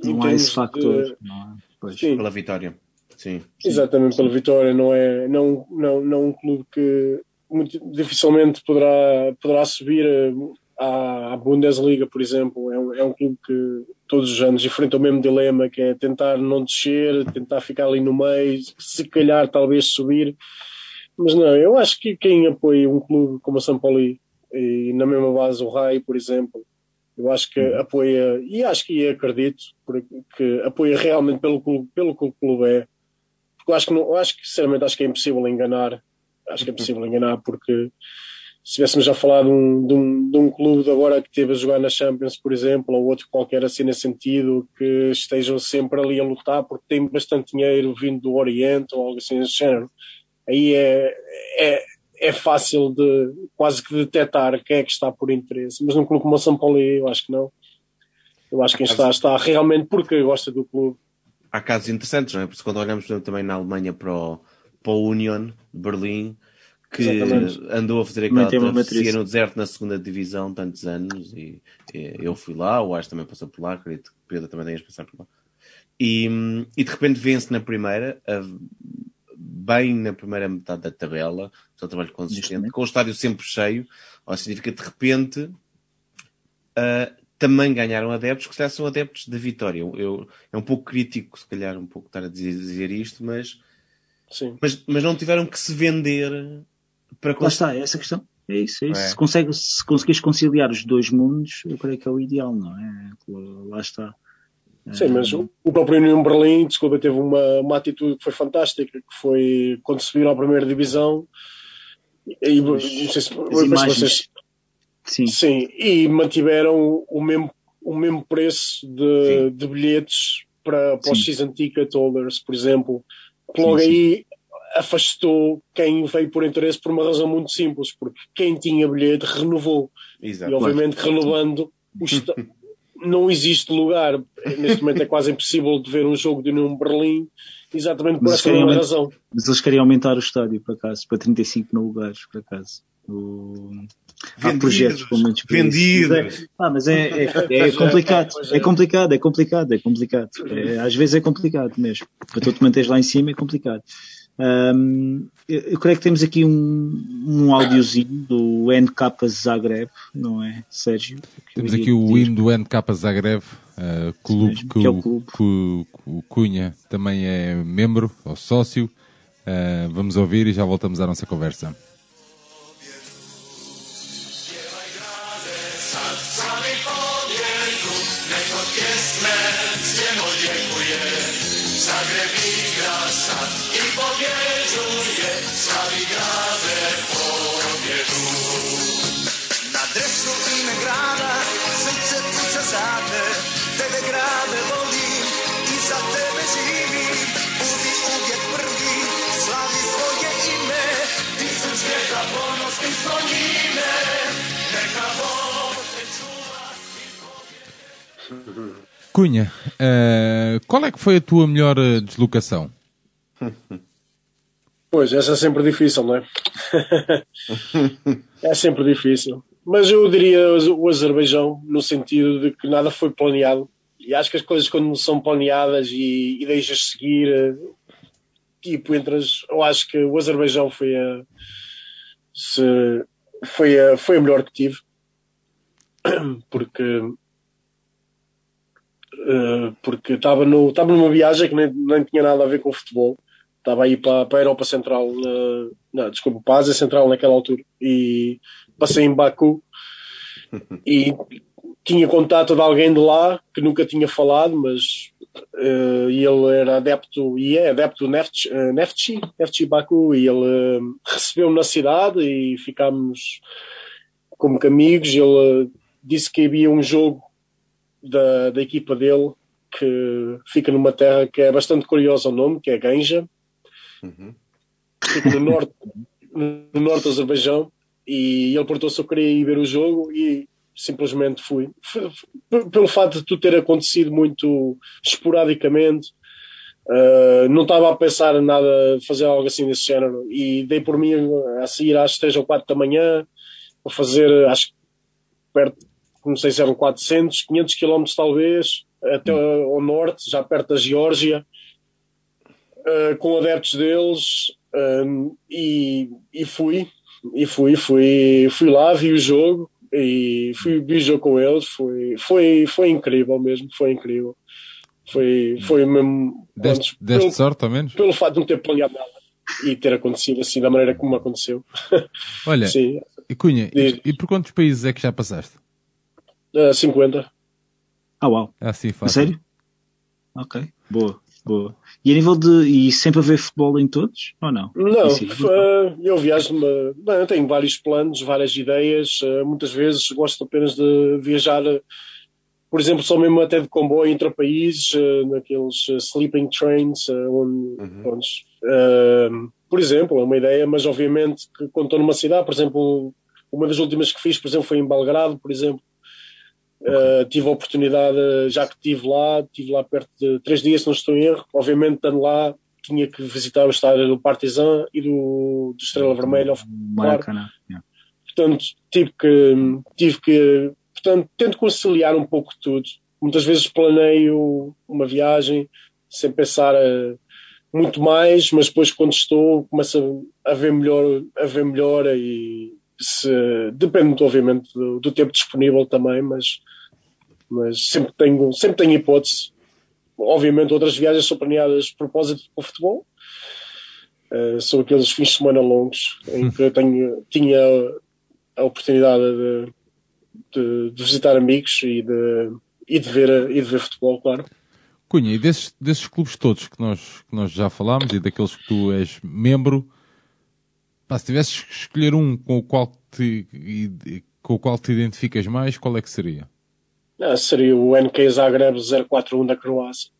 Não há esse factor. De, não Sim. Pela vitória. Sim. Exatamente, pela vitória. Não é não, não, não um clube que muito dificilmente poderá, poderá subir à, Bundesliga, por exemplo. É um, é um clube que todos os anos enfrenta o mesmo dilema, que é tentar não descer, tentar ficar ali no meio, se calhar talvez subir. Mas não, eu acho que quem apoia um clube como a São Paulo e na mesma base o Rai, por exemplo, eu acho que uhum. apoia, e acho que acredito, que apoia realmente pelo clube, pelo que o clube é. Porque eu acho que, não, eu acho que sinceramente, acho que é impossível enganar. Acho que é impossível enganar porque se tivéssemos já falado de um, de, um, de um clube de agora que teve a jogar na Champions, por exemplo, ou outro qualquer assim nesse sentido, que estejam sempre ali a lutar porque tem bastante dinheiro vindo do Oriente ou algo assim desse género, aí é, é, é fácil de quase que detectar quem é que está por interesse. Mas num clube como o São Paulo, eu acho que não. Eu acho que quem está, está realmente porque gosta do clube. Há casos interessantes, não é? Porque quando olhamos também na Alemanha para o, para o Union de Berlim, que Exatamente. andou a fazer aquela travessia no deserto na segunda divisão tantos anos e, e eu fui lá, o Ars também passou por lá, acredito que Pedro também tenha passado por lá. E, e de repente vence na primeira, a, bem na primeira metade da tabela, seu trabalho consistente, com o estádio sempre cheio, ou significa de repente uh, também ganharam adeptos que calhar são adeptos da vitória. Eu, eu, é um pouco crítico, se calhar, um pouco estar a dizer, dizer isto, mas, Sim. mas, mas não tiveram que se vender para Lá está, é essa questão. É isso, é isso. É. Se, consegue, se conseguires conciliar os dois mundos, eu creio que é o ideal, não é? Lá está. Sim, mas o, próprio União Berlim, desculpa, teve uma, uma atitude que foi fantástica, que foi quando subiram à primeira divisão, e, não sei se, vocês, sim. sim, e mantiveram o mesmo, o mesmo preço de, de bilhetes para, para os season ticket holders, por exemplo, que logo sim, aí afastou quem veio por interesse por uma razão muito simples, porque quem tinha bilhete renovou. Exato. E obviamente renovando, não existe lugar. Neste momento é quase impossível de ver um jogo de União Berlim, exatamente por essa mesma razão. Mas eles queriam aumentar o estádio, por acaso, para 35 mil lugares, por acaso. O... Há projetos com muitos Vendidos. É, ah, mas é, é, é complicado. É complicado, é complicado, é complicado. É, às vezes é complicado mesmo. Para tu te manteres lá em cima é complicado. Um, eu creio que temos aqui um, um áudiozinho do NK Zagreb, não é, Sérgio? Temos aqui o hino do NK Zagreb, uh, clube, que, é o, clube. Que, o Cunha também é membro ou sócio. Uh, vamos ouvir e já voltamos à nossa conversa. Cunha, uh, qual é que foi a tua melhor eh, deslocação? Pois, essa é sempre difícil, não é? é sempre difícil. Mas eu diria o Azerbaijão, no sentido de que nada foi planeado. E acho que as coisas, quando são planeadas e, e deixas seguir, eh, tipo, entras. Eu acho que o Azerbaijão foi a. Se, foi, a, foi a melhor que tive. Porque porque estava no, estava numa viagem que nem, nem tinha nada a ver com o futebol. Estava aí para, para a Europa Central, uh, não, desculpa, para a Ásia Central naquela altura. E passei em Baku e tinha contato de alguém de lá que nunca tinha falado, mas uh, ele era adepto e é adepto do uh, Neftchi, Neftchi Baku e ele uh, recebeu-me na cidade e ficámos como que amigos. Ele disse que havia um jogo da, da equipa dele que fica numa terra que é bastante curiosa o nome, que é Ganja. Uhum. Fica no norte, no norte do Azerbaijão e ele perguntou se eu queria ir ver o jogo e simplesmente fui. Pelo fato de tudo ter acontecido muito esporadicamente, uh, não estava a pensar em nada, fazer algo assim desse género. E dei por mim a sair às 3 ou 4 da manhã, a fazer, acho que perto, não sei se eram 400, 500 quilómetros talvez, até ao norte, já perto da Geórgia, uh, com adeptos deles, um, e, e fui, e fui, fui, fui lá, vi o jogo, e fui vi o jogo com eles, foi, foi, foi incrível mesmo, foi incrível. Foi, foi mesmo. Deste, deste pelo- sorte, ao menos? pelo fato de não ter planeado nada e ter acontecido assim da maneira como aconteceu. Olha, Sim, e Cunha, e, e por quantos países é que já passaste? Uh, 50. Ah, uau. É assim A fácil. sério? Ok, boa, boa. E a nível de. E sempre a ver futebol em todos? Ou não? Não, uh, eu viajo, bem, eu tenho vários planos, várias ideias. uh, muitas vezes gosto apenas de viajar, por exemplo, só mesmo até de comboio entre países, uh, naqueles sleeping trains, onde, onde, uh, por exemplo, é uma ideia, mas obviamente que quando estou numa cidade, por exemplo, uma das últimas que fiz, por exemplo, foi em Belgrado, por exemplo. Uh, tive a oportunidade, já que estive lá, estive lá perto de três dias, se não estou em erro. Obviamente, estando lá, tinha que visitar o estádio do Partizan e do, do Estrela Vermelha. Claro. Yeah. Portanto, tive que, tive que, portanto, tento conciliar um pouco tudo. Muitas vezes planeio uma viagem sem pensar uh, muito mais, mas depois quando estou começo a, a ver melhor, a ver melhor e se, depende obviamente do, do tempo disponível também, mas, mas sempre tenho, sempre tenho hipótese. Obviamente outras viagens são planeadas de propósito para o futebol. Uh, são aqueles fins de semana longos em que eu tenho, tinha a oportunidade de, de, de visitar amigos e de, e, de ver, e de ver futebol, claro. Cunha, e desses, desses clubes todos que nós, que nós já falámos e daqueles que tu és membro, pá, se tivesses que escolher um com o qual te, com o qual te identificas mais, qual é que seria? Ah, seria o NK Zagreb 041 da Croácia.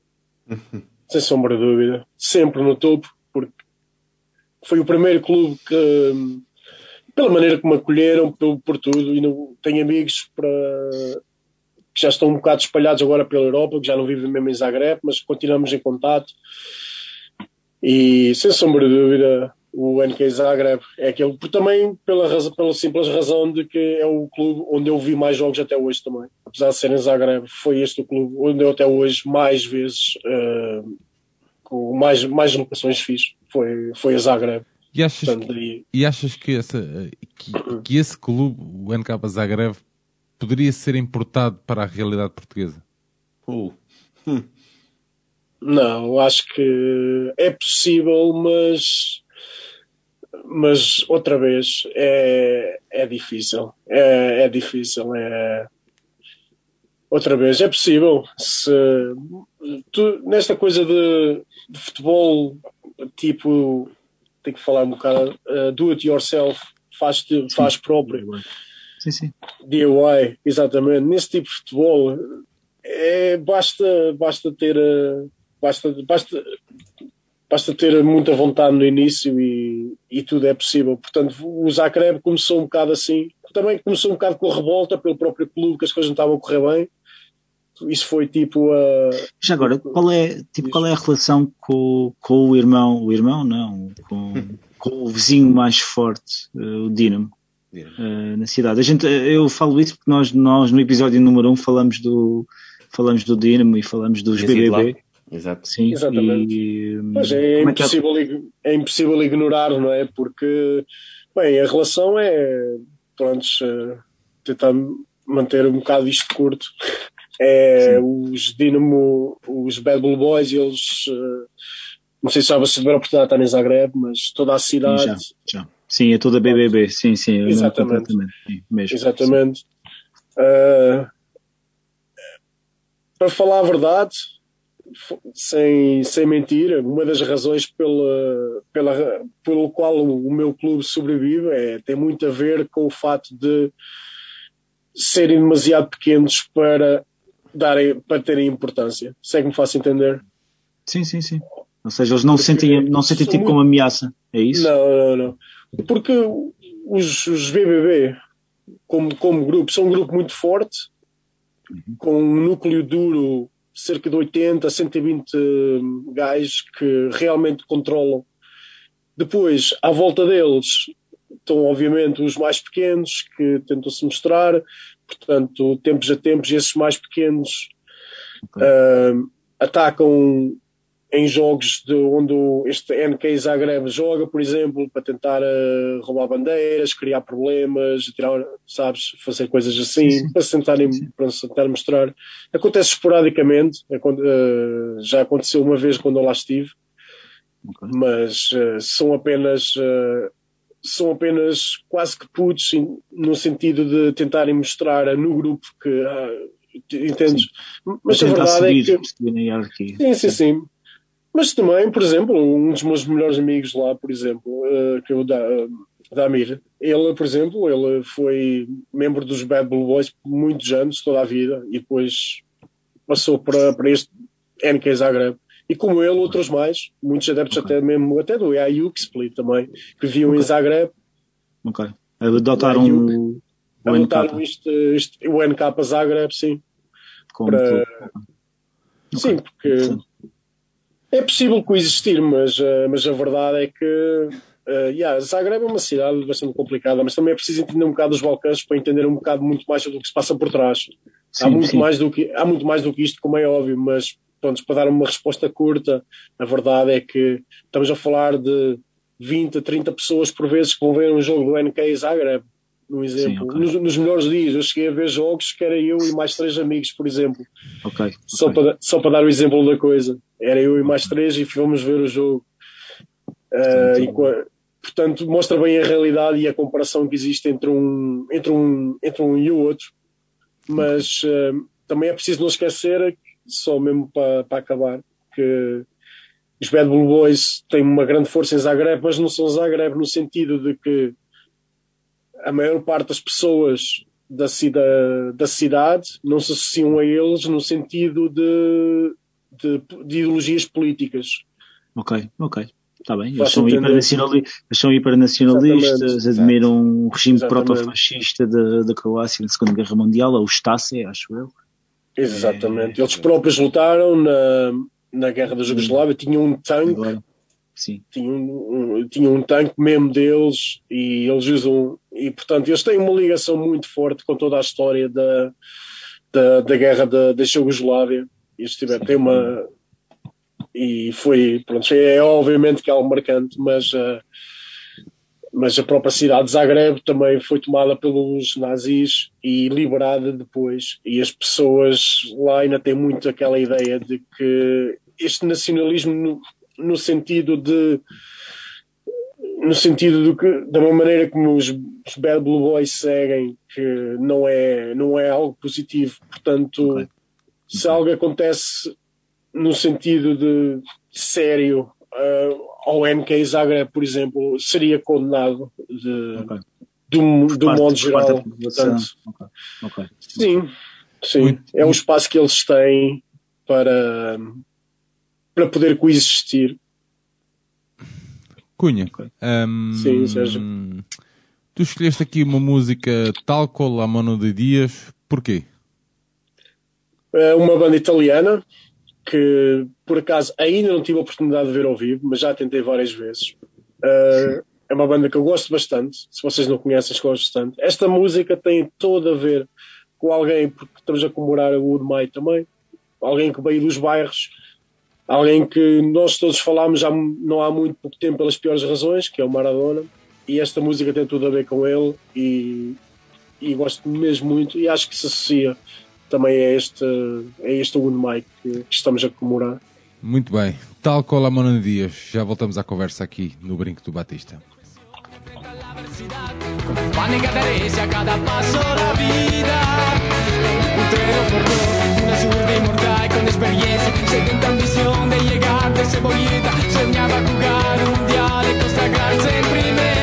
Sem sombra de dúvida. Sempre no topo, porque foi o primeiro clube que, pela maneira como me acolheram, por, por tudo, e não, tenho amigos para, que já estão um bocado espalhados agora pela Europa, que já não vivem mesmo em Zagreb, mas continuamos em contato. E sem sombra de dúvida, o NK Zagreb é aquele, por também pela, razão, pela simples razão de que é o clube onde eu vi mais jogos até hoje também. Apesar de ser em Zagreb, foi este o clube onde eu até hoje mais vezes, uh, com mais, mais locações fiz. Foi, foi a Zagreb. E achas, Portanto, daí- e achas que, essa, que, que esse clube, o NK Zagreb, poderia ser importado para a realidade portuguesa? Uh. Não, acho que é possível, mas mas outra vez é, é difícil. É, é difícil. É... Outra vez, é possível. Se tu, nesta coisa de, de futebol, tipo, tem que falar um bocado, uh, do it yourself, faz, faz próprio. Sim, sim. DIY, exatamente. Nesse tipo de futebol, é, basta, basta ter. uh, Basta, basta, basta ter muita vontade no início e, e tudo é possível. Portanto, o Zagreb começou um bocado assim. Também começou um bocado com a revolta pelo próprio clube, que as coisas não estavam a correr bem. Isso foi tipo a. Já agora, qual é, tipo, qual é a relação com, com o irmão, o irmão não, com, com o vizinho mais forte, eh, o Dinamo, eh, na cidade? A gente, eu falo isso porque nós, nós no episódio número 1 um falamos do, falamos do Dinamo e falamos dos BBB. Exato. Sim, Exatamente. E, Mas é é que é- impossível, ig- é impossível ignorar, não é? Porque, bem, a relação é, pronto, eh, tentar manter um bocado isto curto. É os Dinamo, os Bad Blue Boys, eles, eh, não sei se já vocês tiveram a oportunidade de estar em Zagreb, mas toda a cidade, já, já. Sim, é toda BBB, sim, sim, Exatamente. sim, mesmo. Exatamente. Uh, para falar a verdade, sem, sem mentir, uma das razões pela, pela, pelo qual o, meu clube sobrevive é, tem muito a ver com o fato de serem demasiado pequenos para, darem, para terem importância. Se é que me faço entender? Sim, sim, sim. Ou seja, eles não se sentem, não se sentem tipo muito- como ameaça. É isso? Não, não, não. Porque os, os BBB, como, como grupo, são um grupo muito forte, com um núcleo duro, cerca de 80, 120 gajos que realmente controlam. Depois, à volta deles, estão obviamente os mais pequenos que tentam se mostrar, portanto, tempos a tempos, esses mais pequenos ah, atacam em jogos de onde este NK Zagreb joga, por exemplo, para tentar eh, roubar bandeiras, criar problemas, tirar, sabes, fazer coisas assim, para se tentarem, para se tentar mostrar. Acontece esporadicamente, eh, já aconteceu uma vez quando eu lá estive, mas eh, são apenas são apenas quase que putos no sentido de tentarem mostrar no grupo que ah, entendes? Mas a Para verdade é que. Sim, sim, sim. Mas também, por exemplo, um dos meus melhores amigos lá, por exemplo, eh, que é o da, Damir, ele, por exemplo, ele foi membro dos Bad Blue Boys por muitos anos, toda a vida, e depois passou para, para este NK Zagreb. E como ele, outros mais, muitos adeptos até mesmo, até do AIUC Split também, que viviam em Zagreb, Ok. Adotaram o, o adotaram NK isto, isto, o NK Zagreb, sim. para- clube. Sim, porque é possível coexistir, mas, eh, mas a verdade é que eh, yeah, Zagreb é uma cidade bastante complicada, mas também é preciso entender um bocado os Balcãs para entender um bocado muito mais do que se passa por trás. há, Sim, muito sim. mais do que, há muito mais do que isto, como é óbvio, mas pronto, para dar uma resposta curta, a verdade é que estamos a falar de 20 a 30 pessoas por vezes que vão ver um jogo do NK Zagreb. Um exemplo. nos, nos melhores dias, eu cheguei a ver jogos que era eu e mais três amigos, por exemplo. Ok. Só, para, só para dar o exemplo da coisa. Era eu e mais três e fomos ver o jogo. Ah, e portanto, mostra bem a realidade e a comparação que existe entre um, entre um, entre um e o outro. Mas ah, também é preciso não esquecer, só mesmo para, para acabar, que os Bad Blue Boys têm uma grande força em Zagreb, mas não são Zagreb no sentido de que a maior parte das pessoas da, cida, da cidade não se associam a eles no sentido de, de, de ideologias políticas. Ok, ok. Está bem. Eles são, hipernacionali eles são hipernacionalistas, Exatamente, admiram o regime Exatamente. proto-fascista da, Croácia na Segunda Guerra Mundial, ou o Stasi, acho eu. Exatamente. Eles próprios lutaram na, na Guerra da Jugoslávia, tinham um tanque. Sim. Tinham um, um, tinham um tanque mesmo deles e eles usam. E portanto, eles têm uma ligação muito forte com toda a história da, da, da Guerra da, da Jugoslávia. Eles tiveram, têm uma. E foi. Pronto, é obviamente que é algo marcante, mas. ah, mas a própria cidade de Zagreb também foi tomada pelos nazis e liberada depois. E as pessoas lá ainda têm muito aquela ideia de que este nacionalismo, no, sentido de. No sentido do que, da mesma maneira como os, os Bad Blue Boys seguem, que não é, não é algo positivo. Portanto, se algo acontece no sentido de sério uh, ao NK Zagreb, por exemplo, seria condenado de, do, do parte- modo geral. Portanto, Ok. sim, sim. É um espaço que eles têm para, para poder coexistir. Cunha, hum, Sim, Sérgio. tu escolheste aqui uma música Talco La Mano de Dias, porquê? É uma banda italiana que, por acaso, ainda não tive a oportunidade de ver ao vivo, mas já tentei várias vezes. Uh, é uma banda que eu gosto bastante. Se vocês não conhecem, gosto bastante. Esta música tem todo a ver com alguém, porque estamos a comemorar o Wood Mai também. Alguém que veio dos bairros, alguém que nós todos falámos já não há muito pouco tempo pelas piores razões, que é o Maradona. E esta música tem tudo a ver com ele e, e gosto mesmo muito. E acho que se associa também a este, a este Wood Mai que, estamos a comemorar. Muito bem. Talco La Mano de Dias. Já voltamos à conversa aqui no Brinco do Batista. Con y catarese a cada paso la vida. Un treno forjó una zurda inmortal con experiencia, sedienta ambición de llegar de cebollita. Soñaba jugar un mundial y consagrarse en primera.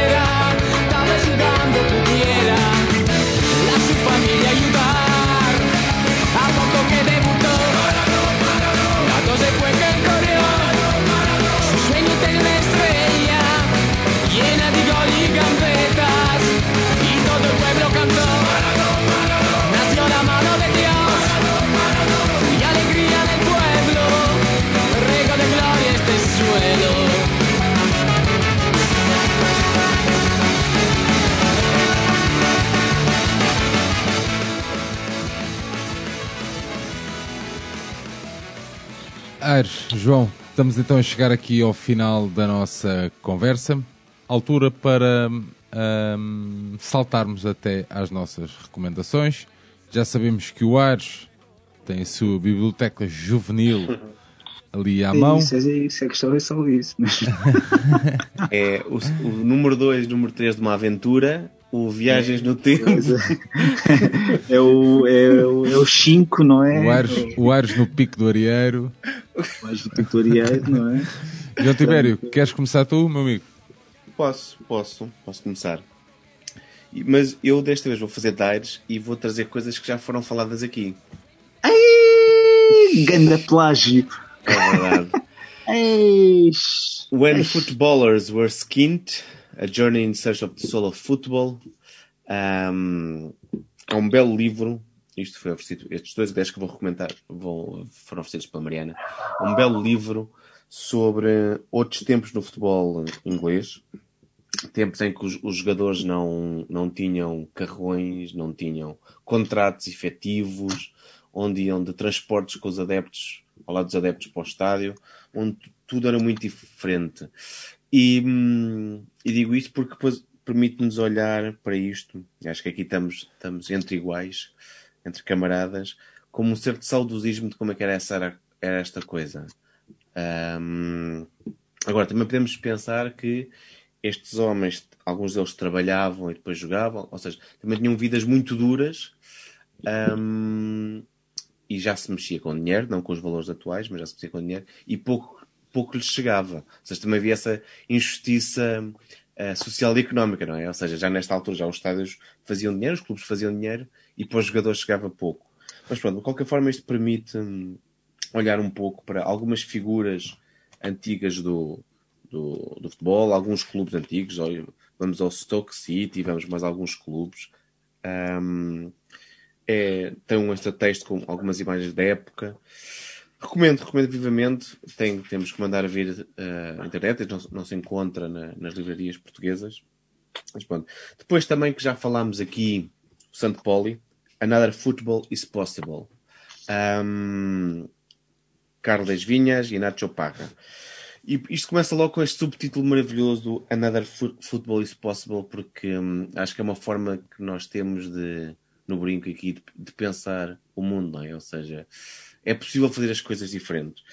Aires, João, estamos então a chegar aqui ao final da nossa conversa. Altura para ahm, saltarmos até às nossas recomendações. Já sabemos que o Aires tem a sua biblioteca juvenil ali à mão. Isso, é, isso, a questão é só isso. É o, o número 2, número 3 de uma aventura, o Viagens no Tempo. É o 5, é, o- é o cinco, não é? O Aires, o Aires no pico do Arieiro. O Aires do Pico do Arieiro, não é? João Tibério, queres começar tu, meu amigo? Posso, posso, posso começar. Mas eu desta vez vou fazer daires e vou trazer coisas que já foram faladas aqui. Ai, Ganda plágio. É verdade. Eish. When Footballers Were Skint, A Journey in Search of the Soul of Football. Um, é um belo livro. Isto foi oferecido, estes dois ideias que vou recomendar vão, foram oferecidos pela Mariana. É um belo livro sobre outros tempos no futebol inglês. Tempos em que os, os jogadores não, não tinham carrões, não tinham contratos efetivos, onde iam de transportes com os adeptos, ao lado dos adeptos para o estádio, onde tudo era muito diferente. E, hum, e digo isto porque depois permite-nos olhar para isto, e acho que aqui estamos, estamos entre iguais, entre camaradas, como um certo saudosismo de como é que era, essa, era, esta coisa. Hum, agora, também podemos pensar que estes homens, alguns deles trabalhavam e depois jogavam, ou seja, também tinham vidas muito duras hum, e já se mexia com dinheiro, não com os valores atuais, mas já se mexia com dinheiro e pouco, pouco lhes chegava. Ou seja, também havia essa injustiça eh, social e económica, não é? Ou seja, já nesta altura já os estádios faziam dinheiro, os clubes faziam dinheiro e para os jogadores chegava pouco. Mas pronto, de qualquer forma isto permite hum, olhar um pouco para algumas figuras antigas do, do, do futebol, alguns clubes antigos, vamos ao Stoke City, vamos mais alguns clubes. Hum, é, tem um extra texto com algumas imagens da época. Recomendo, recomendo vivamente. Tem, temos que mandar vir eh, à internet, não, não se encontra na- nas livrarias portuguesas. Mas pronto. Depois também que já falámos aqui, o Santo Poli, Another Football is Possible. Um, Carles Vinhas e Nacho Parra. E isto começa logo com este subtítulo maravilhoso do Another Fo- Football is Possible, porque hum, acho que é uma forma que nós temos de, no brinco aqui, de, de pensar o mundo, não é? Ou seja, é possível fazer as coisas diferentes.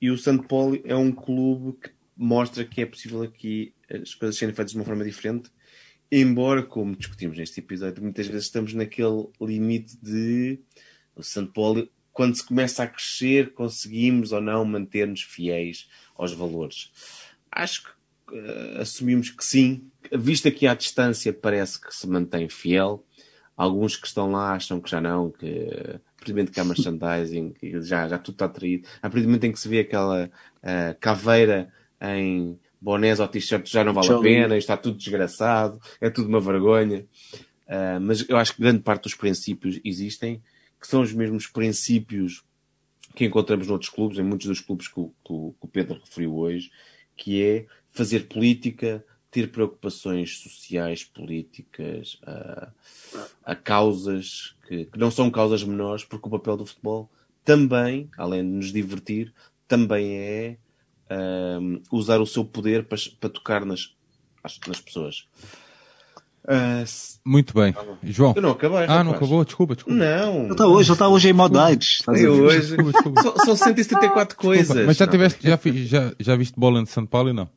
E o Santo Poli é um clube que mostra que é possível aqui as coisas serem feitas de uma forma diferente, embora, como discutimos neste episódio, muitas vezes estamos naquele limite de o Santo Poli, quando se começa a crescer, conseguimos ou não manter-nos fiéis aos valores. Acho que eh, assumimos que sim, visto aqui à distância, parece que se mantém fiel. Alguns que estão lá acham que já não, que partir do momento que há merchandising, que já, já tudo está traído. A partir do momento em que se vê aquela eh, caveira em bonés ou t-shirt, já não vale a pena, está tudo desgraçado, é tudo uma vergonha. Ah, mas eu acho que grande parte dos princípios existem, que são os mesmos princípios que encontramos noutros clubes, em muitos dos clubes que o- que o Pedro referiu hoje, que é fazer política, ter preocupações sociais, políticas, a, a causas que, que não são causas menores, porque o papel do futebol também, além de nos divertir, também é ahm, usar o seu poder para, para tocar nas, as- nas pessoas. Ah, se- Muito bem. João. Eu não acabei. Ah, não rapaz. acabou? Desculpa, desculpa. Não. Ele está hoje, ele está hoje em maldades. a Eu hoje. São, são 174 coisas. Mas já, Não. tiveste, já, já, já viste bola de São Paulo e não?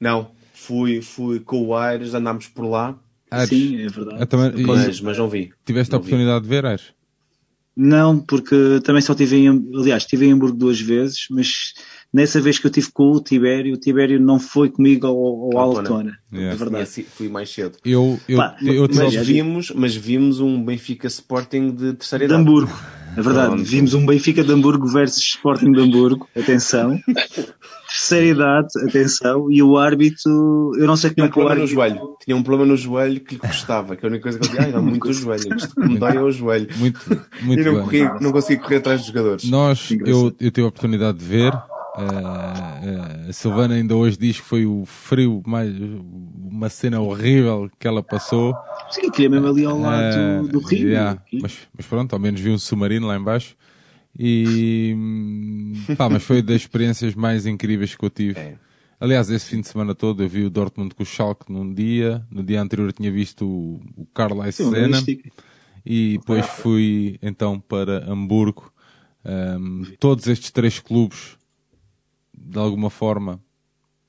Não, fui, fui com o Aires, andámos por lá. Ares, Sim, é verdade. eu também- e- Mas, mas não vi. Tiveste a Não vi. oportunidade de ver, Ares? Não, porque também só tive em, aliás, estive em Hamburgo duas vezes, mas nessa vez que eu tive com o Tibério, o Tibério não foi comigo ao, ao Altona. Yeah. É verdade. Fui mais cedo. Eu, eu, Pá, eu a Mas vimos, mas vimos um Benfica Sporting de terceira De idade. Hamburgo. É verdade, Pronto. vimos um Benfica de Hamburgo versus Sporting de Hamburgo, atenção. Terceira idade, atenção, e o árbitro, eu não sei Tinha como um é que o problema no árbitro. joelho. Tinha um problema no joelho que lhe custava. Que a única coisa que ele dizia, ai, dá muito o joelho. Isto me dói é o joelho. Muito, muito e não, bem. corria, não conseguia correr atrás dos jogadores. Nós, eu, eu tive a oportunidade de ver. eh, eh, a Silvana ainda hoje diz que foi o frio mais uma cena horrível que ela passou. Sim, queria mesmo ali ao lado Eh, do Rio. yeah, mas, mas pronto, ao menos vi um submarino lá embaixo. E pá, mas foi das experiências mais incríveis que eu tive. É. Aliás, esse fim de semana todo eu vi o Dortmund com o Schalke num dia, no dia anterior eu tinha visto o, o um Senna e depois fui então para Hamburgo. Um, todos estes três clubes, de alguma forma,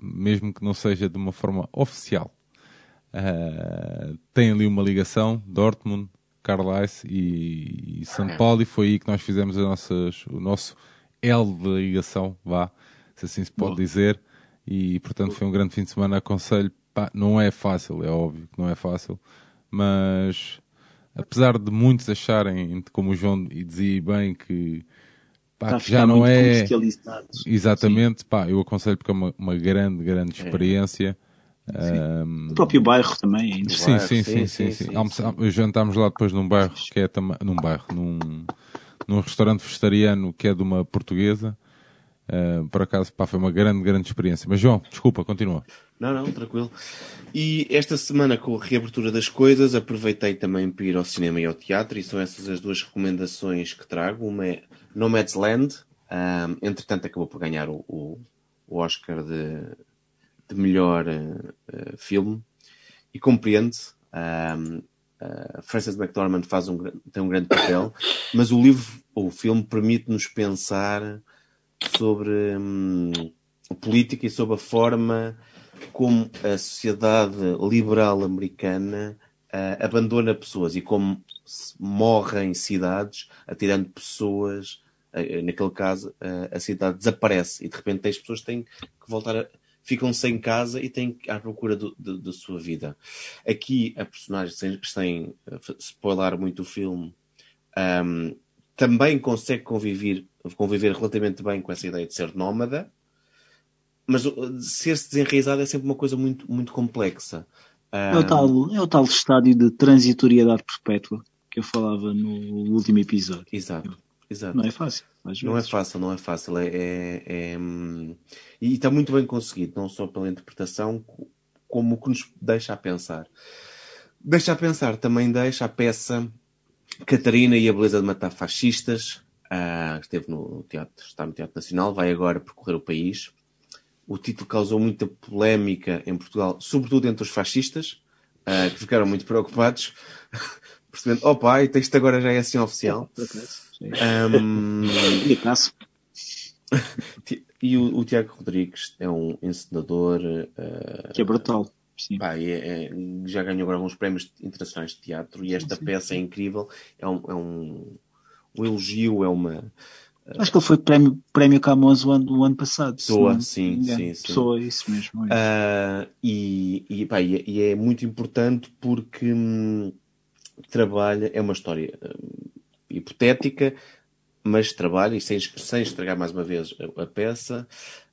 mesmo que não seja de uma forma oficial, uh, têm ali uma ligação, Dortmund, Carlisle e, e São Paulo, e foi aí que nós fizemos as nossas, o nosso L de ligação, vá, se assim se pode dizer, e portanto foi um grande fim de semana, aconselho, pá, não é fácil, é óbvio que não é fácil, mas apesar de muitos acharem, como o João dizia bem, que, pá, que já não é exatamente, pá, eu aconselho porque é uma, uma grande, grande experiência. Ahm, O próprio bairro também é Sim, interessante. sim, sim, sim, sim. Almoçá- Jantámos lá depois num bairro que é também num bairro, num, num restaurante vegetariano que é de uma portuguesa. Ah, por acaso, pá, foi uma grande, grande experiência. Mas João, desculpa, continua. Não, não, tranquilo. E esta semana, com a reabertura das coisas, aproveitei também para ir ao cinema e ao teatro, e são essas as duas recomendações que trago. Uma é Nomadland, ahm, entretanto acabou por ganhar o, o, o Oscar de, de melhor eh, filme, e compreende. ahm, a Frances McDormand faz um, tem um grande papel, mas o livro, o filme, permite-nos pensar sobre hum, política e sobre a forma como a sociedade liberal americana ah, abandona pessoas e como morrem cidades atirando pessoas. naquele caso, a cidade desaparece e de repente as pessoas têm que voltar a. ficam sem casa e têm à procura da sua vida. Aqui, a personagem, sem, sem ah, spoiler muito o filme, ahm, também consegue conviver, conviver relativamente bem com essa ideia de ser nómada, mas ser-se desenraizado é sempre uma coisa muito, muito complexa. É o, tal, é o tal estádio de transitoriedade perpétua que eu falava no último episódio. Exato, exato. Não é fácil. Não é fácil, não é fácil. É, é- é, hum, e está muito bem conseguido, não só pela interpretação, co- como o que nos deixa a pensar. Deixa a pensar, também deixa a peça Catarina e a Beleza de Matar Fascistas. Ah, esteve no teatro, está no Teatro Nacional, vai agora percorrer o país. O título causou muita polémica em Portugal, sobretudo entre os fascistas, ah, que ficaram muito preocupados, percebendo, opa, então isto agora já é assim oficial. Ti- E o, o Tiago Rodrigues é um encenador eh, Que é brutal. Pá, é- é- já ganhou agora alguns prémios internacionais de teatro e esta Sim. peça é incrível. É um, é um, um elogio, é uma Acho que ele foi prémio, prémio Camões o ano, ano passado. pessoa, me sim, sim, sim. Pessoa, isso mesmo. Ah, e, e, pá, é- e é muito importante porque hum, trabalha, é uma história hum, hipotética, mas trabalha, e sem, sem estragar mais uma vez a, a peça,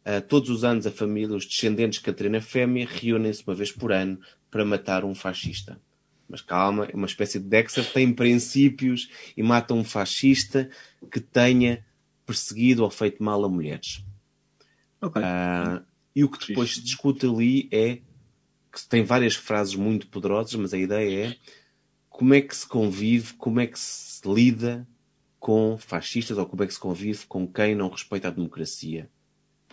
ah, todos os anos a família, os descendentes de Catarina Fêmea, reúnem-se uma vez por ano para matar um fascista. Mas calma, é uma espécie de Dexter, tem princípios e mata um fascista que tenha perseguido ou feito mal a mulheres. Ah, e o que depois se discute ali é que tem várias frases muito poderosas, mas a ideia é como é que se convive, como é que se lida com fascistas ou como é que se convive com quem não respeita a democracia.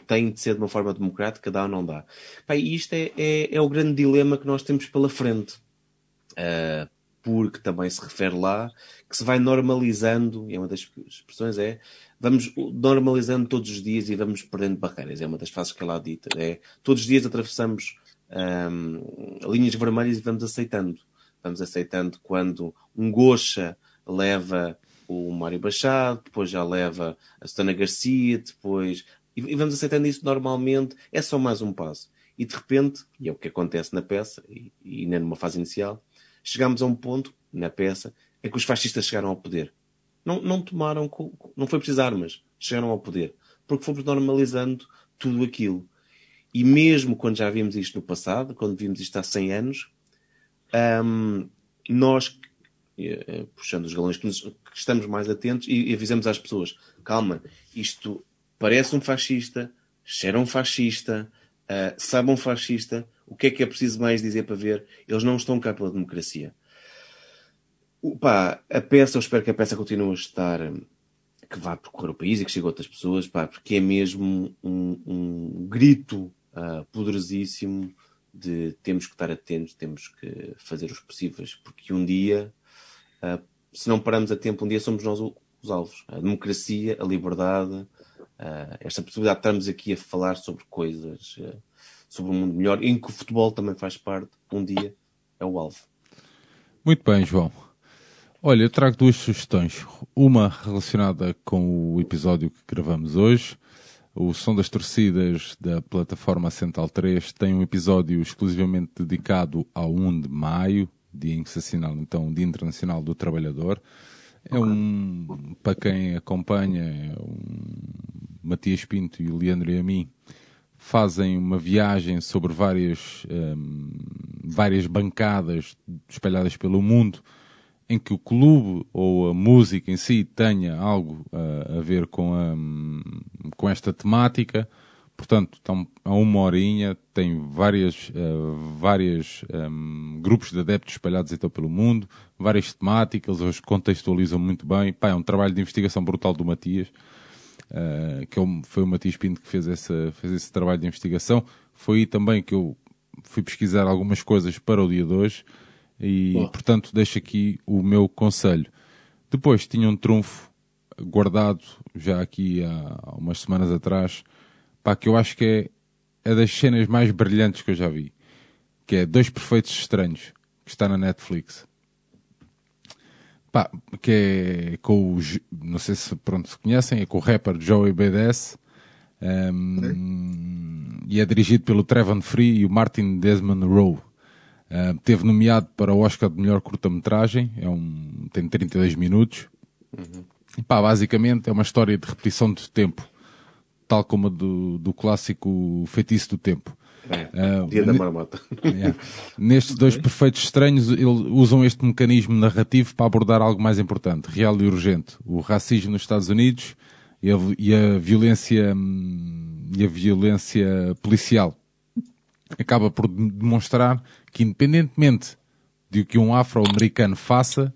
Tem de ser de uma forma democrática, dá ou não dá. E isto é, é, é o grande dilema que nós temos pela frente. Ah, porque também se refere lá que se vai normalizando, e uma das expressões é vamos normalizando todos os dias e vamos perdendo barreiras. É uma das frases que ela dita. É, todos os dias atravessamos ahm, linhas vermelhas e vamos aceitando. Vamos aceitando quando um Gocha leva o Mário Machado, depois já leva a Susana Garcia, depois. E, vamos aceitando isso normalmente, é só mais um passo. E de repente, e é o que acontece na peça, e, e nem numa fase inicial, chegamos a um ponto, na peça, em que os fascistas chegaram ao poder. Não, não tomaram, não foi preciso armas, chegaram ao poder. Porque fomos normalizando tudo aquilo. E mesmo quando já vimos isto no passado, quando vimos isto há 100 anos, hum, nós, eh, eh, puxando os galões, que, nos- que estamos mais atentos e, e avisamos às pessoas: calma, isto parece um fascista, cheira um fascista, ah, sabe um fascista, o que é que é preciso mais dizer para ver? Eles não estão cá pela democracia. A peça, eu espero que a peça continue a estar, que vá percorrer o país e que chegue a outras pessoas, pá, porque é mesmo um, um grito ah, poderosíssimo de temos que estar atentos, temos que fazer os possíveis, porque um dia, ah, se não paramos a tempo, um dia somos nós os alvos. A democracia, a liberdade, ah, esta possibilidade de estarmos aqui a falar sobre coisas, ah, sobre um mundo melhor, em que o futebol também faz parte, um dia é o alvo. Muito bem, João. Olha, eu trago duas sugestões. Uma relacionada com o episódio que gravamos hoje. O Som das Torcidas da plataforma Central 3 tem um episódio exclusivamente dedicado ao 1 de maio, dia em que se assinala então o Dia Internacional do Trabalhador. É um, para quem acompanha, um Matias Pinto e o Leandro e a mim fazem uma viagem sobre várias, hum, várias bancadas espalhadas pelo mundo em que o clube ou a música em si tenha algo uh, a ver com, a, com esta temática. Portanto, estão a uma horinha, tem várias, uh, várias um, grupos de adeptos espalhados então pelo mundo, várias temáticas, eles contextualizam muito bem. Pá, é um trabalho de investigação brutal do Matias. Uh, que é foi o Matias Pinto que fez, essa, fez esse trabalho de investigação. Foi aí também que eu fui pesquisar algumas coisas para o dia de hoje e, Boa. portanto, deixo aqui o meu conselho. Depois tinha um trunfo guardado já aqui há umas semanas atrás, pá, que eu acho que é, é das cenas mais brilhantes que eu já vi, que é Dois Perfeitos Estranhos, que está na Netflix. Pá, que é com o, não sei se pronto se conhecem, é com o rapper Joey Badass, um, e é dirigido pelo Trevor Free e o Martin Desmond Rowe. Uh, teve nomeado para o Oscar de melhor curta-metragem, é um, tem 32 minutos. E pá, basicamente é uma história de repetição de tempo, tal como a do, do clássico Feitiço do Tempo. É, Ah, dia da marmota. Yeah. Nestes dois perfeitos estranhos, eles usam este mecanismo narrativo para abordar algo mais importante, real e urgente: o racismo nos Estados Unidos e a, e a violência hum, e a violência policial. Acaba por dem- demonstrar que, independentemente de o que um afro-americano faça,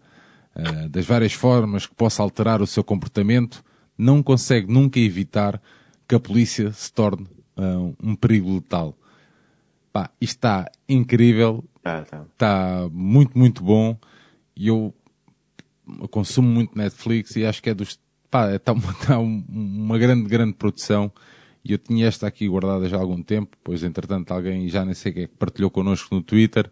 ah, das várias formas que possa alterar o seu comportamento, não consegue nunca evitar que a polícia se torne ah, um perigo letal. Pá, isto está incrível, Tá, tá. está muito, muito bom e eu consumo muito Netflix e acho que é dos. Pá, está uma, tá um- uma grande, grande produção e eu tinha esta aqui guardada já há algum tempo, pois entretanto alguém já nem sei quem é que partilhou connosco no Twitter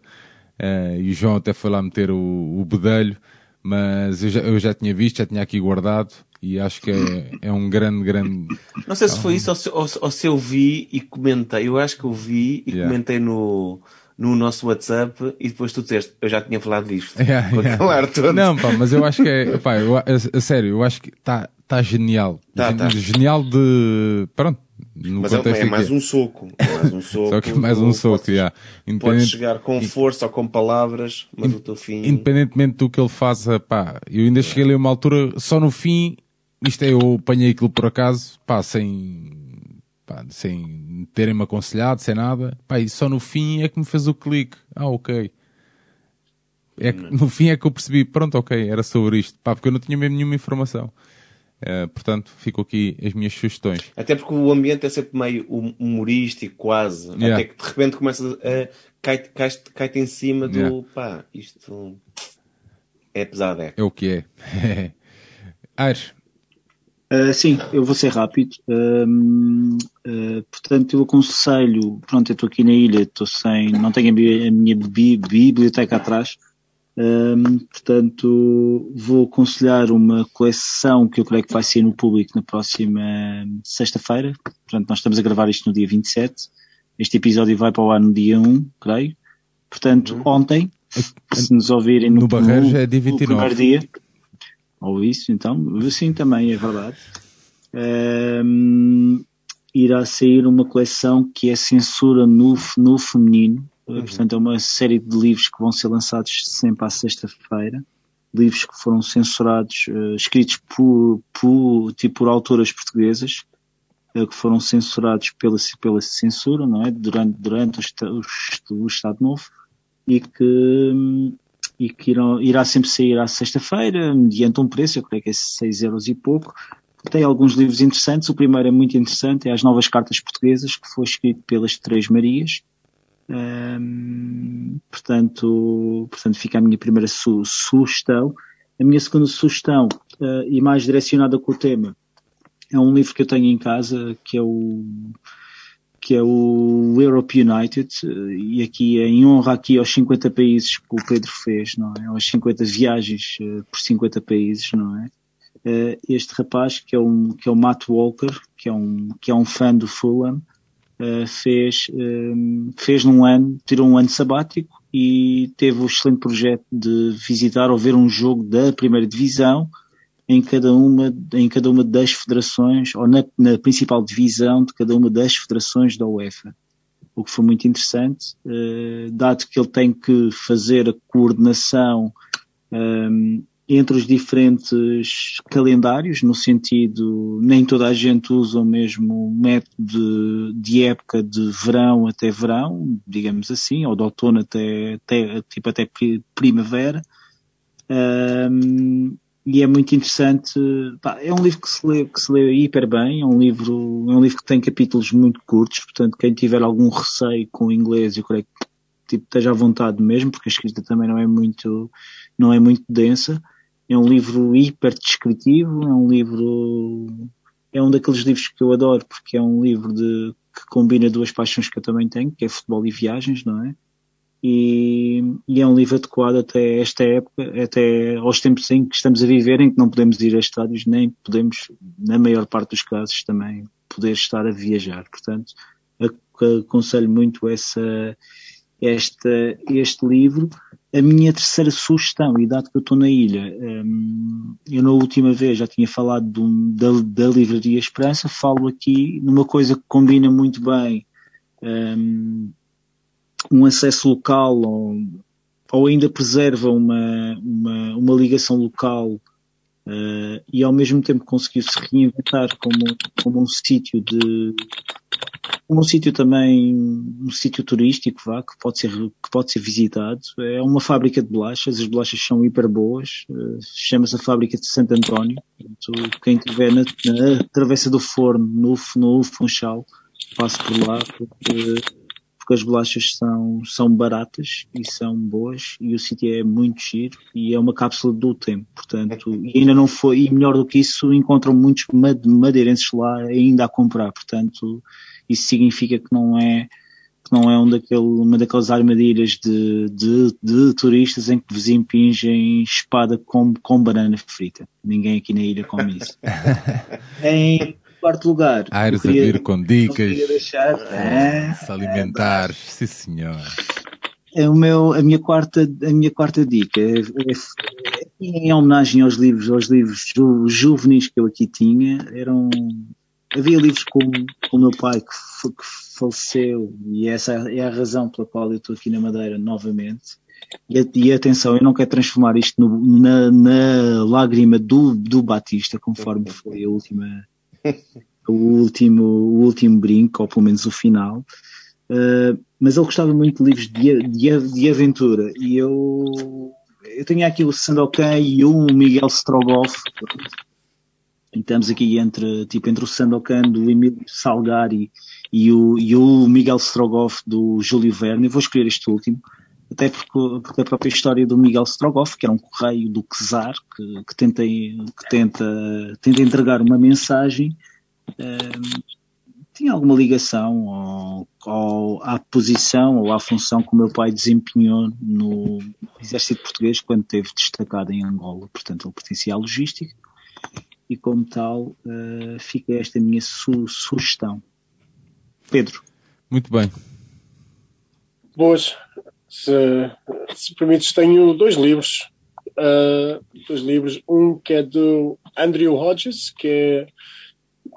eh, e o João até foi lá meter o, o bedelho, mas eu já, eu já tinha visto, já tinha aqui guardado e acho que é, é um grande, grande. Não sei se foi isso ou se, ou, ou se eu vi e comentei. Eu acho que eu vi e Yeah. comentei no, no nosso WhatsApp e depois tu disseste, eu já tinha falado disto. Yeah, yeah. aquele ar todo. Não, pá, mas eu acho que é, pá, eu, a, a sério, eu acho que está tá genial. Tá, Gen- tá. Genial de, pronto, no Mas é, é aqui. mais um soco. É mais um soco. Só que mais um soco, podes- yeah. Podes chegar com força ou com palavras, mas o teu fim. Independentemente do que ele faça, pá, eu ainda cheguei ali a uma altura, só no fim, isto é, eu apanhei aquilo por acaso, pá, sem, pá, sem terem-me aconselhado, sem nada, pá, e só no fim é que me fez o clique. Ah, ok. É que, no fim é que eu percebi, pronto, ok, era sobre isto, pá, porque eu não tinha mesmo nenhuma informação. Eh, portanto, ficam aqui as minhas sugestões. Até porque o ambiente é sempre meio hum- humorístico, quase. Yeah. Até que de repente começa a. cai-te cai cai em cima do. Yeah. pá, isto. É pesado, é. É o que é. Aires, Uh, sim, eu vou ser rápido. Um, uh, portanto, eu aconselho. Pronto, eu estou aqui na ilha, estou sem. Não tenho a, bi- a minha bi- biblioteca atrás. Um, portanto, vou aconselhar uma coleção que eu creio que vai ser no público na próxima sexta-feira. Portanto, nós estamos a gravar isto no dia 27. Este episódio vai para o ar no dia 1, creio. Portanto, ontem, se nos ouvirem no, No Barreiros é dia no 29. primeiro dia, ou isso, então, sim, também é verdade. Um, irá sair uma coleção que é censura no, no feminino. Uh, Portanto, é uma série de livros que vão ser lançados sempre à sexta-feira. Livros que foram censurados, uh, escritos por, por, tipo, por autoras portuguesas, uh, que foram censurados pela, pela censura, não é? Durante, durante o, o, o Estado Novo e que, e que irão, irá sempre sair à sexta-feira, mediante um preço, eu creio que é 6 euros e pouco. Tem alguns livros interessantes. O primeiro é muito interessante, é As Novas Cartas Portuguesas, que foi escrito pelas Três Marias. Hum, portanto, portanto, fica a minha primeira su- sugestão. A minha segunda sugestão, eh, e mais direcionada com o tema, é um livro que eu tenho em casa, que é o que é o Europe United, e aqui é em honra aqui aos 50 países que o Pedro fez, não é? Aos 50 viagens eh, por 50 países, não é? Eh, Este rapaz, que é, um, que é o Matt Walker, que é um, que é um fã do Fulham, eh, fez, eh, fez num ano, tirou um ano sabático e teve o excelente projeto de visitar ou ver um jogo da primeira divisão em cada uma, em cada uma das federações, ou na, na principal divisão de cada uma das federações da UEFA. O que foi muito interessante, eh, dado que ele tem que fazer a coordenação ehm, entre os diferentes calendários, no sentido, nem toda a gente usa o mesmo método de, de época de verão até verão, digamos assim, ou de outono até, até tipo até pri- primavera. Ahm, e é muito interessante. pá, é um livro que se lê, que se lê hiper bem. É um livro, é um livro que tem capítulos muito curtos. Portanto, quem tiver algum receio com o inglês, eu creio que tipo, esteja à vontade mesmo, porque a escrita também não é muito, não é muito densa. É um livro hiper descritivo. É um livro, é um daqueles livros que eu adoro, porque é um livro de, que combina duas paixões que eu também tenho, que é futebol e viagens, não é? e, e é um livro adequado até esta época, até aos tempos em que estamos a viver, em que não podemos ir a estádios, nem podemos, na maior parte dos casos, também poder estar a viajar. Portanto, ac- aconselho muito essa, esta, este livro. A minha terceira sugestão, e dado que eu estou na ilha, hum, eu na última vez já tinha falado um- da, da Livraria Esperança, falo aqui numa coisa que combina muito bem hum, um acesso local ou, ou ainda preserva uma, uma, uma ligação local eh, e ao mesmo tempo conseguiu se reinventar como, como um sítio de como um sítio também um sítio turístico vá, que pode ser que pode ser visitado. É uma fábrica de bolachas as bolachas são hiper boas eh, chama-se a fábrica de Santo António. Portanto, quem estiver na, na travessa do forno no, no Funchal passe por lá porque porque as bolachas são, são baratas e são boas e o sítio é muito giro e é uma cápsula do tempo, portanto, e ainda não foi, e melhor do que isso, encontram muitos ma- madeirenses lá ainda a comprar, portanto, isso significa que não é que não é um daquele, uma daquelas armadilhas de, de, de turistas em que vos impingem espada com, com banana frita. Ninguém aqui na ilha come isso. em quarto lugar, Aires eu a queria- vir com dicas. queria deixar, é, Se alimentares, sim senhor. É o meu, a minha quarta, a minha quarta dica é, é- é em homenagem aos livros, aos livros ju, juvenis que eu aqui tinha, eram, havia livros como com o meu pai que, que faleceu e essa é a razão pela qual eu estou aqui na Madeira novamente. E, e atenção, eu não quero transformar isto no- na, na lágrima do, do Batista, conforme foi a última, o último, o último brinco, ou pelo menos o final. Uh, mas ele gostava muito de livros de, de, de aventura e eu, eu tenho aqui o Sandokan e o Miguel Strogoff. Estamos aqui entre, tipo, entre o Sandokan do Emílio Salgari e o, e o Miguel Strogoff do Júlio Verne. Eu vou escolher este último, até porque, porque a própria história do Miguel Strogoff, que era um correio do Czar, que, que, tenta, que tenta, tenta entregar uma mensagem, um, tinha alguma ligação ao, ao, à posição ou à função que o meu pai desempenhou no exército português quando esteve destacado em Angola. Portanto, ele pertencia à logística e, como tal, uh, fica esta minha su sugestão. Pedro. Muito bem. Boas. Se, se permites, tenho dois livros. Uh, dois livros. Um que é do Andrew Hodges, que é,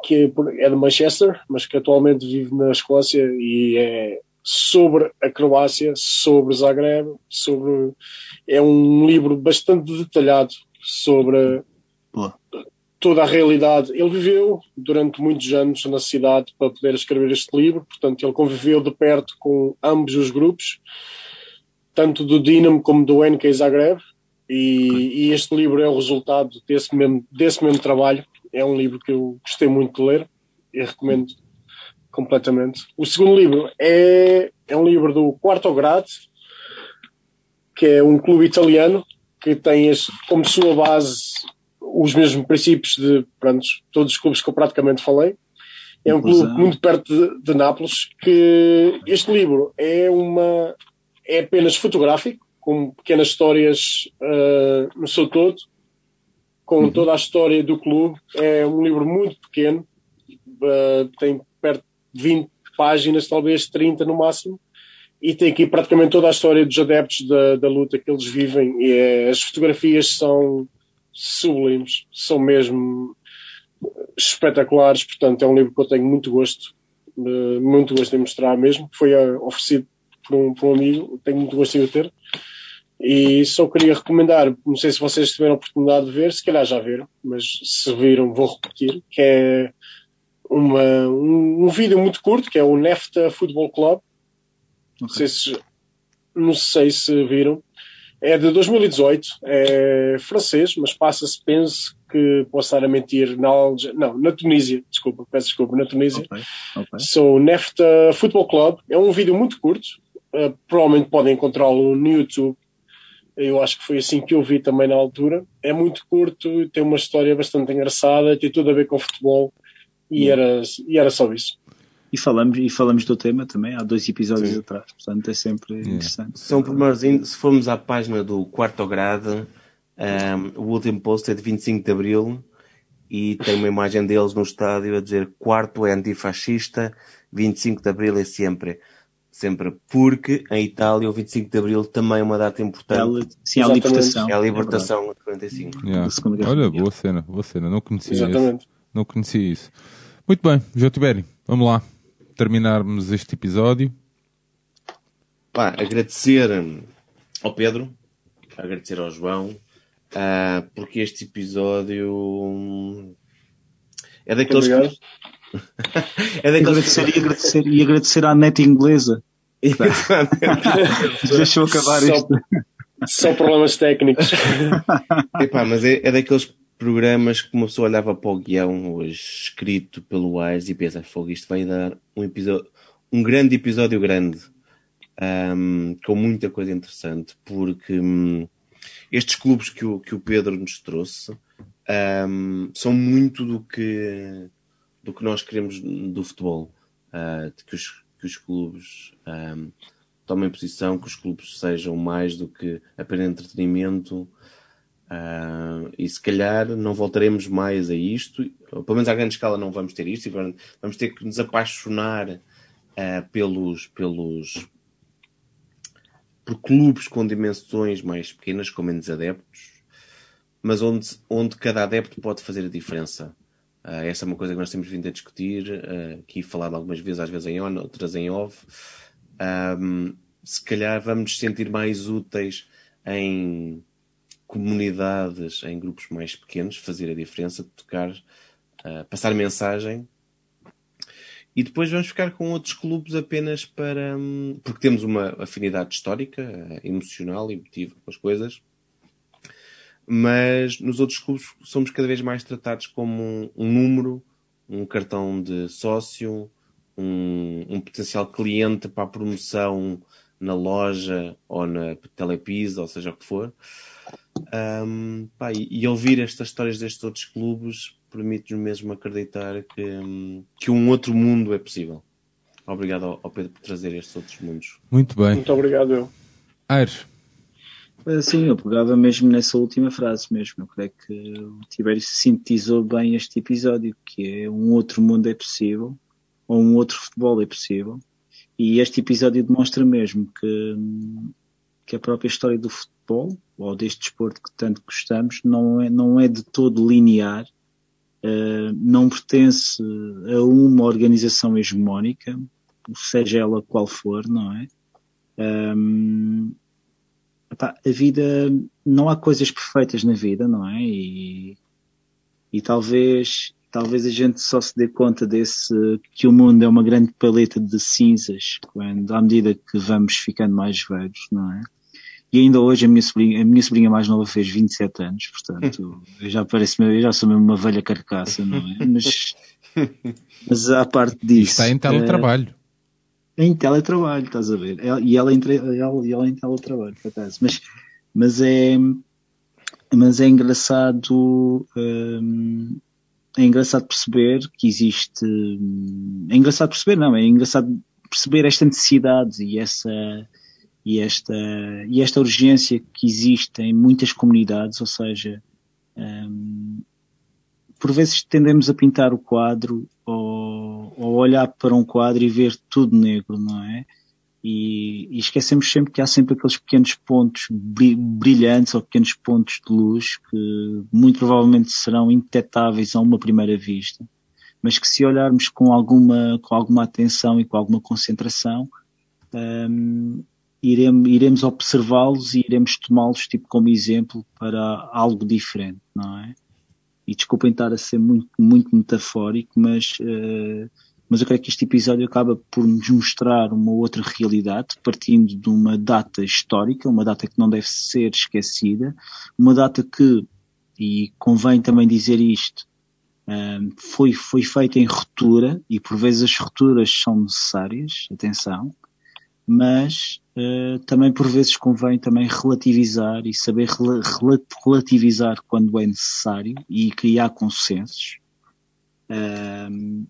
que é de Manchester, mas que atualmente vive na Escócia e é sobre a Croácia, sobre Zagreb, sobre é um livro bastante detalhado sobre Boa. toda a realidade. Ele viveu durante muitos anos na cidade para poder escrever este livro, portanto, ele conviveu de perto com ambos os grupos, tanto do Dinamo como do NK Zagreb, e, e este livro é o resultado desse mesmo, desse mesmo trabalho. É um livro que eu gostei muito de ler e recomendo completamente. O segundo livro é, é um livro do Quarto Grado, que é um clube italiano que tem este, como sua base os mesmos princípios de pronto, todos os clubes que eu praticamente falei. É um clube muito perto de, de Nápoles, que este livro é uma é apenas fotográfico, com pequenas histórias uh, no seu todo, com toda a história do clube. É um livro muito pequeno, uh, tem perto de 20 páginas, talvez 30 no máximo, e tem aqui praticamente toda a história dos adeptos da, da luta que eles vivem. E é, as fotografias são sublimes, são mesmo espetaculares. Portanto, é um livro que eu tenho muito gosto, uh, muito gosto de mostrar mesmo. Foi oferecido por um, por um amigo, tenho muito gosto de o ter. E só queria recomendar, não sei se vocês tiveram a oportunidade de ver, se calhar já viram, mas se viram vou repetir, que é uma, um, um vídeo muito curto, que é o Nefta Football Club. Não, sei se, não sei se viram. É de 2018, é francês, mas passa-se, penso que posso estar a mentir, na Alge... não, na Tunísia, desculpa, peço desculpa, na Tunísia. Ok, ok. So, Nefta Football Club é um vídeo muito curto, uh, provavelmente podem encontrá-lo no YouTube. Eu acho que foi assim que eu vi também na altura. É muito curto, tem uma história bastante engraçada, tem tudo a ver com futebol e, era, e era só isso. E falamos, e falamos do tema também há dois episódios Sim. atrás, portanto é sempre interessante. São pormenores, se formos à página do quarto grado, um, o último post é de 25 de Abril e tem uma imagem deles no estádio a dizer quarto é antifascista, 25 de Abril é sempre. Sempre. Porque em Itália o 25 de Abril também é uma data importante. Ela- sim, há a libertação. É a libertação de 45. Yeah. Olha, boa cena, boa cena. Não conhecia Exatamente. isso. Não conhecia isso. Muito bem, João Tibério, vamos lá. Terminarmos este episódio. Pá, agradecer hum, ao Pedro, agradecer ao João, ah, porque este episódio hum, é daqueles que... é E daqueles agradecer, e, agradecer, e agradecer à net inglesa. Deixou acabar Só- isto. Só problemas técnicos. Epá, mas é, é daqueles programas que uma pessoa olhava para o guião hoje escrito pelo Aires e pensa, fogo, isto vai dar um episódio, um grande episódio grande, ahm, com muita coisa interessante, porque hum, estes clubes que o, que o Pedro nos trouxe ahm, são muito do que, do que nós queremos do futebol, ah, de que os, que os clubes ahm, tomem posição, que os clubes sejam mais do que apenas entretenimento, ah, e se calhar não voltaremos mais a isto, pelo menos à grande escala não vamos ter isto, vamos ter que nos apaixonar ah, pelos, pelos por clubes com dimensões mais pequenas, com menos adeptos, mas onde, onde cada adepto pode fazer a diferença. Ah, essa é uma coisa que nós temos vindo a discutir, ah, aqui falado algumas vezes, às vezes em on, outras em off. Ahm, se calhar vamos nos sentir mais úteis em comunidades, em grupos mais pequenos, fazer a diferença, tocar, ah, passar mensagem. E depois vamos ficar com outros clubes apenas para. hum, porque temos uma afinidade histórica, emocional, emotiva com as coisas. Mas nos outros clubes somos cada vez mais tratados como um, um número, um cartão de sócio, um, um potencial cliente para a promoção na loja ou na Telepisa, ou seja o que for. Um, pá, e, e ouvir estas histórias destes outros clubes permite-nos mesmo acreditar que, que um outro mundo é possível. Obrigado ao ao Pedro por trazer estes outros mundos. Muito bem. Muito obrigado, eu. Aires, Sim, eu pegava mesmo nessa última frase mesmo. Eu creio que o Tibério sintetizou bem este episódio, que é um outro mundo é possível, ou um outro futebol é possível. E este episódio demonstra mesmo que, que a própria história do futebol, ou deste desporto que tanto gostamos, não é, não é de todo linear, eh, não pertence a uma organização hegemónica, seja ela qual for, não é? Ahm, epá, a vida, não há coisas perfeitas na vida, não é? E, e talvez, talvez a gente só se dê conta desse, que o mundo é uma grande paleta de cinzas, quando, à medida que vamos ficando mais velhos, não é? E ainda hoje a minha sobrinha, a minha sobrinha mais nova fez 27 anos, portanto, eu já parece eu já sou mesmo uma velha carcaça, não é? Mas, mas à parte disso. está em teletrabalho. É em teletrabalho, estás a ver? E ela, em tre- ela, ela em teletrabalho, por acaso. Mas, mas é, mas é engraçado, hum, é engraçado perceber que existe, hum, é engraçado perceber, não, é engraçado perceber esta necessidade e essa, e esta, e esta urgência que existe em muitas comunidades, ou seja, hum, por vezes tendemos a pintar o quadro ou, olhar para um quadro e ver tudo negro, não é? E, e esquecemos sempre que há sempre aqueles pequenos pontos bri- brilhantes ou pequenos pontos de luz que muito provavelmente serão indetetáveis a uma primeira vista, mas que se olharmos com alguma, com alguma atenção e com alguma concentração, hum, iremos, iremos observá-los e iremos tomá-los tipo como exemplo para algo diferente, não é? E desculpem estar a ser muito, muito metafórico, mas, eh, mas eu creio que este episódio acaba por nos mostrar uma outra realidade, partindo de uma data histórica, uma data que não deve ser esquecida, uma data que, e convém também dizer isto, foi, foi feita em ruptura, e por vezes as rupturas são necessárias, atenção, mas eh, também por vezes convém também relativizar e saber rela- relativizar quando é necessário e criar consensos. Ahm,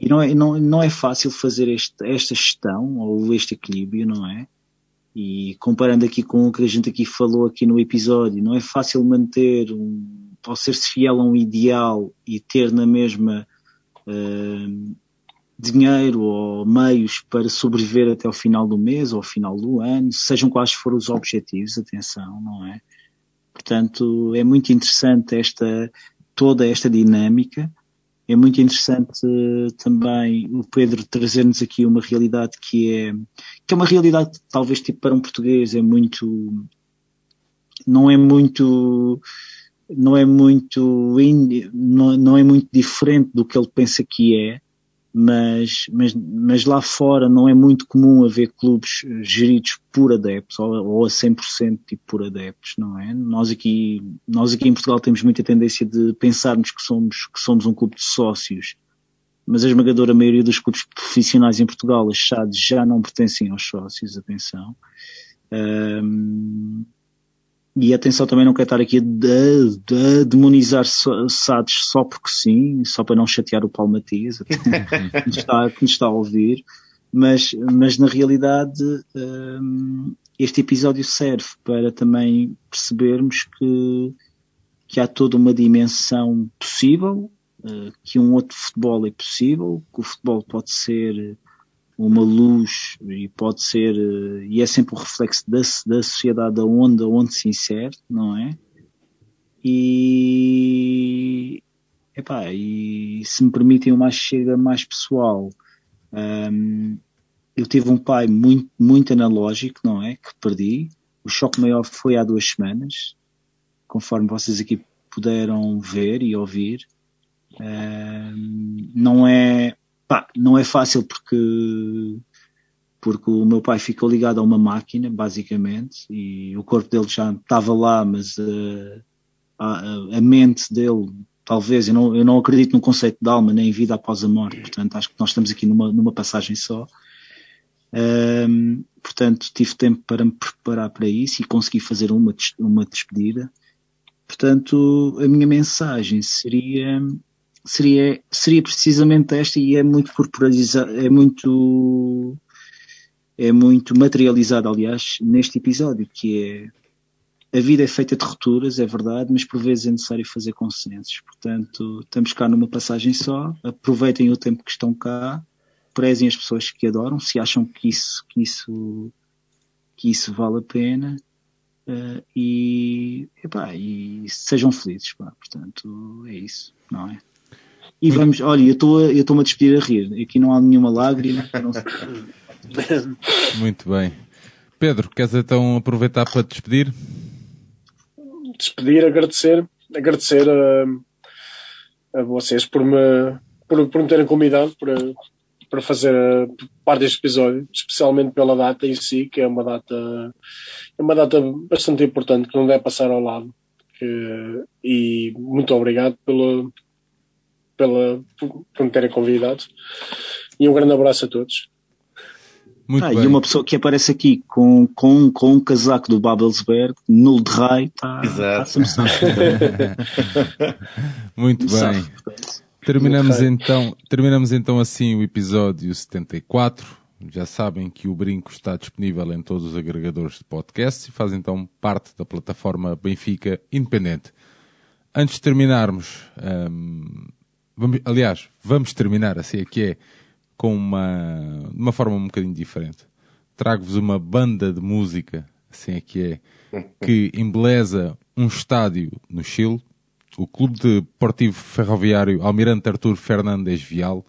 e não é, não, não é fácil fazer este, esta gestão ou este equilíbrio, não é? E comparando aqui com o que a gente aqui falou aqui no episódio, não é fácil manter um, ou ser-se fiel a um ideal e ter na mesma ahm, dinheiro ou meios para sobreviver até ao final do mês ou ao final do ano, sejam quais forem os objetivos, atenção, não é? Portanto, é muito interessante esta, toda esta dinâmica. É muito interessante eh, também o Pedro trazer-nos aqui uma realidade que é, que é uma realidade que talvez tipo para um português é muito, não é muito, não é muito, não, não é muito diferente do que ele pensa que é, mas, mas, mas lá fora não é muito comum haver clubes eh, geridos por adeptos ou, ou a 100% tipo por adeptos, não é? Nós aqui, nós aqui em Portugal temos muita tendência de pensarmos que somos, que somos um clube de sócios, mas a esmagadora maioria dos clubes profissionais em Portugal, achados, já não pertencem aos sócios, atenção. Ahm, e atenção também não quero estar aqui a, de- a demonizar SADs só porque sim, só para não chatear o Paulo que nos está, que nos está a ouvir, mas, mas na realidade hum, este episódio serve para também percebermos que, que há toda uma dimensão possível, eh, que um outro futebol é possível, que o futebol pode ser uma luz e pode ser, eh, e é sempre o reflexo da, da sociedade aonde, aonde se insere, não é? E, epá, e se me permitem uma chega mais pessoal, eu tive um pai muito, muito analógico, não é? Que perdi. O choque maior foi há duas semanas, conforme vocês aqui puderam ver e ouvir. Não é, pá, não é fácil porque porque o meu pai ficou ligado a uma máquina, basicamente, e o corpo dele já estava lá, mas eh, a, a mente dele, talvez, eu não, eu não acredito no conceito de alma nem vida após a morte, portanto acho que nós estamos aqui numa, numa passagem só. Ahm, portanto, tive tempo para me preparar para isso e consegui fazer uma, uma despedida. Portanto, a minha mensagem seria seria, seria precisamente esta e é muito corporalizada, é muito é muito materializada, aliás, neste episódio, que é a vida é feita de rupturas, é verdade, mas por vezes é necessário fazer consensos. Portanto, estamos cá numa passagem só, aproveitem o tempo que estão cá, prezem as pessoas que adoram, se acham que isso, que isso, que isso vale a pena. eh, e, epá, e sejam felizes, pá. portanto é isso, não é? E vamos, olha, eu estou eu estou-me a despedir a rir, aqui não há nenhuma lágrima, eu não sei. Muito bem. Pedro, queres então aproveitar para te despedir? despedir, agradecer, agradecer a, a vocês por me, por, por me terem convidado para, para fazer a, parte deste episódio, especialmente pela data em si, que é uma data, é uma data bastante importante que não deve passar ao lado. Que, e muito obrigado pela, pela, por, por me terem convidado. E um grande abraço a todos. Muito ah, bem. e uma pessoa que aparece aqui com, com, com um casaco do Babelsberg, nulo de raio, tá, Exato. está-se Muito bem. Terminamos então, terminamos então assim o episódio 74. Já sabem que o Brinco está disponível em todos os agregadores de podcast e faz então parte da plataforma Benfica Independente. Antes de terminarmos, hum, vamos, aliás, vamos terminar assim que é com uma, de uma forma um bocadinho diferente. Trago-vos uma banda de música, assim é que é, que embeleza um estádio no Chile, o Clube Deportivo Ferroviário Almirante Artur Fernandes Vial.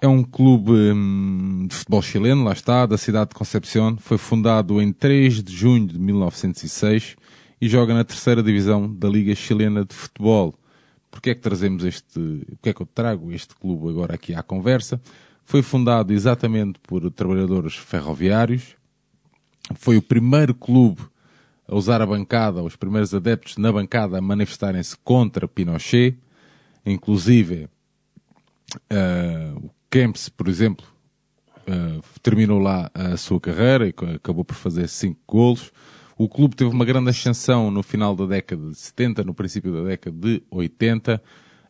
É um clube hum, de futebol chileno, lá está, da cidade de Concepción. Foi fundado em 3 de junho de 1906 e joga na terceira divisão da Liga Chilena de Futebol. Porquê é que trazemos este, porquê é que eu trago este clube agora aqui à conversa? Foi fundado exatamente por trabalhadores ferroviários. Foi o primeiro clube a usar a bancada, os primeiros adeptos na bancada a manifestarem-se contra Pinochet. Inclusive, eh, o Kempis, por exemplo, eh, terminou lá a sua carreira e acabou por fazer cinco golos. O clube teve uma grande ascensão no final da década de 70, no princípio da década de 80.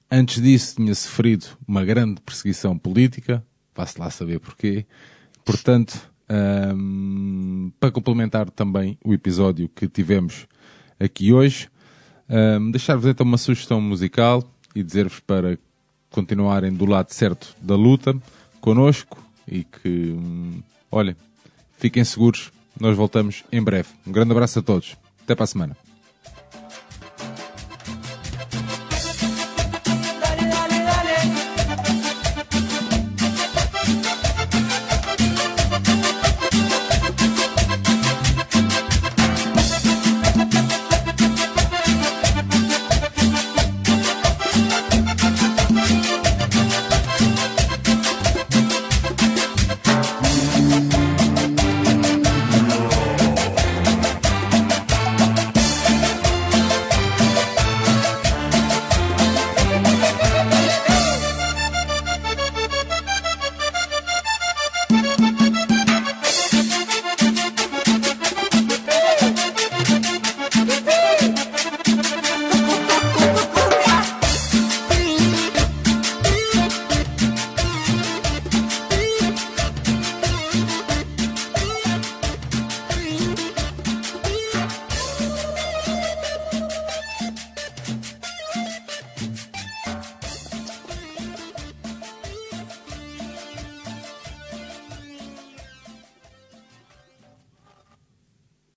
Antes disso tinha sofrido uma grande perseguição política, vá-se lá saber porquê. Portanto, ahm, para complementar também o episódio que tivemos aqui hoje, ahm, deixar-vos então uma sugestão musical e dizer-vos para continuarem do lado certo da luta connosco e que, hum, olhem, fiquem seguros, nós voltamos em breve. Um grande abraço a todos. Até para a semana.